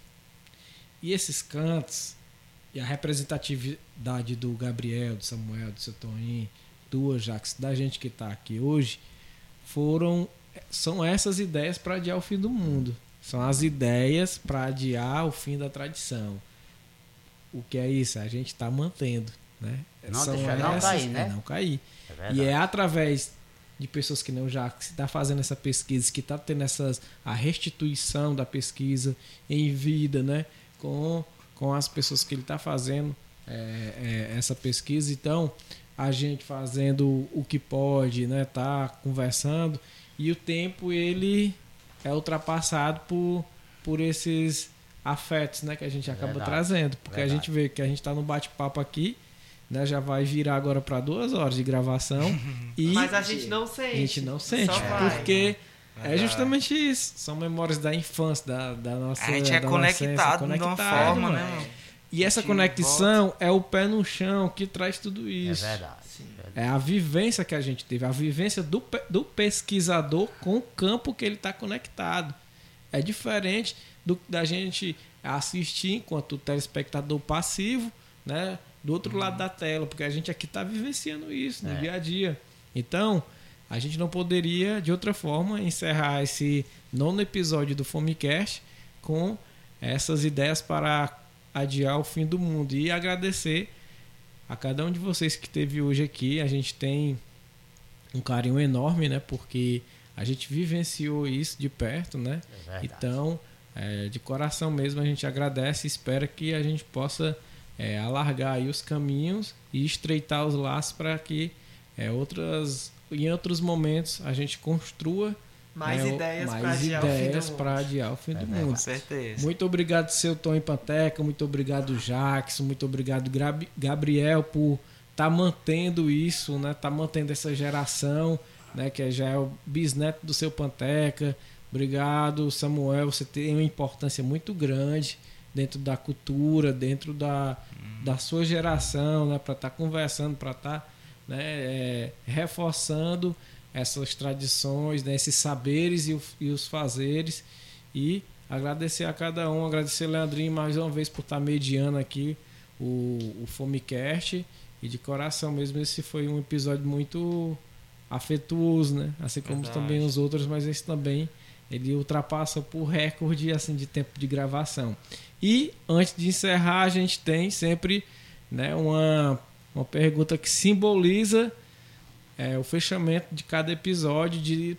E esses cantos, e a representatividade do Gabriel, do Samuel, do seu Toninho, do Ajax, da gente que está aqui hoje, foram são essas ideias para adiar o fim do mundo. São as ideias para adiar o fim da tradição. O que é isso? A gente está mantendo, né? Não deixar- não cair, né? é, não cair. É E é através de pessoas que não já que está fazendo essa pesquisa, que está tendo essas a restituição da pesquisa em vida, né? Com, com as pessoas que ele está fazendo é, é, essa pesquisa. Então, a gente fazendo o que pode, né? Tá conversando e o tempo ele é ultrapassado por, por esses afetos, né? Que a gente acaba Verdade. trazendo, porque a Verdade. gente vê que a gente está no bate-papo aqui né, já vai virar agora para duas horas de gravação (laughs) e Mas a gente não a sente. gente não sente, Só vai. porque é justamente isso. São memórias da infância, da, da nossa. A gente é adolescência, conectado de uma conectado, forma, né, mano? E essa conexão é o pé no chão que traz tudo É isso. verdade. É a vivência que a gente teve, a vivência do, do pesquisador com o campo que ele está conectado. É diferente do da gente assistir enquanto telespectador passivo, né, do outro lado da tela, porque a gente aqui está vivenciando isso no É. dia a dia. Então, a gente não poderia, de outra forma, encerrar esse nono episódio do Fomecast com essas ideias para adiar o fim do mundo e agradecer a cada um de vocês que esteve hoje aqui. A gente tem um carinho enorme, né? Porque a gente vivenciou isso de perto, né? É. Então, é, de coração mesmo, a gente agradece e espera que a gente possa é, alargar aí os caminhos e estreitar os laços para que é, outras, em outros momentos a gente construa Mais o- ideias para adiar adiar o fim do É mundo. Com certeza. Muito obrigado, seu Tom Panteca. Muito obrigado, Jackson. Muito obrigado, Gabriel, por estar mantendo isso, né? Tá mantendo essa geração, né? Que já é o bisneto do seu Panteca. Obrigado, Samuel. Você tem uma importância muito grande dentro da cultura, dentro da, da sua geração, né? Para estar conversando, para estar né? é, reforçando essas tradições, né? esses saberes e, o- e os fazeres. E agradecer a cada um, agradecer Leandrinho mais uma vez por estar mediando aqui o, o Fomecast. E de coração mesmo, esse foi um episódio muito afetuoso, né? Assim como Verdade. também os outros, mas esse também ele ultrapassa por recorde assim de tempo de gravação. E antes de encerrar, a gente tem sempre né, uma, uma pergunta que simboliza é, o fechamento de cada episódio, de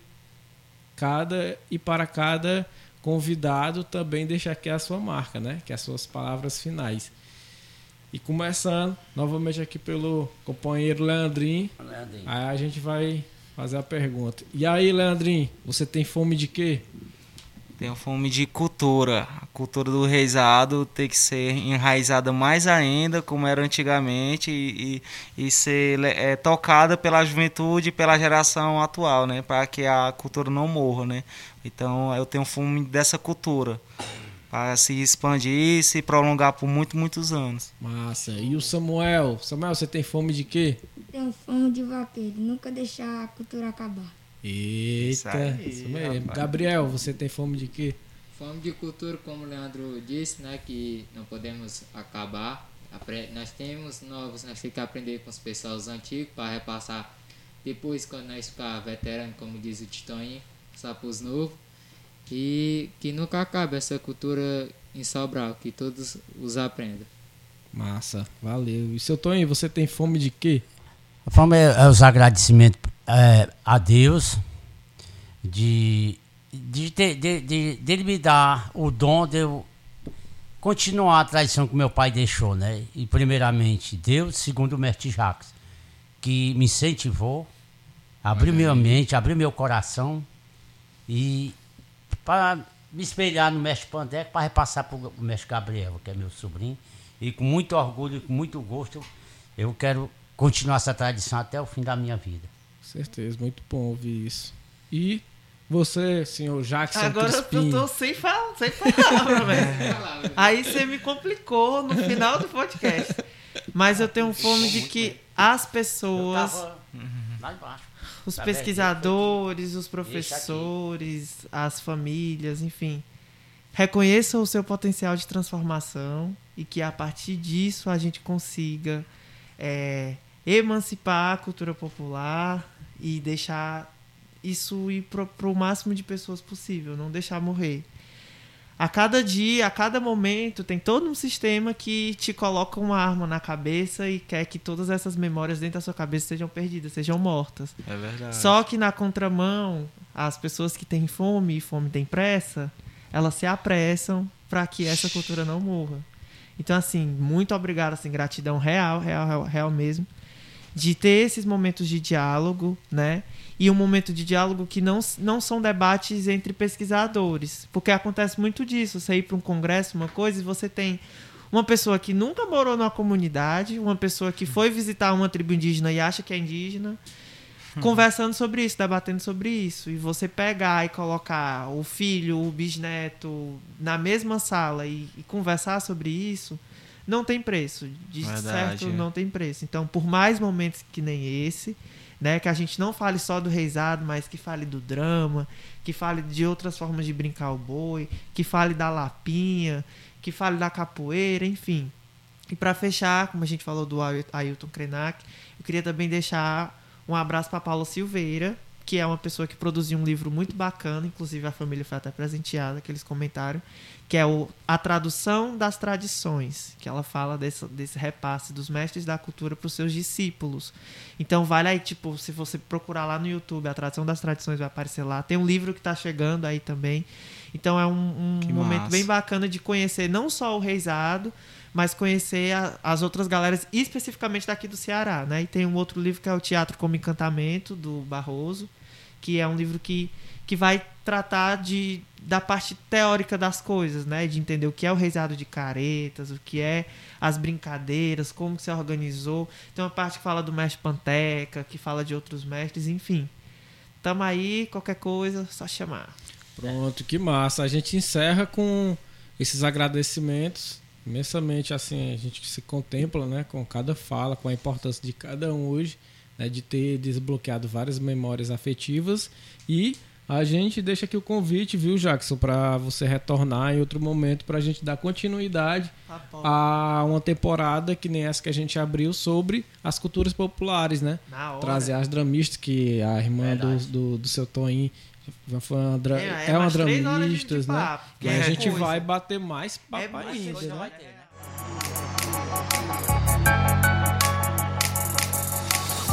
cada e para cada convidado também deixar aqui a sua marca, né? Que é as suas palavras finais. E começando novamente aqui pelo companheiro Leandrinho, Leandrinho. aí a gente vai fazer a pergunta. E aí, Leandrinho, você tem fome de quê? Tenho fome de cultura. A cultura do reisado tem que ser enraizada mais ainda, como era antigamente, e, e, e ser é, tocada pela juventude e pela geração atual, né? Para que a cultura não morra, né? Então eu tenho fome dessa cultura. Para se expandir e se prolongar por muitos, muitos anos. Massa. E o Samuel? Samuel, você tem fome de quê? Tenho fome de vaqueiro, nunca deixar a cultura acabar. Eita, aí, isso mesmo. rapaz. Gabriel, você tem fome de quê? Fome de cultura, como o Leandro disse, né, que não podemos acabar. Apre- Nós temos novos, nós temos que aprender com os pessoas antigos para repassar depois quando nós ficar veterano, como diz o Titonho, só para os novos. E que nunca acabe essa cultura em Sobral, que todos os aprendam. Massa, valeu. E seu Tonho, você tem fome de quê? A forma é, é os agradecimentos é, a Deus de, de, ter- de, de, dele me dar o dom de eu continuar a tradição que meu pai deixou, né? E primeiramente Deus, segundo o mestre Jacques, que me incentivou, abriu minha mente, abriu meu coração e para me espelhar no mestre Pandeco para repassar para o mestre Gabriel, que é meu sobrinho, e com muito orgulho e com muito gosto eu quero continuar essa tradição até o fim da minha vida. Certeza, muito bom ouvir isso. E você, senhor Jackson Agora eu Crispim? tô sem, fala, sem palavra, velho. (laughs) Aí você me complicou no final do podcast. Mas eu tenho fome de que as pessoas, lá embaixo. os Tá pesquisadores, os professores, as famílias, enfim, reconheçam o seu potencial de transformação e que a partir disso a gente consiga é, emancipar a cultura popular e deixar isso ir para o máximo de pessoas possível, não deixar morrer. A cada dia, a cada momento, tem todo um sistema que te coloca uma arma na cabeça e quer que todas essas memórias dentro da sua cabeça sejam perdidas, sejam mortas. É verdade. Só que na contramão, as pessoas que têm fome e fome tem pressa, elas se apressam para que essa cultura não morra. Então, assim, muito obrigado, assim, gratidão real, real, real, real mesmo, de ter esses momentos de diálogo, né? E um momento de diálogo que não, não são debates entre pesquisadores. Porque acontece muito disso. Você ir para um congresso, uma coisa, e você tem uma pessoa que nunca morou numa comunidade, uma pessoa que foi visitar uma tribo indígena e acha que é indígena, conversando sobre isso, debatendo sobre isso. E você pegar e colocar o filho, o bisneto na mesma sala e, e conversar sobre isso, não tem preço. De Verdade, certo, não tem preço. Então, por mais momentos que nem esse, né, que a gente não fale só do reizado, mas que fale do drama, que fale de outras formas de brincar o boi, que fale da lapinha, que fale da capoeira, enfim. E para fechar, como a gente falou do Ail- Ailton Krenak, eu queria também deixar um abraço para Paula Silveira, que é uma pessoa que produziu um livro muito bacana, inclusive a família foi até presenteada, que eles comentaram, que é o A Tradução das Tradições, que ela fala desse, desse repasse dos mestres da cultura para os seus discípulos. Então vale aí, tipo, se você procurar lá no YouTube, A Tradução das Tradições vai aparecer lá. Tem um livro que está chegando aí também. Então é um, um momento massa. bem bacana de conhecer não só o reizado, mas conhecer a- as outras galeras, especificamente daqui do Ceará, né? E tem um outro livro que é o Teatro como Encantamento, do Barroso, que é um livro que, que vai tratar de, da parte teórica das coisas, né? De entender o que é o reizado de caretas, o que é as brincadeiras, como se organizou. Tem uma parte que fala do mestre Panteca, que fala de outros mestres, enfim. Tamo aí, qualquer coisa, só chamar. Pronto, que massa. A gente encerra com esses agradecimentos. Imensamente assim, a gente se contempla, né, com cada fala, com a importância de cada um hoje, né, de ter desbloqueado várias memórias afetivas e a gente deixa aqui o convite, viu, Jackson, para você retornar em outro momento para a gente dar continuidade Tá a uma temporada que nem essa que a gente abriu sobre as culturas populares, né? Trazer as dramistas, que a irmã do, do, do seu já foi uma, dra É, é, é uma dramista, né? papo, E a é gente coisa. vai bater mais papo É ainda, né? vai